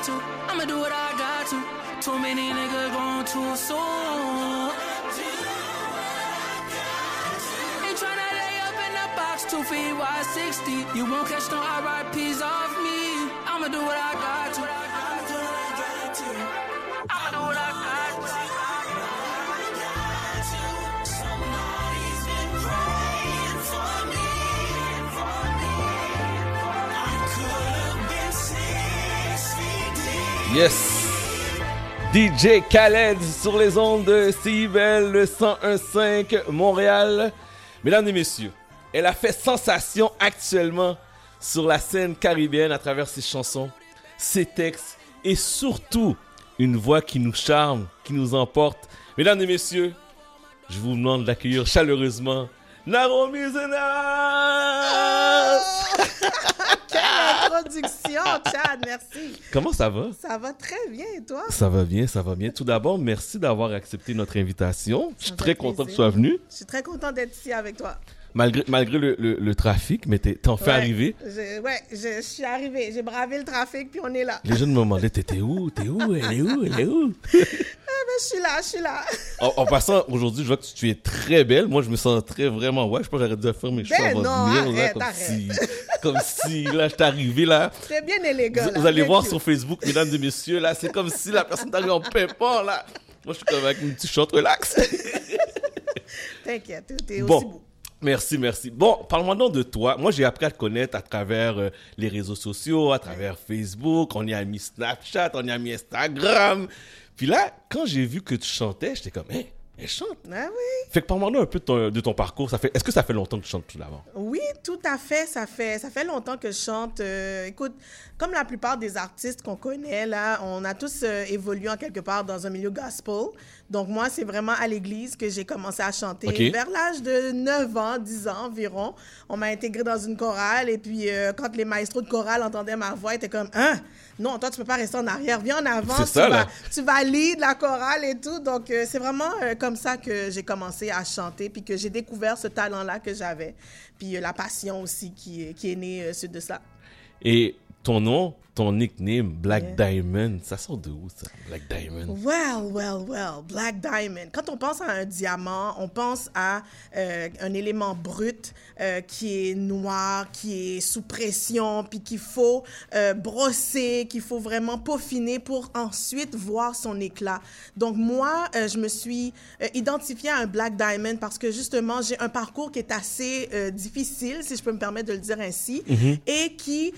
To. I'ma do what I got to. Too many niggas going too soon. Ain't tryna lay up in the box, two feet wide, 60. You won't catch no RIPs off me. I'ma do what I Yes! DJ Khaled sur les ondes de CIBL le 101.5 Montréal. Mesdames et messieurs, elle a fait sensation actuellement sur la scène caribéenne à travers ses chansons, ses textes et surtout une voix qui nous charme, qui nous emporte. Mesdames et messieurs, je vous demande d'accueillir chaleureusement Naomi Zenas! Quelle introduction, Chad, merci. Comment ça va? Ça va très bien, et toi? Ça va bien, ça va bien. Tout d'abord, merci d'avoir accepté notre invitation. Je suis très content que tu sois venu. Je suis très contente d'être ici avec toi. Malgré, malgré le, le- le trafic, mais t'es- t'en fais Ouais, arriver. je- ouais, je, je suis arrivée. J'ai bravé le trafic, puis on est là. Les gens me demandaient, t'étais où? T'es où? Elle est où? Elle est où? Ah, ben, je suis là, je suis là. En, en passant, aujourd'hui, je vois que tu es très belle. Moi, je me sens très vraiment. Ouais, je pense que j'aurais dû faire mes cheveux Ben avant non, de venir. là, comme. Si, comme si, là, je t'arrivais là. Très bien élégant. Vous, vous allez voir cute. sur Facebook, mesdames et messieurs, là, c'est comme si la personne t'arrive en pimpant, là. Moi, je suis comme avec une petite shot relax. T'inquiète, t'es aussi Bon. beau. Merci, merci. Bon, parle-moi donc de toi. Moi, j'ai appris à te connaître à travers euh, les réseaux sociaux, à travers Facebook. On y a mis Snapchat, on y a mis Instagram. Puis là, quand j'ai vu que tu chantais, j'étais comme, hé, elle chante. Ah oui. Fait que parle-moi un peu de ton, de ton parcours. Ça fait, est-ce que ça fait longtemps que tu chantes tout d'abord? Oui, tout à fait. Ça fait, ça fait longtemps que je chante. Euh, écoute, comme la plupart des artistes qu'on connaît, là, on a tous euh, évolué en quelque part dans un milieu gospel. Donc, moi, c'est vraiment à l'église que j'ai commencé à chanter. Vers l'âge de 9 ans, 10 ans environ, on m'a intégré dans une chorale. Et puis, euh, quand les maestros de chorale entendaient ma voix, ils étaient comme Hein? Non, toi, tu peux pas rester en arrière. Viens en avant. C'est tu ça, vas, là. tu lead la chorale et tout. Donc, euh, c'est vraiment euh, comme ça que j'ai commencé à chanter, puis que j'ai découvert ce talent-là que j'avais, puis la passion aussi qui, qui est née de ça. Et ton nom, ton nickname, Black Diamond, ça sort de où, ça? Black Diamond? Well, well, well, Black Diamond. Quand on pense à un diamant, on pense à euh, un élément brut euh, qui est noir, qui est sous pression, puis qu'il faut euh, brosser, qu'il faut vraiment peaufiner pour ensuite voir son éclat. Donc moi, je me suis identifiée à un Black Diamond parce que justement, j'ai un parcours qui est assez difficile, si je peux me permettre de le dire ainsi, Mhm. et qui,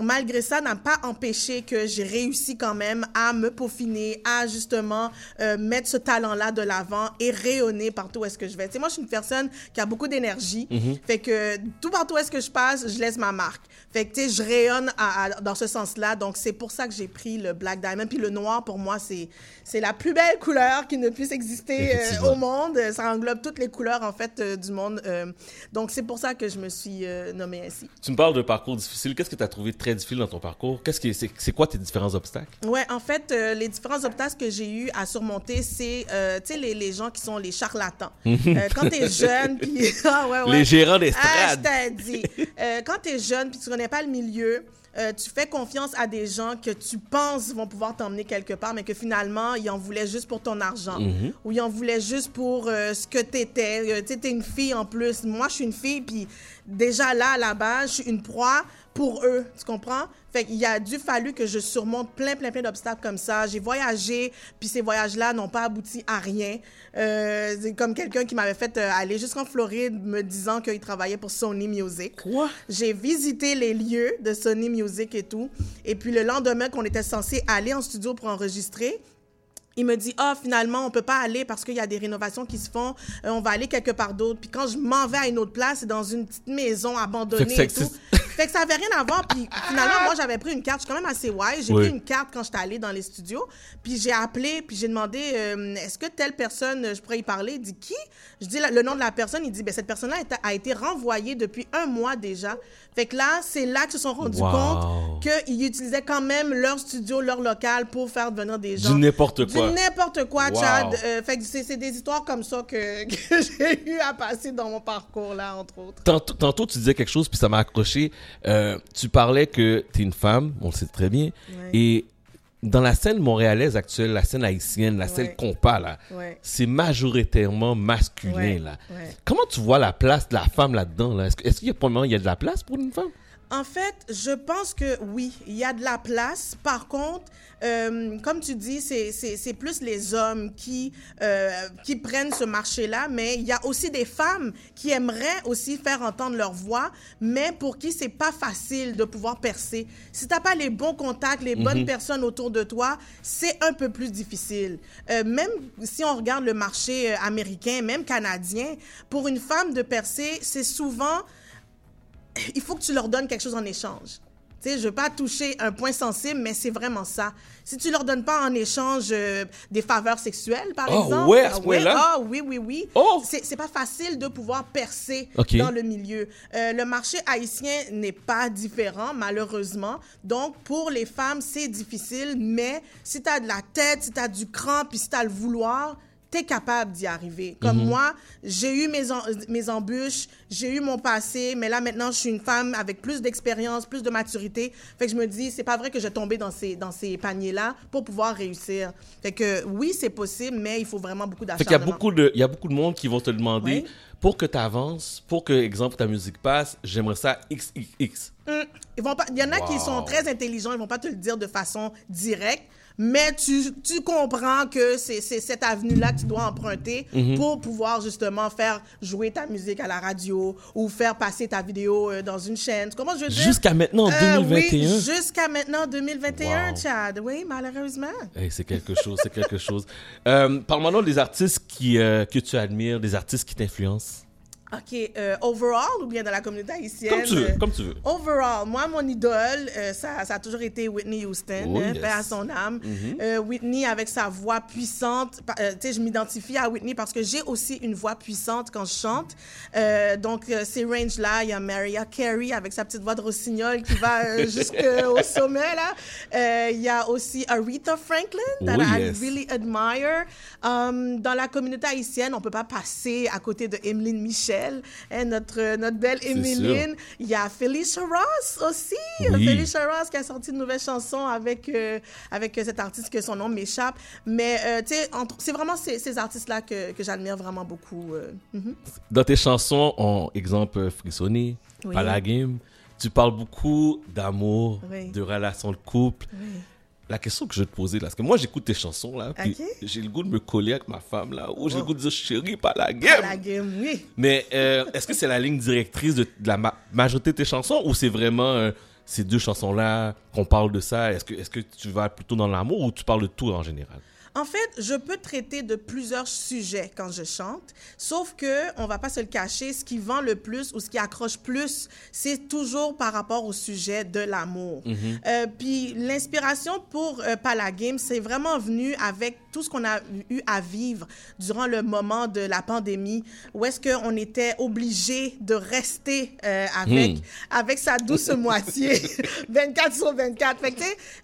malgré ça, n'a pas empêché que j'ai réussi quand même à me peaufiner, à justement euh, mettre ce talent-là de l'avant et rayonner partout où est-ce que je vais. Tu sais, moi, je suis une personne qui a beaucoup d'énergie. Mhm. Fait que tout partout où est-ce que je passe, je laisse ma marque. Fait que, tu sais, je rayonne à- à- dans ce sens-là. Donc, c'est pour ça que j'ai pris le Black Diamond. Puis le noir, pour moi, c'est c'est la plus belle couleur qui ne puisse exister euh, au monde. Ça englobe toutes les couleurs, en fait, euh, du monde. Euh, donc, c'est pour ça que je me suis nommée ainsi. Tu me parles de parcours difficile. Qu'est-ce que tu as trouvé très difficile dans ton parcours? Qu'est-ce qui, c'est, c'est quoi tes différents obstacles? Ouais, en fait, les différents obstacles que j'ai eu à surmonter, c'est, tu sais, les, les gens qui sont les charlatans. Quand t'es jeune, puis... ah, ouais, ouais. Les gérants Ah, d'estrade. je t'ai dit. Quand t'es jeune, puis tu connais pas le milieu, euh, tu fais confiance à des gens que tu penses vont pouvoir t'emmener quelque part, mais que finalement, ils en voulaient juste pour ton argent. Mhm. Ou ils en voulaient juste pour euh, ce que t'étais. Euh, tu sais, t'es une fille en plus. Moi, je suis une fille, puis déjà là, à la base, je suis une proie pour eux. Tu comprends? Fait qu'il a dû fallu que je surmonte plein, plein, plein d'obstacles comme ça. J'ai voyagé, puis ces voyages-là n'ont pas abouti à rien. Euh, c'est comme quelqu'un qui m'avait fait euh, aller jusqu'en Floride me disant qu'il travaillait pour Sony Music. Quoi? J'ai visité les lieux de Sony Music et tout. Et puis le lendemain qu'on était censé aller en studio pour enregistrer, il me dit ah finalement on peut pas aller parce qu'il y a des rénovations qui se font. Euh, on va aller quelque part d'autre. Puis quand je m'en vais à une autre place c'est dans une petite maison abandonnée Fait et que ça- tout. Fait que ça avait rien à voir. Puis finalement moi j'avais pris une carte. Je suis quand même assez wise. J'ai Oui. pris une carte quand j'étais allée dans les studios. Puis j'ai appelé puis j'ai demandé euh, est-ce que telle personne euh, je pourrais y parler? Il dit qui? Je dis le nom de la personne. Il dit ben cette personne là a été renvoyée depuis un mois déjà. Fait que là c'est là qu'ils se sont rendus Wow. compte qu'ils utilisaient quand même leur studio leur local pour faire venir des gens. Du n'importe quoi. N'importe quoi, Wow. Chad. Euh, fait que c'est des histoires comme ça que, que j'ai eu à passer dans mon parcours, là, entre autres. Tantôt, tantôt, tu disais quelque chose, puis ça m'a accroché. Euh, tu parlais que tu es une femme, on le sait très bien. Ouais. Et dans la scène montréalaise actuelle, la scène haïtienne, la scène Ouais. compas, là, Ouais. c'est majoritairement masculin. Là. Comment tu vois la place de la femme là-dedans? Là? Est-ce, qu'il y a, pour le moment, il y a de la place pour une femme? En fait, je pense que oui, il y a de la place. Par contre, euh, comme tu dis, c'est- plus les hommes qui, euh, qui prennent ce marché-là, mais il y a aussi des femmes qui aimeraient aussi faire entendre leur voix, mais pour qui c'est pas facile de pouvoir percer. Si t'as pas les bons contacts, les bonnes Mhm. personnes autour de toi, c'est un peu plus difficile. Euh, même si on regarde le marché américain, même canadien, pour une femme de percer, c'est souvent il faut que tu leur donnes quelque chose en échange. Tu sais, je veux pas toucher un point sensible, mais c'est vraiment ça. Si tu leur donnes pas en échange euh, des faveurs sexuelles, par Ah exemple. ouais, à ce ah oui? Ah oui, oui, oui. C'est c'est pas facile de pouvoir percer dans le milieu. Euh, le marché haïtien n'est pas différent, malheureusement. Donc, pour les femmes, c'est difficile, mais si tu as de la tête, si tu as du cran, puis si tu as le vouloir, tu es capable d'y arriver. Comme Mhm. moi, j'ai eu mes, en- mes embûches, j'ai eu mon passé, mais là, maintenant, je suis une femme avec plus d'expérience, plus de maturité. Fait que je me dis, c'est pas vrai que je tombais dans ces, dans ces paniers-là pour pouvoir réussir. Fait que oui, c'est possible, mais il faut vraiment beaucoup Fait qu'il y a d'acharnement. beaucoup de, il y a beaucoup de monde qui vont te demander Oui. pour que tu avances, pour que, exemple, ta musique passe, j'aimerais ça XXX. Hum, Ils vont pas. Il y en a qui sont très intelligents, ils vont pas te le dire de façon directe, mais tu, tu comprends que c'est cette avenue-là que tu dois emprunter Mhm. pour pouvoir justement faire jouer ta musique à la radio ou faire passer ta vidéo euh, dans une chaîne. Comment je veux dire? Jusqu'à maintenant, en Euh, 2021. Oui, jusqu'à maintenant, 2021, Wow. Chad. Oui, malheureusement. Hey, c'est quelque chose, c'est quelque chose. Euh, Parle-moi des artistes qui, euh, que tu admires, des artistes qui t'influencent. OK, euh, overall ou bien dans la communauté haïtienne? Comme tu veux, euh, comme tu veux. Overall, moi, mon idole, euh, ça, ça a toujours été Whitney Houston, Oh, hein, yes. paix à son âme. Mhm. Euh, Whitney, avec sa voix puissante, euh, tu sais, je m'identifie à Whitney parce que j'ai aussi une voix puissante quand je chante. Euh, donc, euh, ces ranges-là, il y a Mariah Carey avec sa petite voix de rossignol qui va euh, jusqu'au sommet, là. Euh, Il y a aussi Aretha Franklin, that Oh, I yes. really admire. Um, dans la communauté haïtienne, on peut pas passer à côté de Emeline Michel, hein, notre, notre belle Emeline. Il y a Felicia Ross aussi. Oui. Felicia Ross qui a sorti une nouvelle chanson avec, euh, avec euh, cet artiste que son nom m'échappe. Mais euh, tu sais, entre- c'est vraiment ces, ces artistes-là que, que j'admire vraiment beaucoup. euh. Mhm. Dans tes chansons, en exemple Frissonné, Oui. Pas la game, tu parles beaucoup d'amour, Oui. de relations de couple. Oui. La question que je vais te poser là, parce que moi j'écoute tes chansons là, j'ai le goût de me coller avec ma femme là, ou j'ai le Oh. goût de dire chérie, pas la game. La game, oui. Mais euh, est-ce que c'est la ligne directrice de, de la ma- majorité de tes chansons ou c'est vraiment euh, ces deux chansons-là qu'on parle de ça? Est-ce que, est que tu vas plutôt dans l'amour ou tu parles de tout en général? En fait, je peux traiter de plusieurs sujets quand je chante, sauf que on va pas se le cacher, ce qui vend le plus ou ce qui accroche plus, c'est toujours par rapport au sujet de l'amour. Mhm. Euh, puis l'inspiration pour euh, Pas la Game, c'est vraiment venu avec tout ce qu'on a eu à vivre durant le moment de la pandémie, où est-ce qu'on était obligé de rester euh, avec, Hmm. avec sa douce moitié 24 sur 24. Fait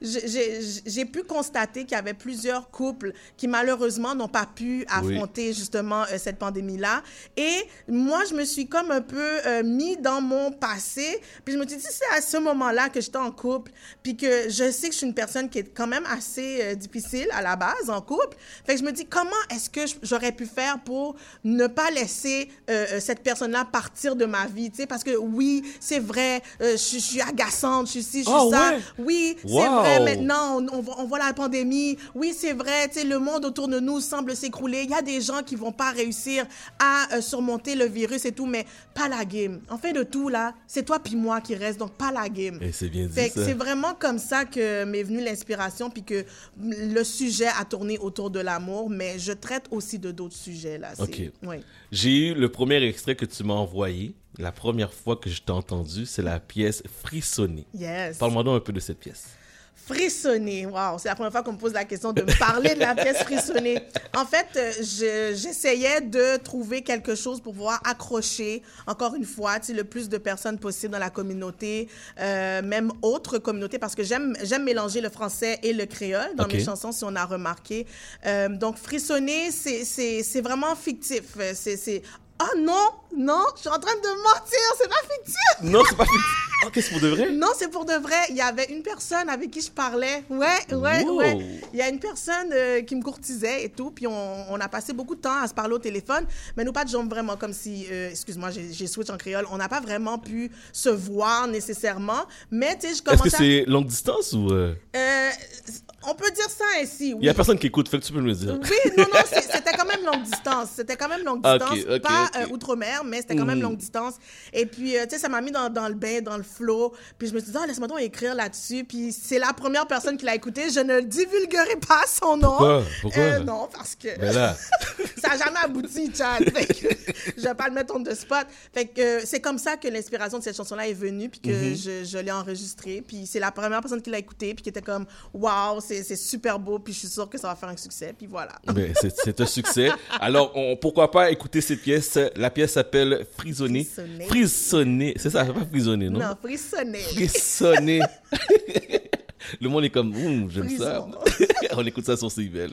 j'ai- pu constater qu'il y avait plusieurs couples qui malheureusement n'ont pas pu affronter justement euh, cette pandémie-là. Et moi, je me suis comme un peu euh, mis dans mon passé. Puis je me suis dit, c'est à ce moment-là que j'étais en couple, puis que je sais que je suis une personne qui est quand même assez difficile à la base en couple. Fait que je me dis, comment est-ce que j'aurais pu faire pour ne pas laisser euh, euh, cette personne-là partir de ma vie, tu sais, parce que oui, c'est vrai, euh, je je suis agaçante, je suis ci, je suis Ah ça. ouais? Oui, c'est vrai maintenant, on, on voit, on voit la pandémie. Oui, c'est vrai, tu sais, le monde autour de nous semble s'écrouler. Il y a des gens qui vont pas réussir à euh, surmonter le virus et tout, mais pas la game. En fait de tout, là, c'est toi puis moi qui reste, donc pas la game. Et c'est bien dit c'est vraiment comme ça que m'est venue l'inspiration, puis que le sujet a tourné autour de l'amour, mais je traite aussi de d'autres sujets, là. Ok. Oui. J'ai eu le premier extrait que tu m'as envoyé. La première fois que je t'ai entendu, c'est la pièce Frissonner. Yes. Parle-moi donc un peu de cette pièce. Frissonner. Wow, c'est la première fois qu'on me pose la question de me parler de la pièce frissonner. En fait, euh, je- j'essayais de trouver quelque chose pour pouvoir accrocher, encore une fois, tu sais, le plus de personnes possible dans la communauté, euh, même autres communautés, parce que j'aime j'aime mélanger le français et le créole dans mes chansons, si on a remarqué. Euh, donc, frissonner, c'est- c'est c'est vraiment fictif. C'est... c'est- Ah non, non, je suis en train de mentir, c'est pas fictif. Non, c'est pas fictif. Oh, qu'est-ce pour de vrai? Non, c'est pour de vrai. Il y avait une personne avec qui je parlais. Ouais, ouais, Wow. ouais. Il y a une personne euh, qui me courtisait et tout. Puis on, on a passé beaucoup de temps à se parler au téléphone. Mais nous, pas de jambes vraiment comme si, euh, excuse-moi, j'ai switch en créole. On n'a pas vraiment pu se voir nécessairement. Mais tu sais, je Est-ce commençais que c'est longue distance ou. euh, on peut dire ça ainsi, oui. Il y a personne qui écoute, fait que tu peux me le dire. Oui, non, non, c'était quand même longue distance. C'était quand même longue Ah, distance. ok, ok, pas ok. euh, mais c'était quand même Mhm. longue distance. Et puis, euh, tu sais, ça m'a mis dans, dans le bain, dans le flow. Puis je me suis dit, ah, laisse-moi donc écrire là-dessus. Puis c'est la première personne qui l'a écouté. Je ne divulguerai pas son nom. Pourquoi? Pourquoi? Euh, non, parce que Ben ça n'a jamais abouti, Chad. Fait que je vais pas le mettre on the spot. Fait que euh, c'est comme ça que l'inspiration de cette chanson-là est venue, puis que Mhm. je, je l'ai enregistrée. Puis c'est la première personne qui l'a écoutée, puis qui était comme, waouh, c'est super beau, puis je suis sûre que ça va faire un succès. Puis voilà. Ben, c'est- c'est un succès. Alors, on- pourquoi pas écouter cette pièce? La pièce s'appelle Frisonner. Frisonner. Frisonner. C'est ça, pas frisonner, non? Non, frissonner. Frissonner. Le monde est comme, Hum, j'aime ça. On écoute ça sur CIBL.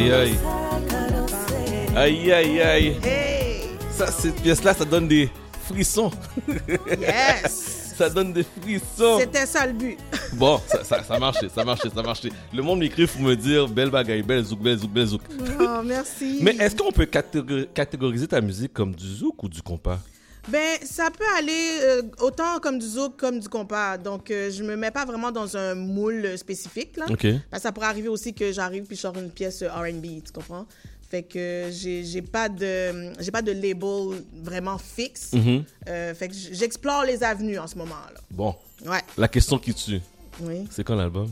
Aïe, aïe, aïe. Aïe, aïe, aïe. Ça, cette pièce-là, ça donne des frissons. Yes! ça donne des frissons. C'était ça le but. Bon, ça, ça, ça marchait, ça marchait, ça marchait. Le monde m'écrit pour me dire belle bagaille, belle zouk, belle zouk, belle zouk. Oh, merci. Mais est-ce qu'on peut catégor- catégoriser ta musique comme du zouk ou du compas? Ben, ça peut aller euh, autant comme du zouk comme du compas. Donc, euh, je me mets pas vraiment dans un moule spécifique, là. OK. Parce que ça pourrait arriver aussi que j'arrive puis je sors une pièce euh, R&B, tu comprends? Fait que j'ai j'ai pas de j'ai pas de label vraiment fixe. Mhm. Euh, fait que j'explore les avenues en ce moment-là. Bon. Ouais. La question qui tue. Oui. C'est quand l'album?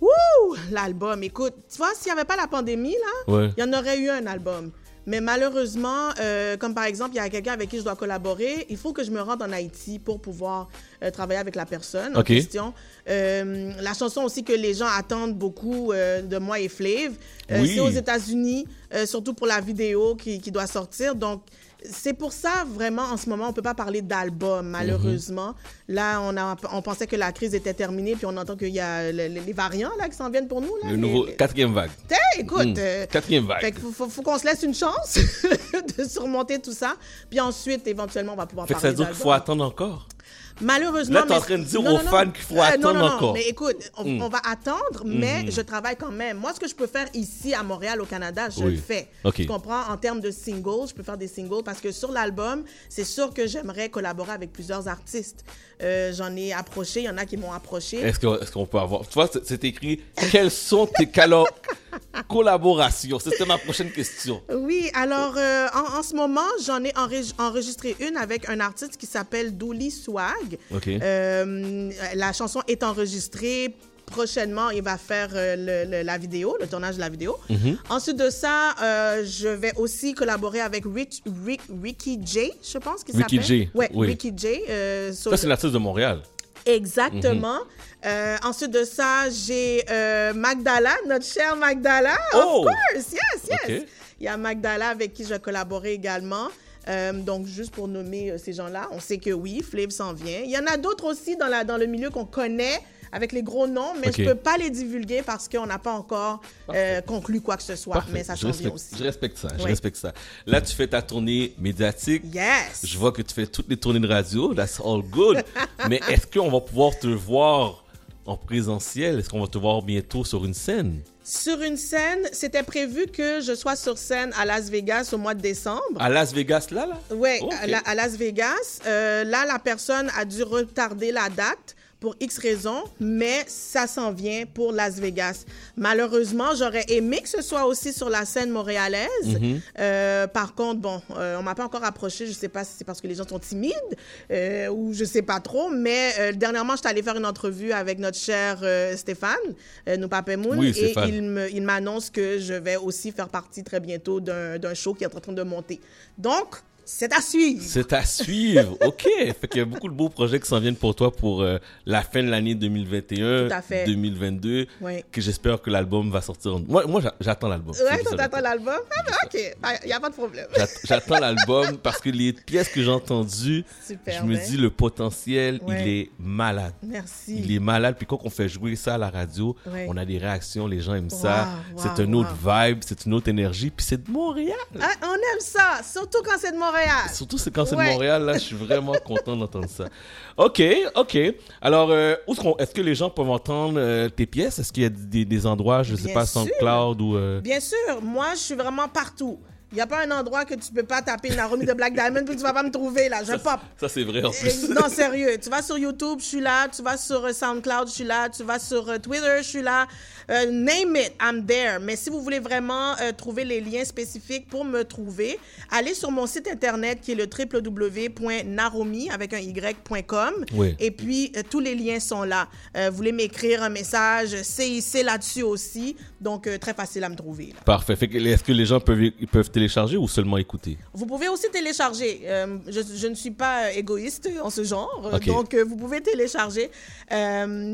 Wouh! L'album, écoute, tu vois, s'il n'y avait pas la pandémie, là, Ouais. il y en aurait eu un album. Mais malheureusement, euh, comme par exemple, il y a quelqu'un avec qui je dois collaborer, il faut que je me rende en Haïti pour pouvoir euh, travailler avec la personne en question. Euh, la chanson aussi que les gens attendent beaucoup de moi et Flav, Oui. c'est aux États-Unis, surtout pour la vidéo qui, qui doit sortir. Donc, c'est pour ça, vraiment, en ce moment, on peut pas parler d'album, malheureusement. Là, on, a, on pensait que la crise était terminée, puis on entend qu'il y a le- le- les variants là, qui s'en viennent pour nous. Là, Le les- nouveau les- quatrième vague. Écoute, Hmm. euh, Quatrième vague. fait faut, faut- faut qu'on se laisse une chance de surmonter tout ça. Puis ensuite, éventuellement, on va pouvoir Fait que ça parler veut dire qu'il faut attendre encore? Malheureusement. Là, t'es en train de dire Non, aux non, fans qu'il faut Euh, attendre non, non, non, encore. Mais écoute, on, Mm. on va attendre, mais Mhm. je travaille quand même. Moi, ce que je peux faire ici à Montréal, au Canada, je Oui. le fais. OK. Tu comprends? En termes de singles, je peux faire des singles parce que sur l'album, c'est sûr que j'aimerais collaborer avec plusieurs artistes. Euh, J'en ai approché, il y en a qui m'ont approché. Est-ce qu'on qu'on peut avoir. Tu vois, c'est- écrit quelles sont tes collaborations? C'était ma prochaine question. Oui, alors euh, en, en ce moment, j'en ai enreg- enregistré une avec un artiste qui s'appelle Dooley Swag. Euh, la chanson est enregistrée. Prochainement, il va faire euh, le- le- la vidéo, le tournage de la vidéo. Mhm. Ensuite de ça, euh, je vais aussi collaborer avec Rich, Rick- Ricky J, je pense qu'il Ricky s'appelle. J, Ouais, oui. Ricky J. euh, Ça, c'est l'artiste de Montréal. Exactement. Euh, ensuite de ça, j'ai Magdala, notre chère Magdala. Oh! Of course, yes, yes. Il y a Magdala avec qui je vais collaborer également. Euh, donc, juste pour nommer euh, ces gens-là, on sait que oui, Flav s'en vient. Il y en a d'autres aussi dans, la, dans le milieu qu'on connaît avec les gros noms, mais je peux pas les divulguer parce qu'on n'a pas encore euh, conclu quoi que ce soit. Parfait. Mais ça vient respecte, aussi. je respecte ça. Je respecte ça. Là, tu fais ta tournée médiatique. Yes. Je vois que tu fais toutes les tournées de radio. That's all good. Mais est-ce qu'on va pouvoir te voir en présentiel? Est-ce qu'on va te voir bientôt sur une scène? Sur une scène, c'était prévu que je sois sur scène à Las Vegas au mois de décembre. À Las Vegas, là, là? Oui, Ok. à, la- à Las Vegas. Euh, là, la personne a dû retarder la date pour X raisons, mais ça s'en vient pour Las Vegas. Malheureusement, j'aurais aimé que ce soit aussi sur la scène montréalaise. Mhm. Euh, par contre, bon, euh, on m'a pas encore approché. Je sais pas si c'est parce que les gens sont timides euh, ou je sais pas trop. Mais euh, dernièrement, j'étais allée faire une entrevue avec notre cher Stéphane, nous Moon, Oui, et il m'annonce que je vais aussi faire partie très bientôt d'un d'un show qui est en train de monter. Donc, c'est à suivre. C'est à suivre. OK. Fait qu'il y a beaucoup de beaux projets qui s'en viennent pour toi pour euh, la fin de l'année 2021, Tout à fait. 2022. Oui. Que j'espère que l'album va sortir. en- Moi, moi j'a- j'attends l'album. Ouais, toi, t'attends l'album? Ah, ben, OK, il n'y a pas de problème. J'att- J'attends l'album parce que les pièces que j'ai entendues, Super, je me ben. dis le potentiel, Ouais. il est malade. Merci. Il est malade. Puis quand on fait jouer ça à la radio, Ouais. on a des réactions, les gens aiment ça. Wow, c'est wow, un autre vibe, c'est une autre énergie. Puis c'est de Montréal. Ah, on aime ça, surtout quand c'est de Montréal. Surtout c'est quand c'est Ouais. de Montréal, là, je suis vraiment content d'entendre ça. Ok, ok. Alors, euh, où est-ce qu'on- est-ce que les gens peuvent entendre euh, tes pièces? Est-ce qu'il y a des, des endroits, je sais Bien pas, sûr. SoundCloud ou... euh, Bien sûr, moi, je suis vraiment partout. Il n'y a pas un endroit que tu peux pas taper Naromi de Black Diamond puis tu vas pas me trouver, là. Je pop. Ça, c'est vrai en plus. non, sérieux. Tu vas sur YouTube, je suis là. Tu vas sur SoundCloud, je suis là. Tu vas sur Twitter, je suis là. Euh, name it, I'm there. Mais si vous voulez vraiment euh, trouver les liens spécifiques pour me trouver, allez sur mon site internet qui est le www.naromi avec un y.com. Oui. Et puis, euh, tous les liens sont là. Vous voulez m'écrire un message, CIC là-dessus aussi. Donc, très facile à me trouver. là. Parfait. Est-ce que les gens peuvent, ils peuvent télécharger ou seulement écouter? Vous pouvez aussi télécharger. Je, je ne suis pas égoïste en ce genre. Ok. Donc, vous pouvez télécharger.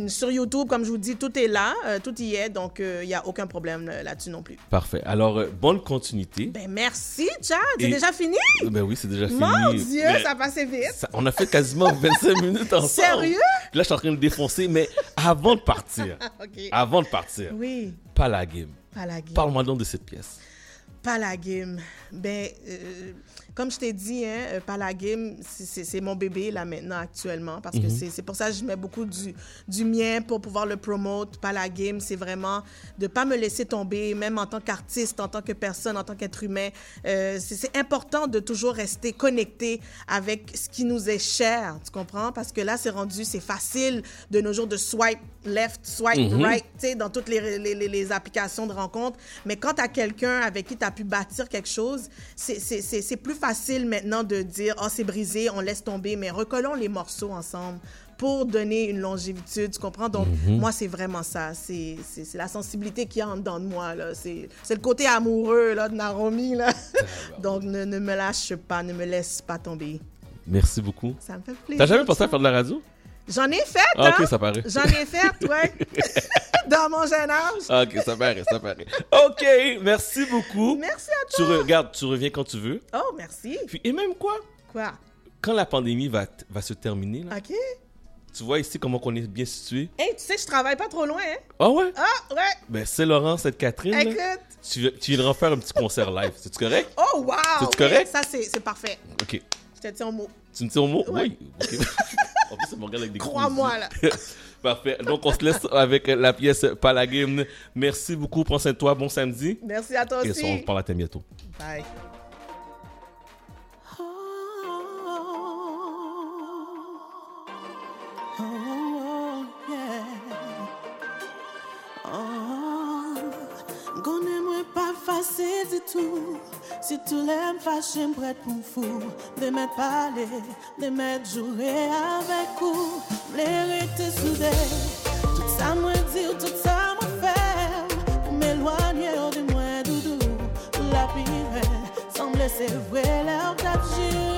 Sur YouTube, comme je vous dis, tout est là. tout y est. Donc, euh, il n'y a aucun problème euh, là-dessus non plus. Parfait. Alors, euh, bonne continuité. Ben, merci, Chad. C'est Et- déjà fini? Ben oui, c'est déjà fini. Mon Dieu, Mais ça passait vite. ça- on a fait quasiment 25 minutes ensemble. Sérieux? Là, je suis en train de défoncer, mais avant de partir, avant de partir, Oui, pas la game. pas la game. Parle-moi donc de cette pièce. Pas la game. Ben, euh, comme je t'ai dit, hein, euh, Palagame, c'est- mon bébé là maintenant actuellement parce que Mhm. c'est c'est pour ça que je mets beaucoup du, du mien pour pouvoir le promote. Palagame, c'est vraiment de pas me laisser tomber, même en tant qu'artiste, en tant que personne, en tant qu'être humain. Euh, c'est important de toujours rester connecté avec ce qui nous est cher, tu comprends? Parce que là, c'est rendu, c'est facile de nos jours de swipe left, swipe Mhm. right, tu sais, dans toutes les, les, les- les applications de rencontres. Mais quand tu as quelqu'un avec qui tu as pu bâtir quelque chose, c'est- plus facile maintenant de dire, oh, c'est brisé, on laisse tomber, mais recollons les morceaux ensemble pour donner une longévitude, tu comprends? Donc, Mhm. moi, c'est vraiment ça. C'est la sensibilité qui est en dedans de moi, là. C'est le côté amoureux, là, de Naromi, là. Donc, ne, ne me lâche pas, ne me laisse pas tomber. Merci beaucoup. Ça me fait plaisir. T'as jamais pensé à faire de la radio? J'en ai fait, Ah, hein? ok, ça paraît. J'en ai fait, ouais. Dans mon jeune âge. Ah, ok, ça paraît, ça paraît. Ok, merci beaucoup. Merci à Tu toi. regardes, tu reviens quand tu veux. Oh, merci. Puis, et même quoi? Quoi? Quand la pandémie va, se terminer, là, OK. tu vois ici comment on est bien situé? Hey, tu sais, je travaille pas trop loin, hein? Ah ouais? Ah, ouais. Ben, Saint-Laurent, Sainte-Catherine, là, Écoute. tu, tu viendras faire un petit concert live. C'est-tu correct? Oh, wow! C'est-tu Oui, correct? Ça, c'est c'est parfait. Ok. Je te tiens au mot. Tu me tiens au mot? Oui. Ok. en plus, ça me regarde avec des Crois-moi, là. Parfait. Donc, on se laisse avec la pièce Palagame. Merci beaucoup. Prends soin de toi. Bon samedi. Merci à toi Et aussi. on se parle à bientôt. Bye. Pa fase di tou Si lem fache m prête pou fou. De met pale, de met jure avek ou Mle rete soude Tout sa mwen di ou tout sa mwen fe Pou m'éloigner de mwen doudou. Ou la pire. Semble lèr tap jure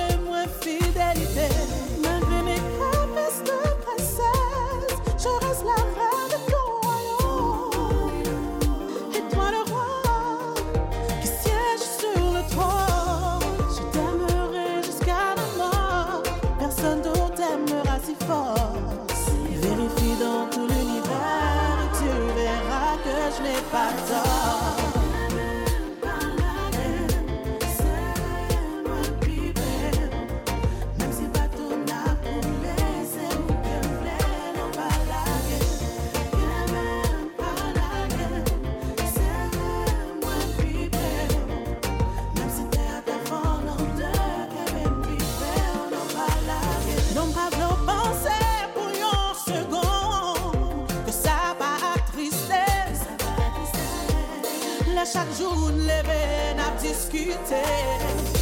je n'ai discuter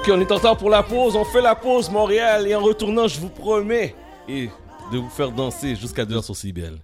Ok, on est en retard pour la pause. On fait la pause, Montréal. Et en retournant, je vous promets et de vous faire danser jusqu'à 2h sur CBL.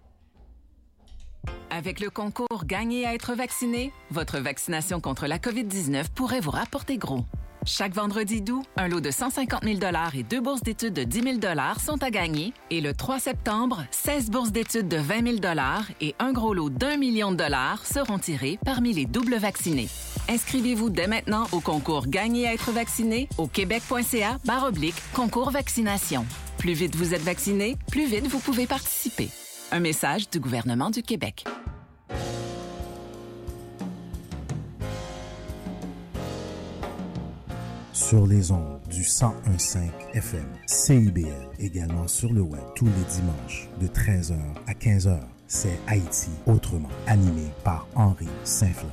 Avec le concours Gagner à être vacciné, votre vaccination contre la COVID-19 pourrait vous rapporter gros. Chaque vendredi d'août, un lot de 150 000 et deux bourses d'études de 10 000 sont à gagner. Et le 3 septembre, 16 bourses d'études de 20 000 et un gros lot d'un million de dollars seront tirés parmi les doubles vaccinés. Inscrivez-vous dès maintenant au concours Gagner à être vacciné au québec.ca oblique concours vaccination. Plus vite vous êtes vacciné, plus vite vous pouvez participer. Un message du gouvernement du Québec. Sur les ondes du 1015 FM CIBL, également sur le web tous les dimanches de 13h à 15h. C'est Haïti autrement, animé par Henri Saint-Fleur.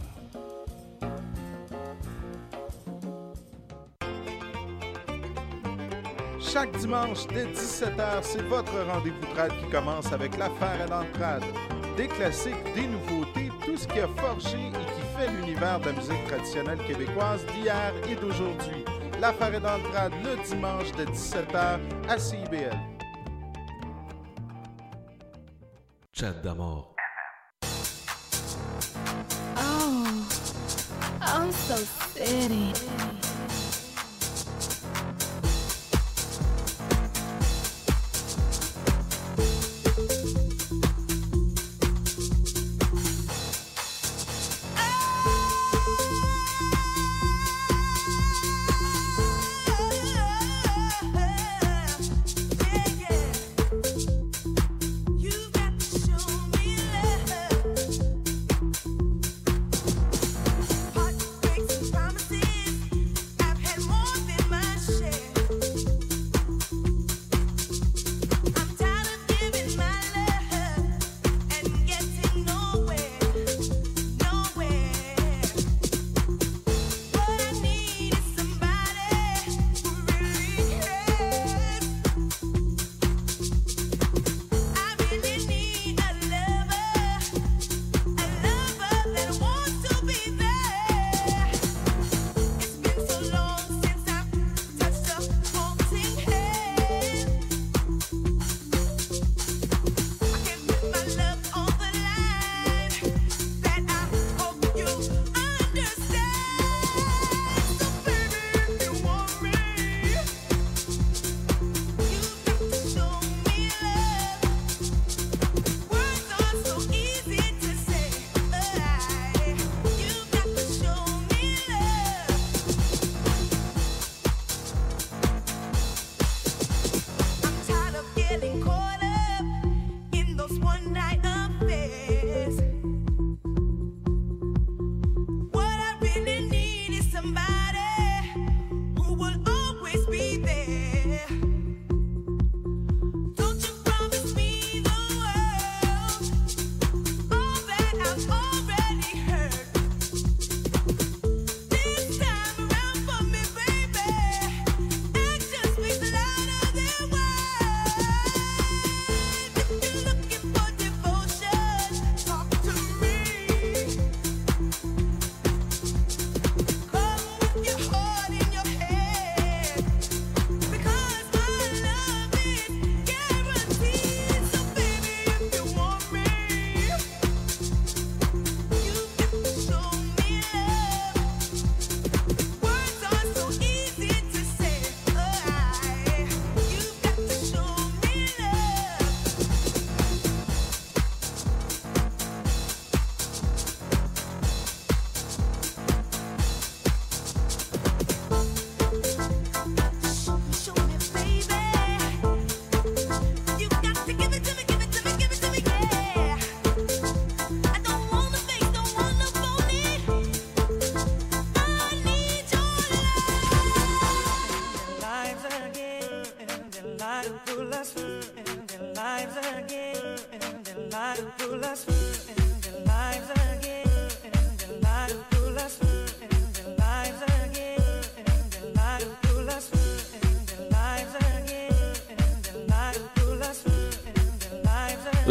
Chaque dimanche dès 17h, c'est votre rendez-vous trad qui commence avec l'affaire à l'entrade. Des classiques, des nouveautés, tout ce qui a forgé et qui fait l'univers de la musique traditionnelle québécoise d'hier et d'aujourd'hui. L'affaire est dans le le dimanche de 17h à CIBL. Chat d'amour. Oh, I'm so city. somebody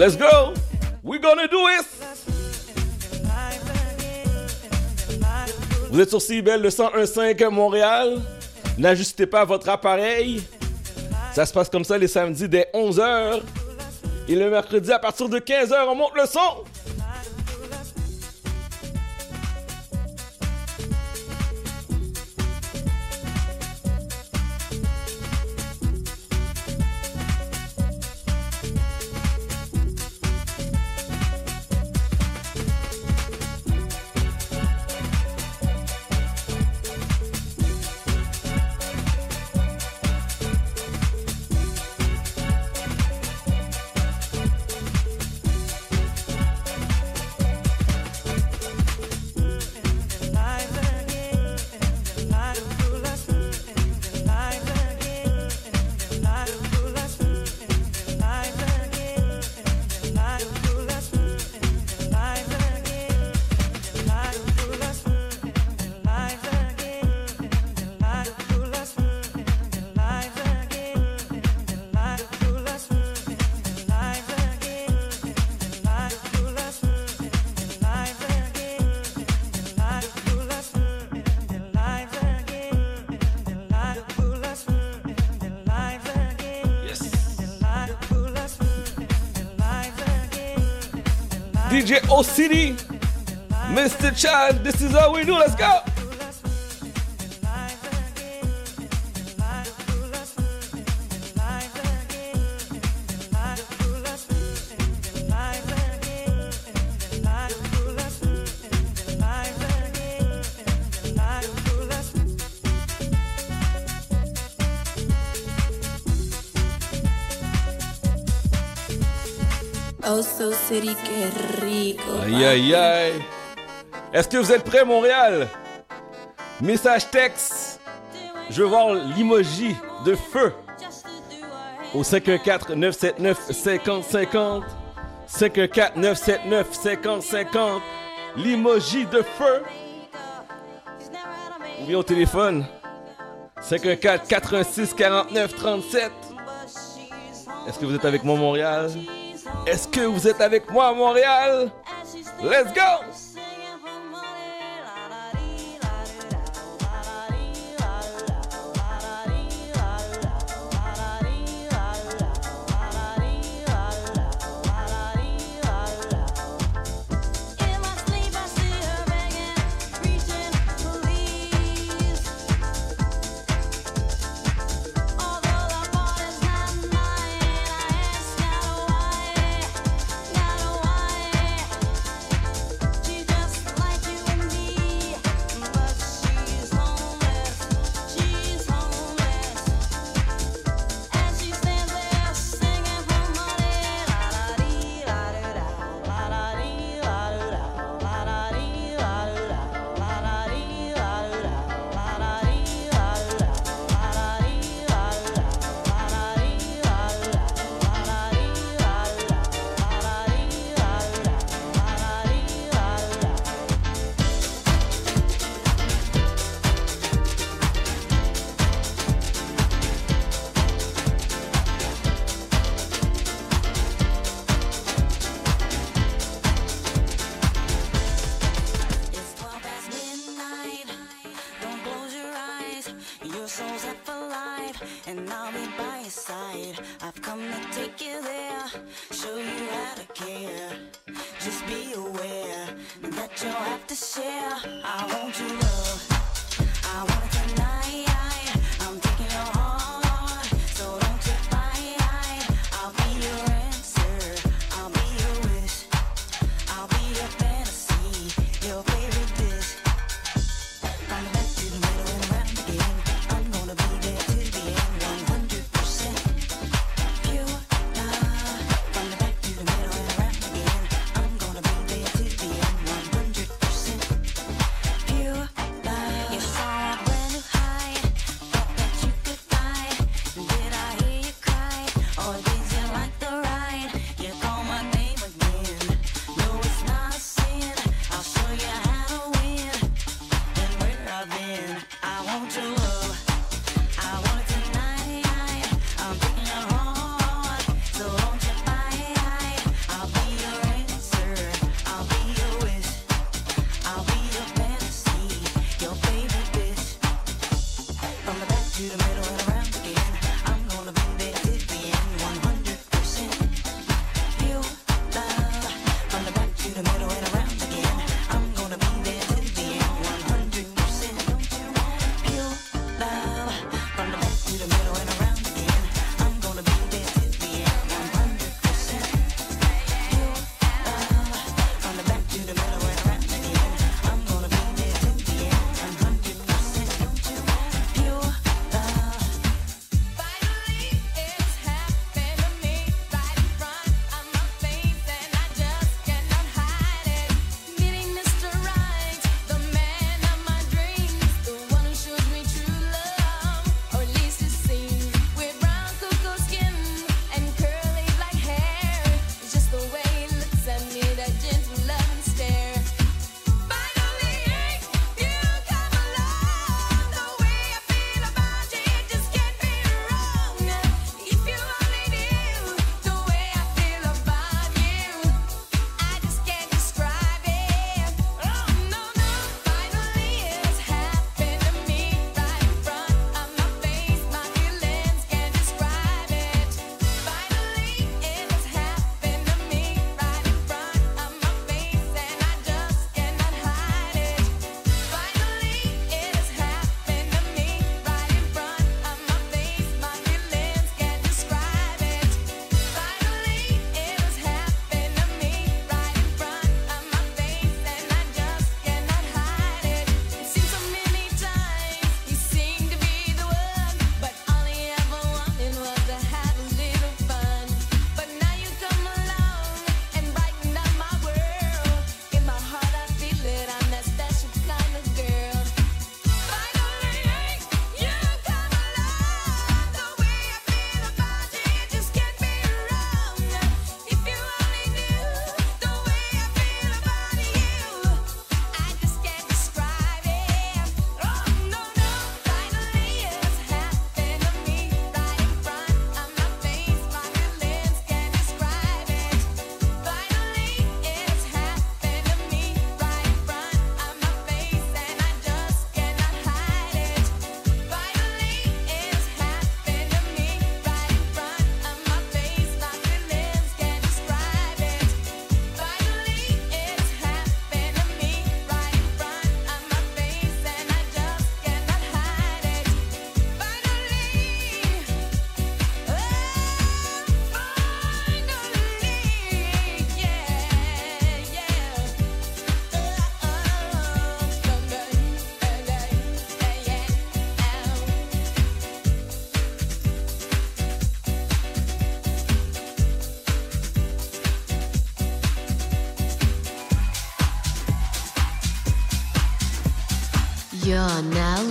Let's go! We're gonna do it! Vous êtes sur CIBEL, le 101.5 Montréal. N'ajustez pas votre appareil. Ça se passe comme ça les samedis dès 11h. Et le mercredi à partir de 15h, on monte le son. Is how we do. Let's go. Oh, so city, qué rico. Aïe aïe aïe. Est-ce que vous êtes prêts, Montréal? Message texte. Je veux voir l'emoji de feu. Au 514-979-5050. 514-979-5050. L'emoji de feu. Ou bien au téléphone. 514-86-49-37. Est-ce que vous êtes avec moi, Montréal? Est-ce que vous êtes avec moi, Montréal? Let's go! I've come to take you there, show you how to care. Just be aware that you'll have to share. I want your love. I want it tonight.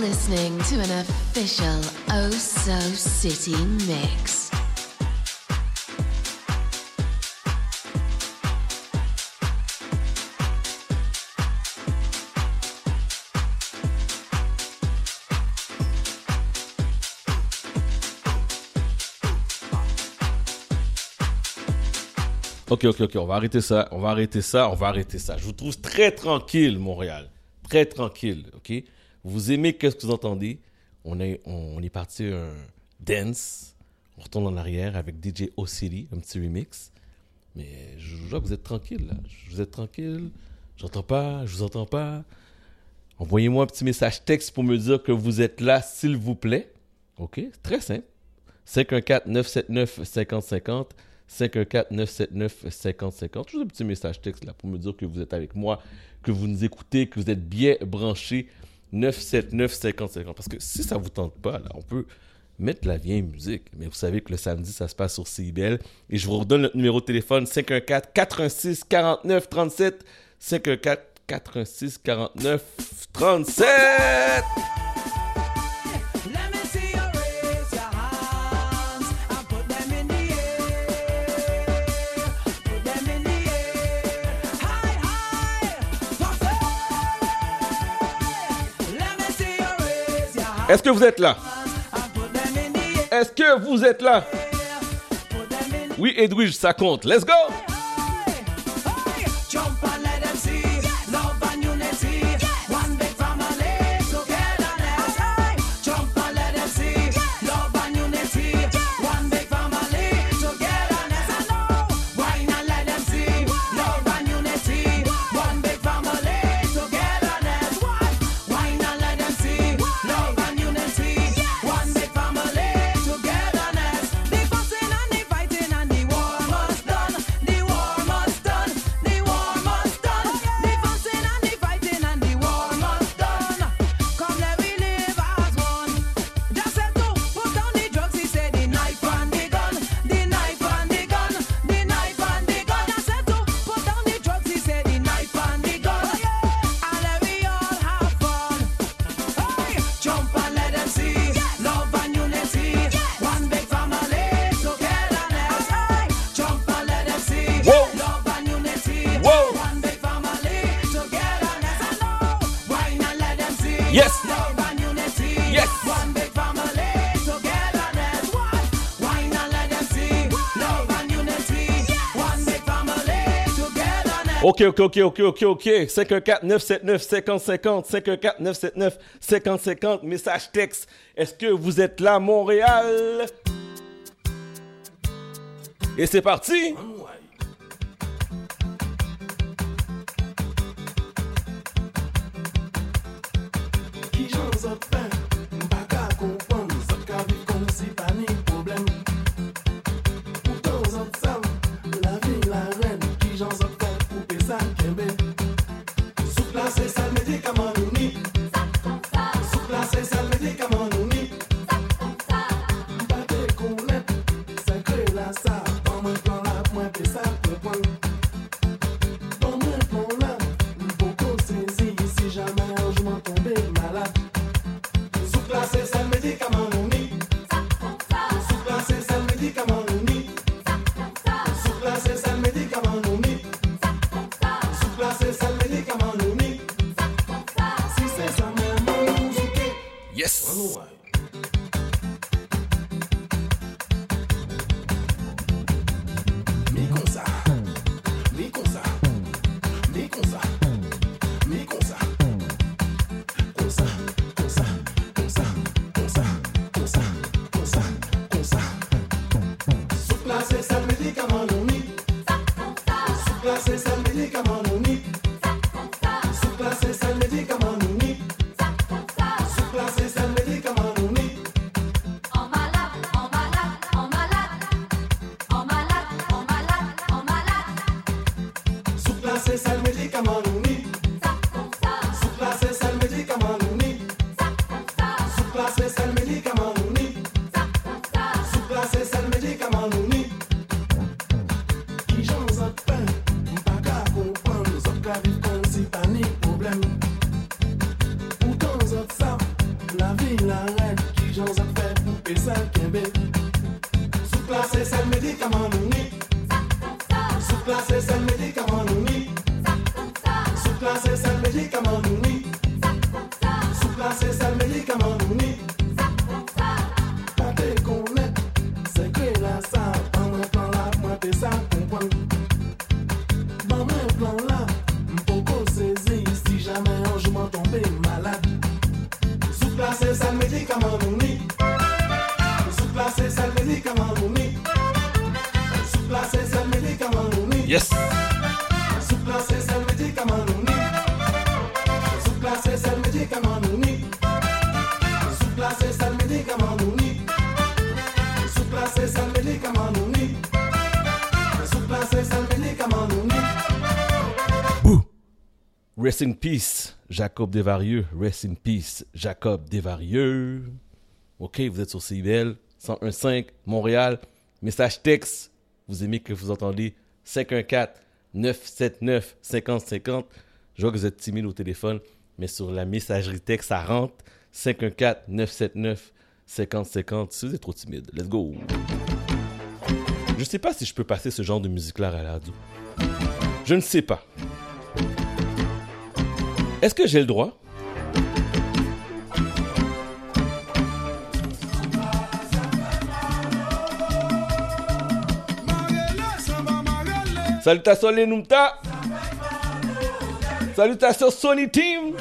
listening to an official Oh City mix. Ok, ok, ok, on va arrêter ça, on va arrêter ça, on va arrêter ça. Je vous trouve très tranquille, Montréal. Très tranquille, ok? Vous aimez qu'est-ce que vous entendez? On est, on, on est parti un dance. On retourne en arrière avec DJ O'Siri, un petit remix. Mais je vois que vous êtes tranquille, là. Vous êtes tranquille. J'entends pas, je vous entends pas. Envoyez-moi un petit message texte pour me dire que vous êtes là, s'il vous plaît. OK? Très simple. 514-979-5050. 514-979-5050. Juste un petit message texte là pour me dire que vous êtes avec moi, que vous nous écoutez, que vous êtes bien branchés 979 50 Parce que si ça vous tente pas, là, on peut mettre la vieille musique. Mais vous savez que le samedi, ça se passe sur CIBEL. Et je vous redonne notre numéro de téléphone 514 416 49 37. 514 416 49 37. Est-ce que vous êtes là? Est-ce que vous êtes là? Oui, Edwige, ça compte. Let's go! OK, OK, OK, OK, OK, OK. 514-979-5050. 514-979-5050. Message texte. Est-ce que vous êtes là, Montréal? Et c'est parti! Rest in peace, Jacob Desvarieux. Rest in peace, Jacob Desvarieux. OK, vous êtes sur CIBL 101.5 Montréal. Message texte. Vous aimez que vous entendez 514-979-5050. Je vois que vous êtes timide au téléphone, mais sur la messagerie texte, ça rentre. 514-979-5050. Si vous êtes trop timide, let's go. Je sais pas si je peux passer ce genre de musique-là à la radio. Je ne sais pas. Est-ce que j'ai le droit? Salutations les Numta Salutations Sony Team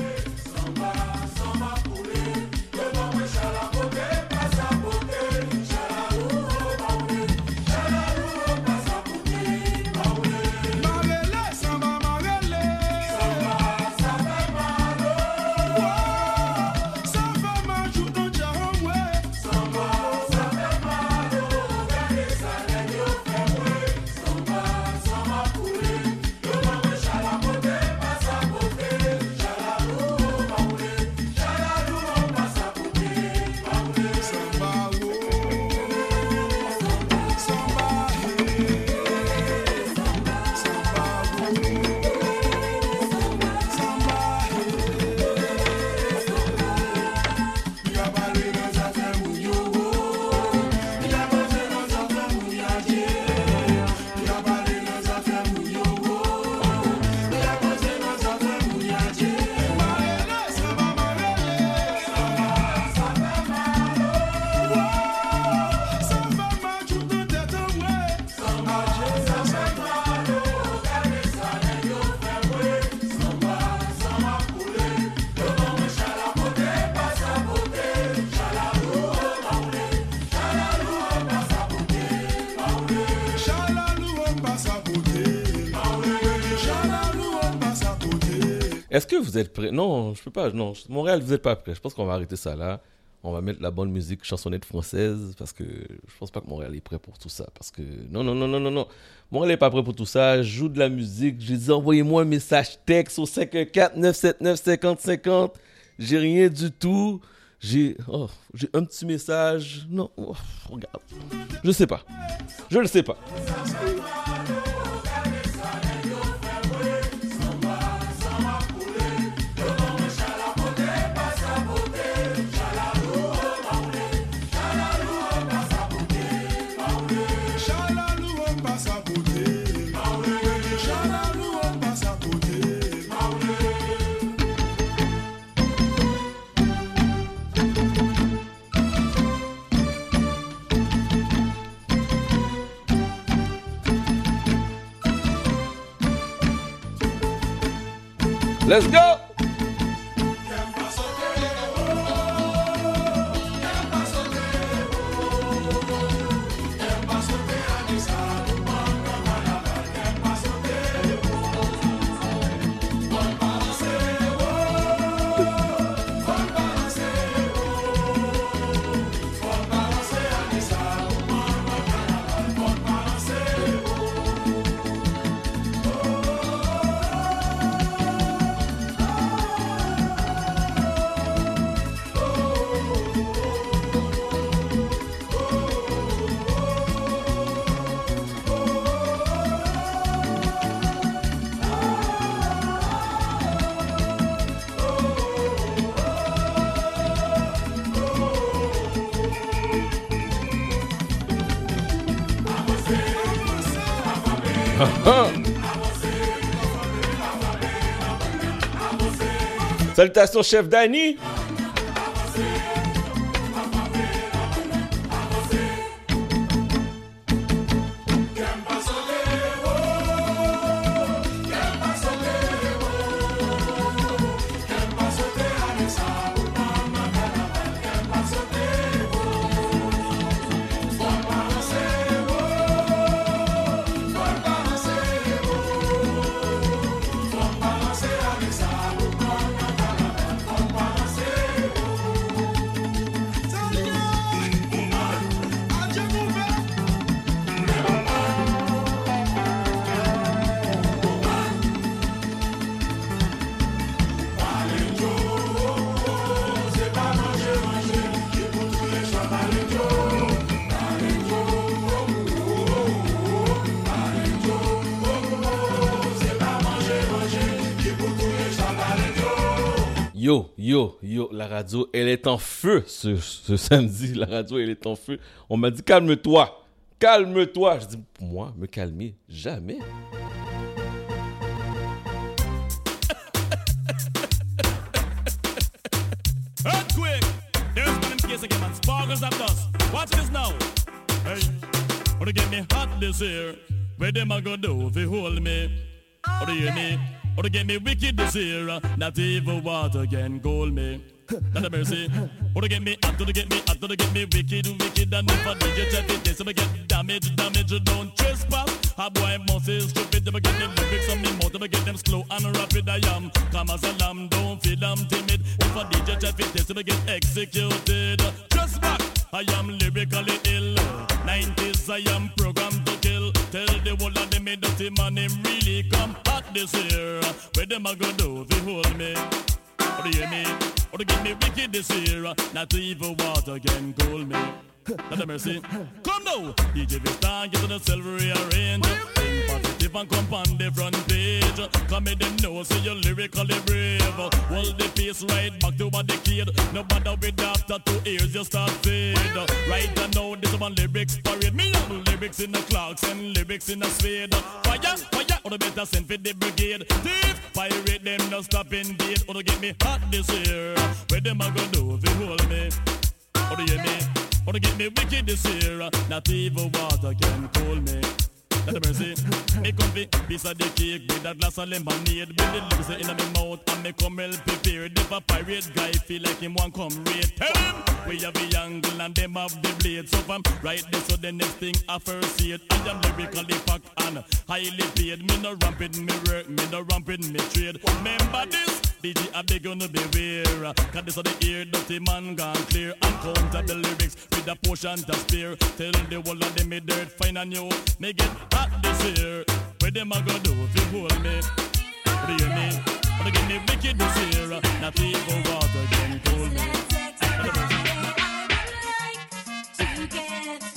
vous êtes prêts? Non, je peux pas. Non, Montréal, vous êtes pas prêts. Je pense qu'on va arrêter ça là. On va mettre la bonne musique chansonnette française parce que je pense pas que Montréal est prêt pour tout ça. Parce que non, non, non, non, non, non. Montréal est pas prêt pour tout ça. Je joue de la musique. J'ai dit envoyez-moi un message texte au 514 979 5050. J'ai rien du tout. J'ai oh, j'ai un petit message. Non, oh, regarde. Je sais pas. Je le sais pas. Let's go! Salutations, chef Danny. Radio, elle est en feu ce, samedi. La radio, elle est en feu. On m'a dit calme-toi, calme-toi. Je dis, moi, me calmer, jamais. Earthquake! There's one in case again, man. Sparkles of dust. Watch this now. Hey, wanna get me hot this year? Where them a go do if you hold me? Do you hear me? Or to get wicked this year? Not even water can cool me. Not a mercy. To get me hot, to get me hot, to get me wicked, wicked. And if I did you check it, this, I get damage, damage. Don't trespass. A boy must is stupid. I get the lyrics on me if I get them slow and rapid, I am. Come as a lamb, don't feel I'm timid. If I did you check it, this, I get executed. Just back. I am lyrically ill. 90s, I am programmed to kill. Tell the whole of them, me dirty man, him really come hot this year. Where them a go do you hold me? You hear me? To get me wicked this year? Not even water can cool me. Not a mercy. Come now, DJ Vista, get to the silver rearrange. Think positive and come on the front page. Come in them know, say you're lyrically brave. Hold the pace right back to what the kid. No matter with after two ears, you start fade. Right I know this one lyrics parade. Me have lyrics in the clocks and lyrics in the spade. Fire, fire, or the better send for the brigade. Thief, pirate them, no stop invade. Or to get me hot this year. Where them a go do if you hold me? Or do you hear me? To get me wicked this year. Not even water can cool me. Not a mercy. Me come fi piece of the cake with a glass of lemonade. With the lyrics in my mouth and me come well prepared. If a pirate guy feel like him want come raid, tell him we have the angle and them have the blade. So from right there, so the next thing I first see it. I am lyrically packed and highly paid. Me no ramping me work, me no ramping me trade. Remember this. DJ I beg you be beware. Cause this are the ear dirty man gone clear. And counter the lyrics with a portion to spare. Tell the whole of them me dirt fine and new Me get hot this year. Where them a go do if you hold me? What do you hear me? What do give me wicked this year Not even water can cool me. It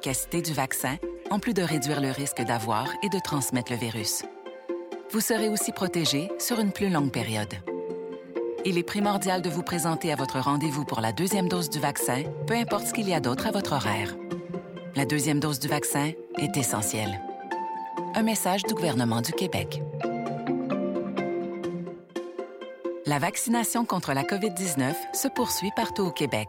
meilleure efficacité du vaccin, en plus de réduire le risque d'avoir et de transmettre le virus. Vous serez aussi protégé sur une plus longue période. Il est primordial de vous présenter à votre rendez-vous pour la deuxième dose du vaccin, peu importe ce qu'il y a d'autre à votre horaire. La deuxième dose du vaccin est essentielle. Un message du gouvernement du Québec. La vaccination contre la COVID-19 se poursuit partout au Québec.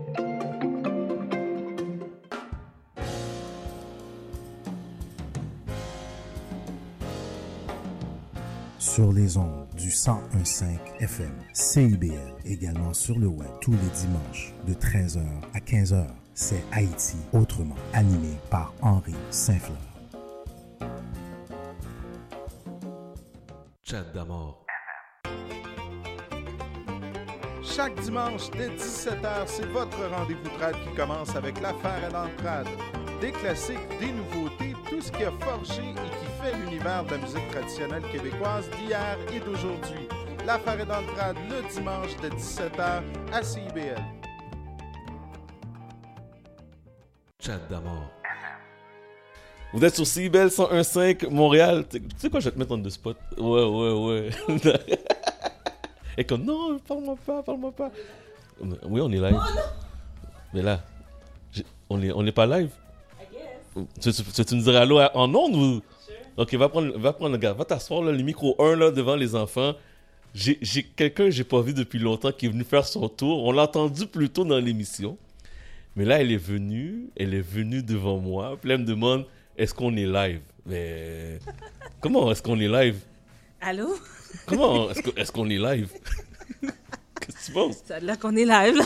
Sur les ondes du 1015 FM, CIBL, également sur le web tous les dimanches de 13h à 15h. C'est Haïti autrement, animé par Henri Saint-Fleur. Chat d'amour. Chaque dimanche dès 17h, c'est votre rendez-vous trad qui commence avec l'affaire à l'entrade. Des classiques, des nouveautés, tout ce qui a forgé et qui fait l'univers de la musique traditionnelle québécoise d'hier et d'aujourd'hui. L'affaire est dans le trad le dimanche de 17h à CIBL. Chat d'amour. Vous êtes sur CIBEL 101.5 Montréal. Tu sais quoi, je vais te mettre en deux spots. Ouais, ouais, ouais. Et comme, non, parle-moi pas, parle-moi pas. Oui, on est live. Mais là, on n'est on est pas live? Tu, tu, tu- tu nous diras allô en ondes ou? Ok, va prendre, va prendre, regarde, va t'asseoir là, le micro 1 là, devant les enfants. J'ai quelqu'un que j'ai pas vu depuis longtemps qui est venu faire son tour. On l'a entendu plus tôt dans l'émission. Mais là, elle est venue, elle est venue devant moi. Puis elle me demande est-ce qu'on est live? Mais comment est-ce qu'on est live? Allô? Comment est-ce qu'on est live? Qu'est-ce que tu penses? Ça a l'air qu'on est live.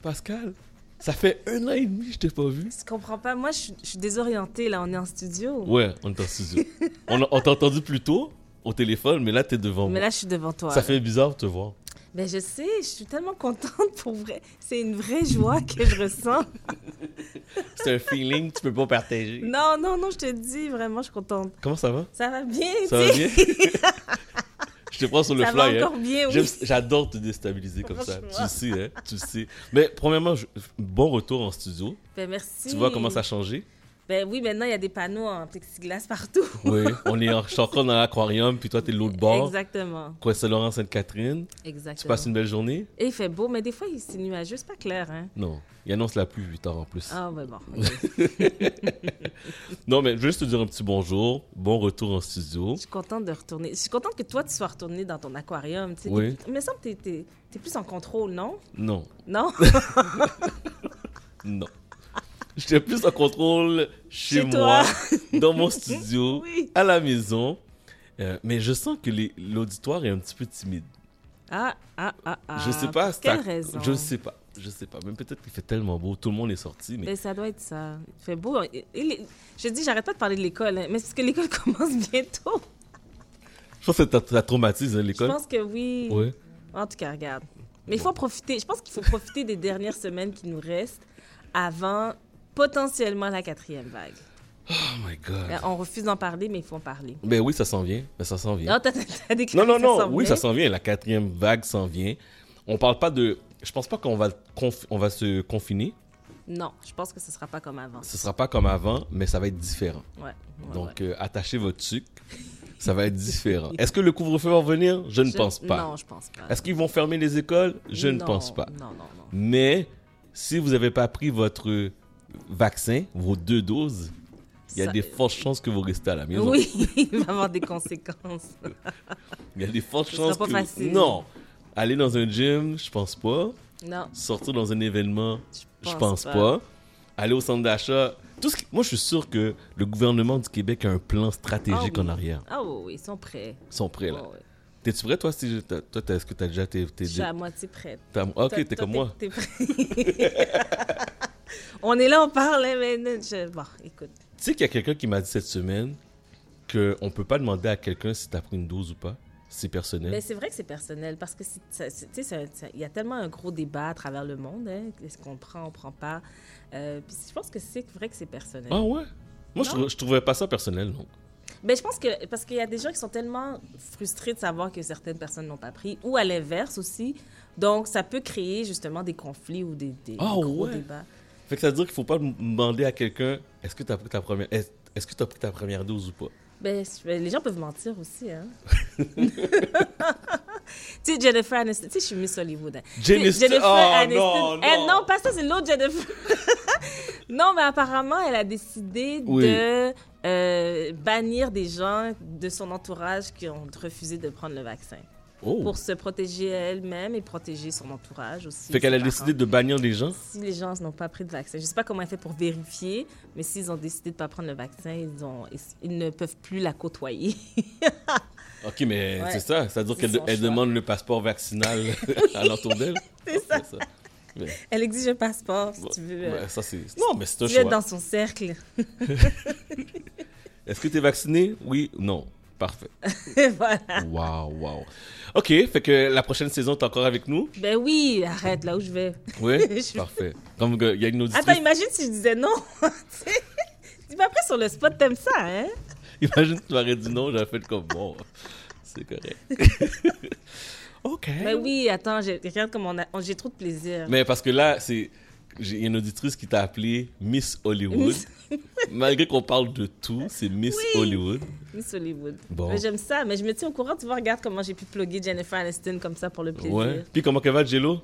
Pascal, ça fait un an et demi que je t'ai pas vu. Je comprends pas. Moi, je suis- je suis désorientée, là. On est en studio. Ouais, on est en studio. on t'a entendu plus tôt au téléphone, mais là, t'es devant Mais moi. là, je suis devant toi. Ça là. fait bizarre de te voir. Ben, je sais, je suis tellement contente pour vrai. C'est une vraie joie que je ressens. C'est un feeling que tu peux pas partager. Non, non, non, je te dis, vraiment, je suis contente. Comment ça va? Ça va bien, Ça va bien? Je te prends sur le Ça fly. hein. oui. J'adore te déstabiliser comme ça. Tu sais, hein? Tu sais. Mais premièrement, je- bon retour en studio. Ben, merci. Tu vois comment ça a changé? Ben oui, maintenant, il y a des panneaux en plexiglas partout. Oui, on est en, je suis encore dans l'aquarium, puis toi, t'es de l'autre bord. Exactement. Quoi, Saint-Laurent, Sainte-Catherine. Exactement. Tu passes une belle journée? Et il fait beau, mais des fois, il- c'est nuageux, c'est pas clair, hein? Non. Il annonce la pluie 8 heures en plus. Ah, ben bon. non, mais je veux juste te dire un petit bonjour. Bon retour en studio. Je suis contente de retourner. Je suis contente que toi, tu sois retourné dans ton aquarium. Oui. T'es- Il me semble que t'es- t'es es plus en contrôle, non? Non. Non? Non. J'étais plus en contrôle chez, Chez moi, dans mon studio, Oui. à la maison. Euh, mais je sens que l'auditoire est un petit peu timide. Ah, ah, ah, ah. je sais pas. Pour quelle raison? Je sais pas. Je sais pas. Même peut-être qu'il fait tellement beau. Tout le monde est sorti. Mais Mais ça doit être ça. Il fait beau. Je dis, j'arrête pas de parler de l'école, hein, mais c'est parce que l'école commence bientôt. je pense que ça, traumatise hein, Je l'école. pense que oui. Ouais. En tout cas, regarde. Mais il faut profiter. Je pense qu'il faut profiter des dernières semaines qui nous restent avant potentiellement la quatrième vague. Oh my God. Ben, On refuse d'en parler, mais il faut en parler. Ben oui, ça s'en vient. Ben, ça s'en vient. Non, t'as- t'as déclaré non, non, ça non. s'en Oui, ça s'en vient. La quatrième vague s'en vient. On parle pas de. Je pense pas qu'on va, conf- on va se confiner. Non, je pense que ce sera pas comme avant. Ce sera pas comme avant, mais ça va être différent. Ouais. ouais, Donc, euh, attachez votre sucre. Ça va être différent. Est-ce que le couvre-feu va revenir? Je ne Je- pense pas. non, je pense pas. Est-ce qu'ils vont fermer les écoles? Je ne pense pas. non, non, non. Mais si vous n'avez pas pris votre vaccin, vos deux doses, il y a Ça- des fortes chances que vous restez à la maison. Oui, il va avoir des conséquences. Il y a des fortes Ce sera chances pas que... facile. Non. Aller dans un gym, je pense pas. Non. Sortir dans un événement, je pense pense pas. pas. Aller au centre d'achat. Tout ce qui- Moi, je suis sûr que le gouvernement du Québec a un plan stratégique Ah en arrière. Ah oui, ils sont prêts. Ils sont prêts, là. Oh, ouais. T'es-tu prêt, toi? Si t'as- toi, t'as- est-ce que tu as déjà... T'es, t'es- Je suis à moitié prête. T'as- Ok, t'es comme moi. t'es prêt. On est là, on parle, hein, mais non, je- bon, écoute. Tu sais qu'il y a quelqu'un qui m'a dit cette semaine qu'on peut pas demander à quelqu'un si t'as pris une dose ou pas. c'est personnel. Mais c'est vrai que c'est personnel parce que il y a tellement un gros débat à travers le monde. Hein, Est-ce qu'on prend, on prend pas. Euh, puis je pense que c'est vrai que c'est personnel. Ah ouais? Moi, je, Non? je trouvais pas ça personnel, non. Mais je pense que parce qu'il y a des gens qui sont tellement frustrés de savoir que certaines personnes n'ont pas pris, ou à l'inverse aussi. Donc, ça peut créer justement des conflits ou des, des Ah gros ouais? débats. Fait que ça veut dire qu'il faut pas demander à quelqu'un est-ce que tu as pris ta première est- est-ce que tu pris ta première dose ou pas? Ben, ben, les gens peuvent mentir aussi, hein. tu sais, Jennifer Aniston, tu sais, je suis Miss Hollywood. hein. Jennifer- oh, Aniston. non, Eh, non. non, pas ça, c'est l'autre Jennifer. non, mais apparemment, elle a décidé Oui. de euh, bannir des gens de son entourage qui ont refusé de prendre le vaccin. Oh. Pour se protéger elle-même et protéger son entourage aussi. Fait qu'elle a décidé de bannir des gens? Si les gens n'ont pas pris de vaccin, je ne sais pas comment elle fait pour vérifier, mais s'ils ont décidé de ne pas prendre le vaccin, ils, ont, ils, ne peuvent plus la côtoyer. Ok, mais Ouais. c'est ça. Ça veut dire C'est qu'elle demande le passeport vaccinal à l'entour d'elle? C'est ça. Elle exige un passeport, si tu veux. euh, Ouais, ça, c'est... Non, mais c'est un tu choix. dans son cercle. Est-ce que tu es vacciné? Oui, non. Parfait. voilà. Waouh, waouh. Ok, fait que la prochaine saison, t'es encore avec nous? Ben oui, arrête là où je vais. Oui? Je- Parfait. Comme il y a une auditrice... Attends, imagine si je disais non. Tu pas après sur le spot, t'aimes ça, hein? Imagine que tu m'aurais dit non, j'aurais fait comme bon. C'est correct. Ok. Ben oui, attends, j'ai- regarde comme on a, on- j'ai trop de plaisir. Mais parce que là, c'est. j'ai- Il y a une auditrice qui t'a appelé Miss Hollywood. Miss- Malgré qu'on parle de tout, c'est Miss Oui. Hollywood. Miss Hollywood. Bon. Mais j'aime ça, mais je me tiens au courant, tu vois, regarde comment j'ai pu plugger Jennifer Aniston comme ça pour le plaisir. Ouais. Puis comment qu'elle va, Jello?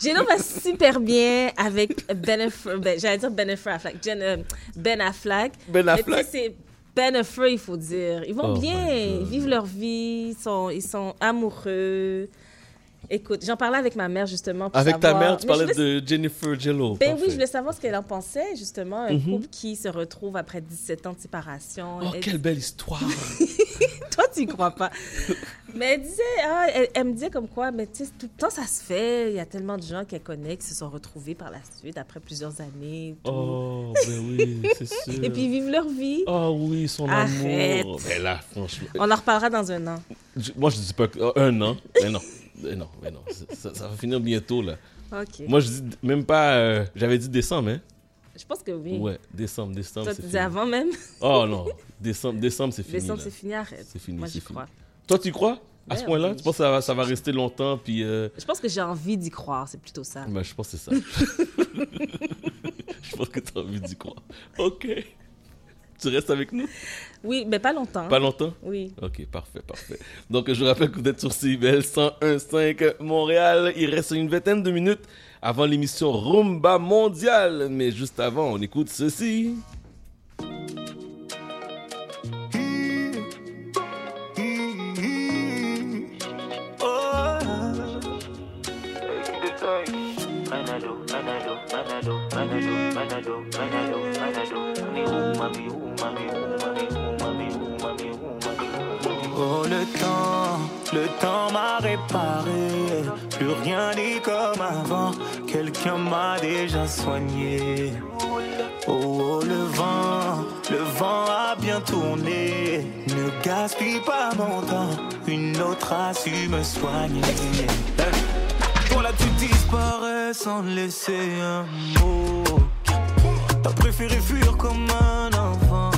Jello va super bien avec Ben Affleck, ben, j'allais dire Ben Affleck, Jen- euh, Ben Affleck. Ben Mais Affleck. Ben Affleck, il faut dire. Ils vont Oh bien, ils vivent leur vie, ils sont, ils sont amoureux. Écoute, j'en parlais avec ma mère justement. pour Avec ta savoir- mère, tu parlais voulais- de Jennifer Jello. Ben oui, je voulais savoir ce qu'elle en pensait, justement. Un Mhm. couple qui se retrouve après 17 ans de séparation. Oh, Elle- quelle belle histoire! Toi, tu y crois pas. mais elle disait, ah, elle, elle me disait comme quoi, mais tu sais, tout le temps, ça se fait. Il y a tellement de gens qu'elle connaît qui se sont retrouvés par la suite après plusieurs années. tout. Oh, ben oui, c'est sûr. Et puis, ils vivent leur vie. Oh oui, son Arrête. amour. Ben là, franchement. On en reparlera dans un an. Je- Moi, je dis pas euh, un an. Mais non. Mais non, mais non. Ça, va finir bientôt, là. Ok. Moi, je dis même pas. euh, J'avais dit décembre, hein? Je pense que oui. Ouais, décembre, décembre. Toi, tu disais fini. avant même. Oh non, décembre, décembre, c'est fini. Décembre, c'est fini, arrête. C'est fini. Moi, j'y crois. Toi, tu y crois? À ce point-là? Tu penses que ça va, ça va rester longtemps puis euh, Je pense que j'ai envie d'y croire, c'est plutôt ça. ben, je pense que c'est ça. je pense que tu as envie d'y croire. Ok. Tu restes avec nous Oui, mais pas longtemps. Pas longtemps Oui. Ok, parfait, parfait. Donc, je vous rappelle que vous êtes sur CIBL 101.5 Montréal. Il reste une vingtaine de minutes avant l'émission Rumba Mondiale. Mais juste avant, on écoute ceci. Oh le temps, le temps m'a réparé. Plus rien n'est comme avant. Quelqu'un m'a déjà soigné. Oh, oh, le vent, le vent a bien tourné. Ne gaspille pas mon temps. Une autre a su me soigner. Eh, Toi là tu disparais sans laisser un mot. T'as préféré fuir comme un enfant.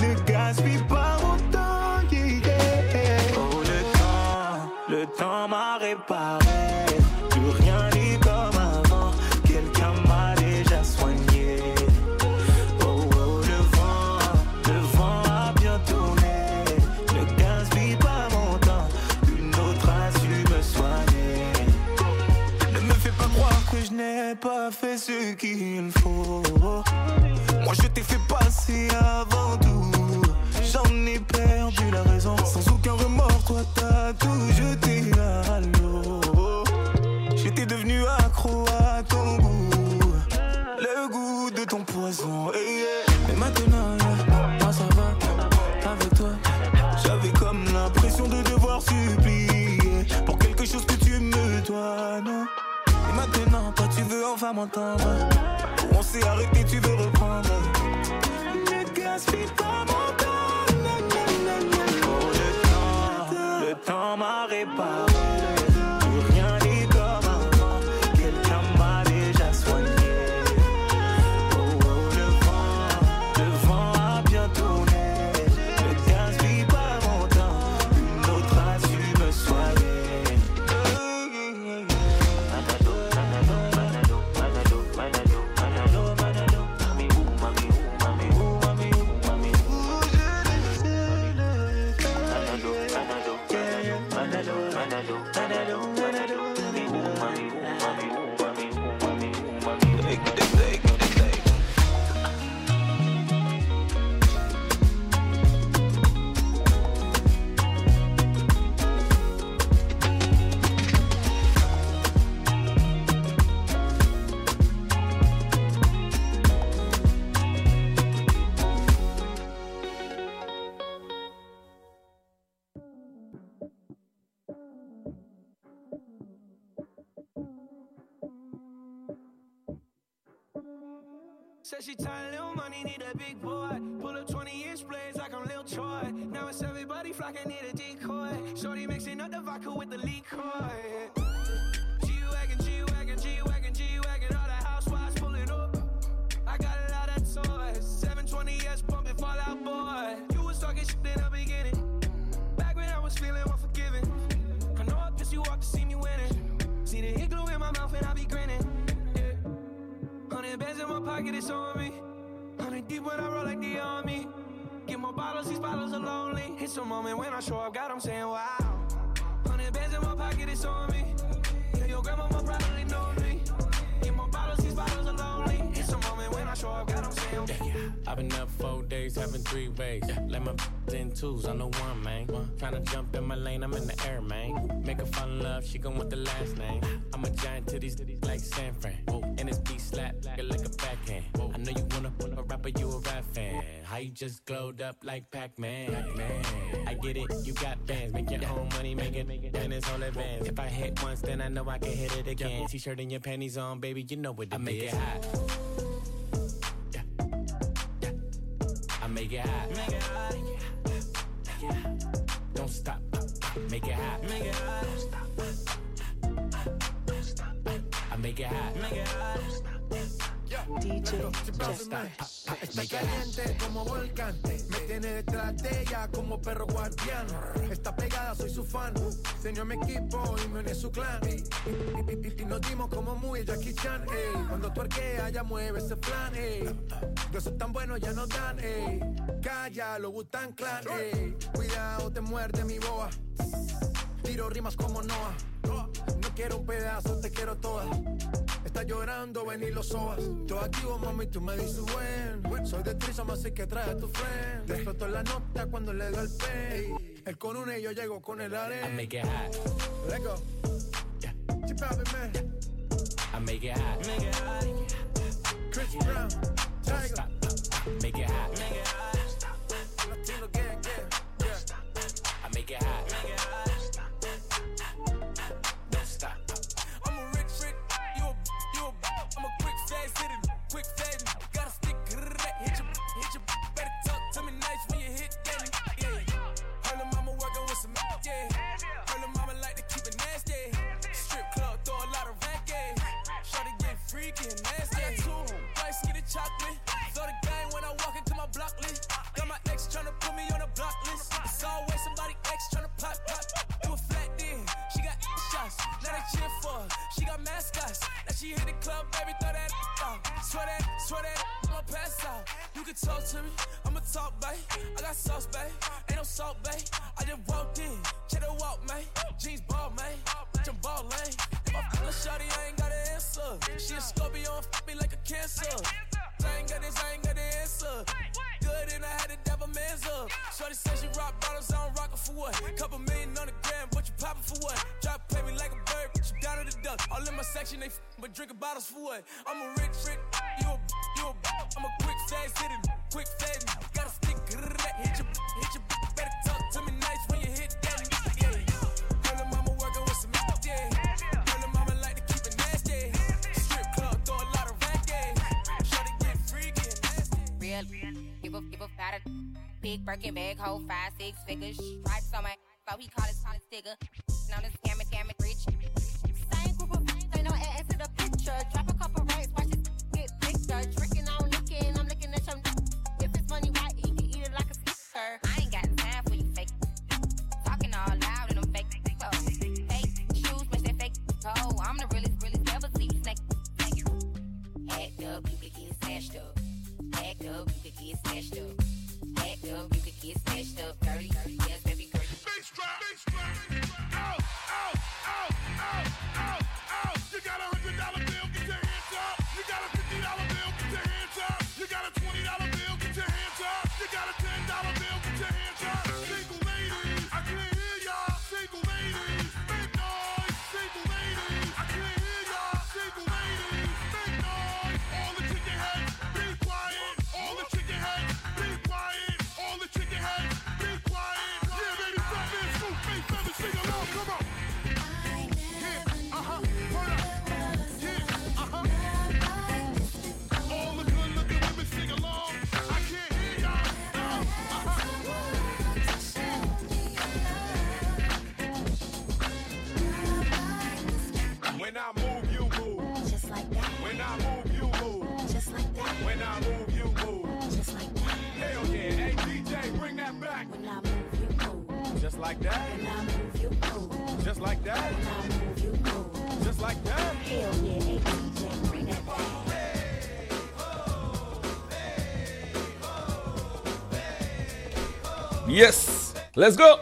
Ne gaspille pas mon temps. yeah, yeah. Oh, le temps, le temps m'a réparé. Plus rien n'est comme avant. Quelqu'un m'a déjà soigné. Oh, oh, le vent, le vent a bien tourné. Ne gaspille pas mon temps. Une autre a su me soigner. Ne me fais pas croire que je n'ai pas fait ce qu'il faut. Moi je t'ai fait passer avant tout. J'en ai perdu la raison. Sans aucun remords, toi t'as tout jeté à l'eau. J'étais devenu accro à ton goût. Le goût de ton poison. eh, yeah. Et maintenant, yeah, moi ça va. Avec toi, j'avais comme l'impression de devoir supplier pour quelque chose que tu me dois, non. Et maintenant, toi tu veux enfin m'entendre. On s'est arrêté, tu veux reprendre. She tired, little money, need a big boy. Pull up 20 inch blades like I'm Lil Troy. Now it's everybody flocking, need a decoy. Shorty mixing up the vodka with the liquor. G-Wagon, Hundred bands in my pocket, it's on me. Hundred deep when I roll like the army. Get more bottles, these bottles are lonely. It's a moment when I show up, God, I'm saying wow. Hundred bands in my pocket, it's on me. Yeah, your grandma probably know show up, God, I'm saying wow. I've been up four days, having three ways. Let my in twos, I'm the one, man. Tryna jump in my lane, I'm in the air, man. Make her fall in love, she gon' want the last name. I'm a giant to these titties like San Fran. And it's beat slap like a backhand. I know you wanna put a rapper, you a rap fan. How you just glowed up like Pac-Man? Man, I get it, you got bands. Make your own money, make it, make and it's all advance. If I hit once, then I know I can hit it again. T-shirt and your panties on, baby, you know what it I make it hot. Make it hot. Make it hot. Don't stop. Make it hot. Make it hot. I make it hot. Make it hot. Don't stop. Hot. caliente como volcán. Me tiene detrás de ella como perro guardián. Está pegada, soy su fan. Se unió a mi equipo y me uní su clan. Y, nos dimos como muy Jackie Chan. ey. Cuando tu arquea, ya mueve ese plan. ey. Besos tan buenos ya no dan. ey. Calla, lo Wu-Tang Clan. ey. Cuidado, te muerde mi boa. Tiro rimas como Noah. Quiero un pedazo, te quiero toda. Está llorando, ven y lo sobas. Yo activo, mami, tú me dices buen. Soy de Trisam, así que trae a tu friend. Exploto la nota cuando le doy el pen. Él con una y yo llego con el I arena. make it hot. Let go. Chip out, man. I make it hot. Make it hot. Chris Brown. Don't Tiger. stop. Make it hot. Make it hot. Latino gang, yeah. Yeah. I. Make it hot. She hit the club, baby, throw that out. Swear that, swear that, I'ma pass out. You can talk to me, I'ma talk, babe. I got sauce, babe. Ain't no salt, babe. I just walked in, check the walk, man. Jeans ball, man. Bitch, I'm ballin'. My fella shawty, I ain't got an answer. She a Scorpio and fuck me like a cancer. I ain't got this, I ain't got the answer. Good and I had to dab a man's up. Shorty says she rock bottles, I don't rock her for what? Couple million on the gram, but you poppin' for what? Drop pay me like a bird, but you down to the duck. All in my section, they f- but drinkin' bottles for what? I'm a rich, rich, you a, you a, I'm a quick fast hit fitting, quick fading. Got stick, hit your, hit your, better talk to me nice when you hit that. Yeah. Girl and mama working with some. Girl and mama like to keep it nasty. Strip club, throw a lot of get freaky nasty. Real, give a, give a. Big Birkin bag, hold five, six figures. Stripes on my, so he call his college digger. Now the scamming, scamming rich. Same group of, ain't no ass in the picture. her. Like that. And I move you. Just like that. And I move you. Just like that. Hell yeah, hey DJ, bring back. Yes, let's go.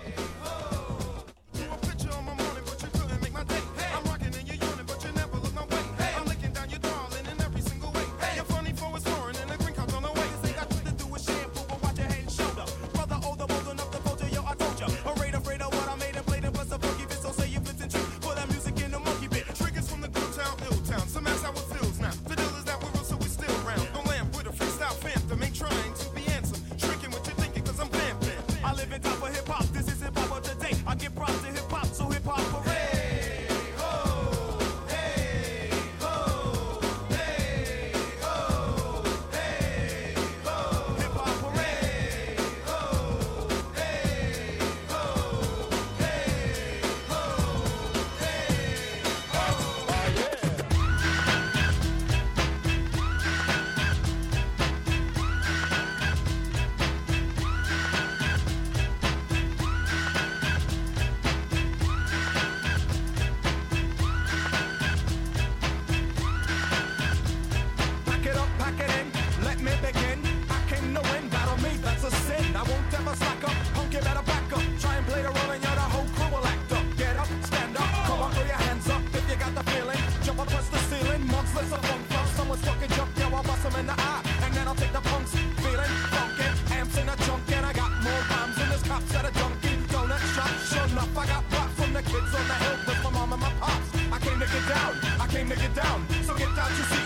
kids on the hill with my mom and my pops. I came to get down, I came to get down. So get down, your see.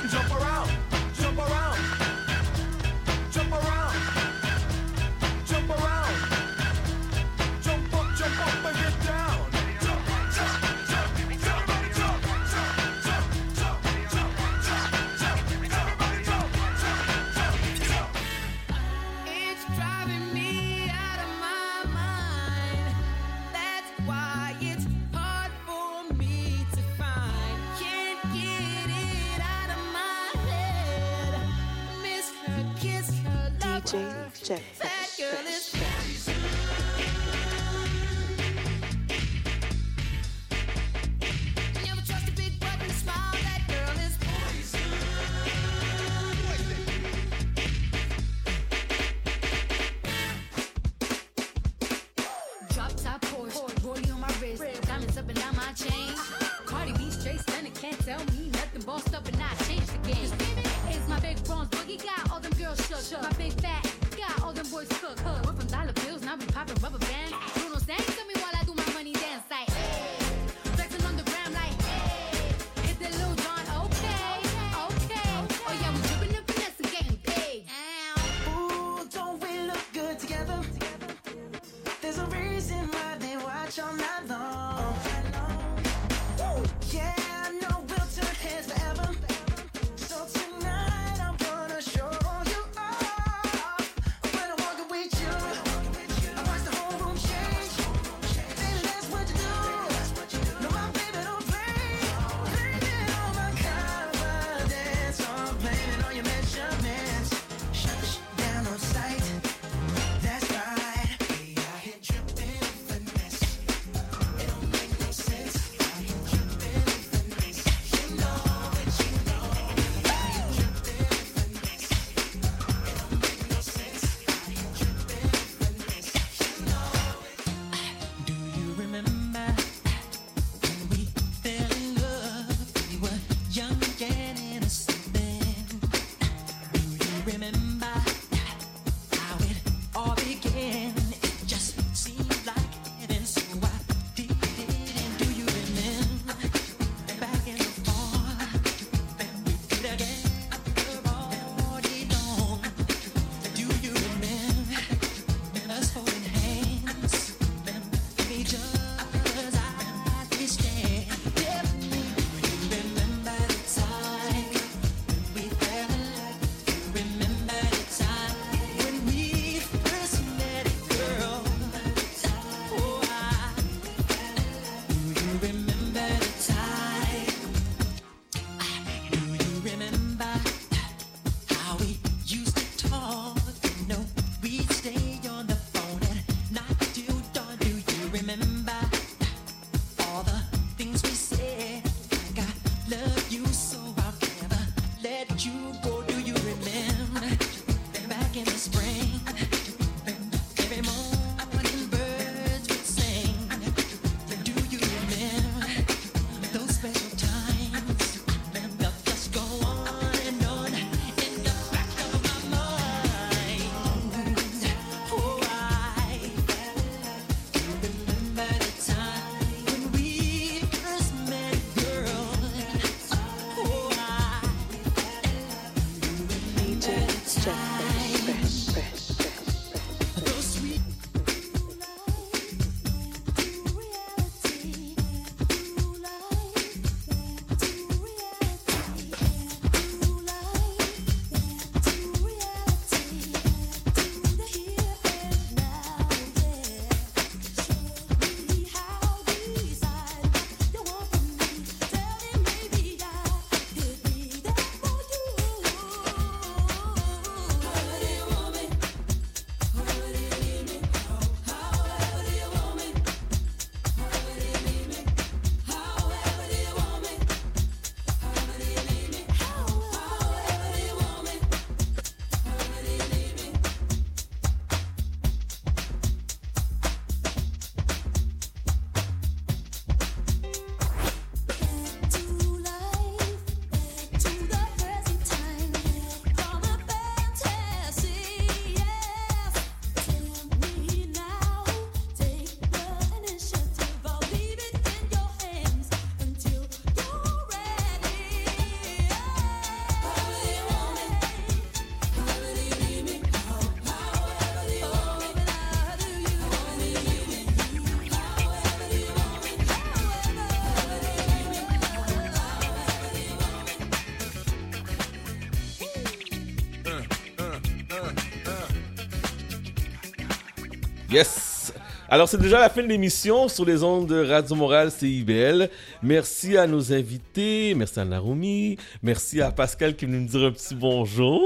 Alors, c'est déjà la fin de l'émission sur les ondes de Radio Morale CIBL. Merci à nos invités, merci à Narumi, merci à Pascal qui est venu me dire un petit bonjour.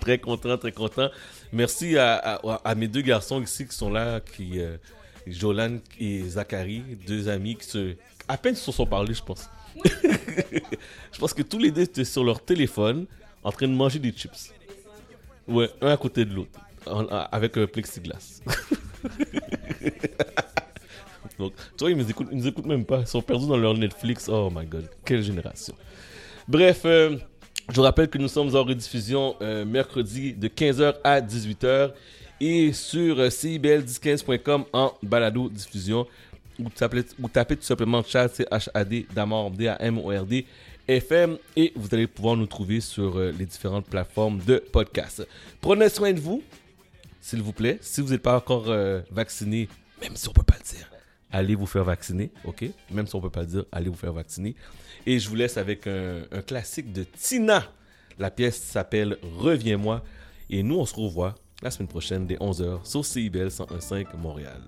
Très content, très content. Merci à, mes deux garçons ici qui sont là, qui, euh, Jolan et Zachary, deux amis qui se, à peine se sont parlés, je pense. je pense que tous les deux étaient sur leur téléphone en train de manger des chips. Ouais, un à côté de l'autre, avec un plexiglas. Donc, toi, ils nous écoutent, ils nous écoutent même pas. Ils sont perdus dans leur Netflix. Oh my god, quelle génération. Bref, euh, je vous rappelle que nous sommes en rediffusion euh, mercredi de 15h à 18h et sur euh, cibl1015.com en balado diffusion ou tapez, ou tapez tout simplement chat, c'est H-A-D, Damord, D-A-M-O-R-D, FM et vous allez pouvoir nous trouver sur euh, les différentes plateformes de podcast. Prenez soin de vous s'il vous plaît. Si vous n'êtes pas encore euh, vacciné, même si on peut pas le dire, allez vous faire vacciner, ok? Même si on peut pas le dire, allez vous faire vacciner. Et je vous laisse avec un, classique de Tina. La pièce s'appelle Reviens-moi. Et nous, on se revoit la semaine prochaine dès 11h sur CIBL 101.5 Montréal.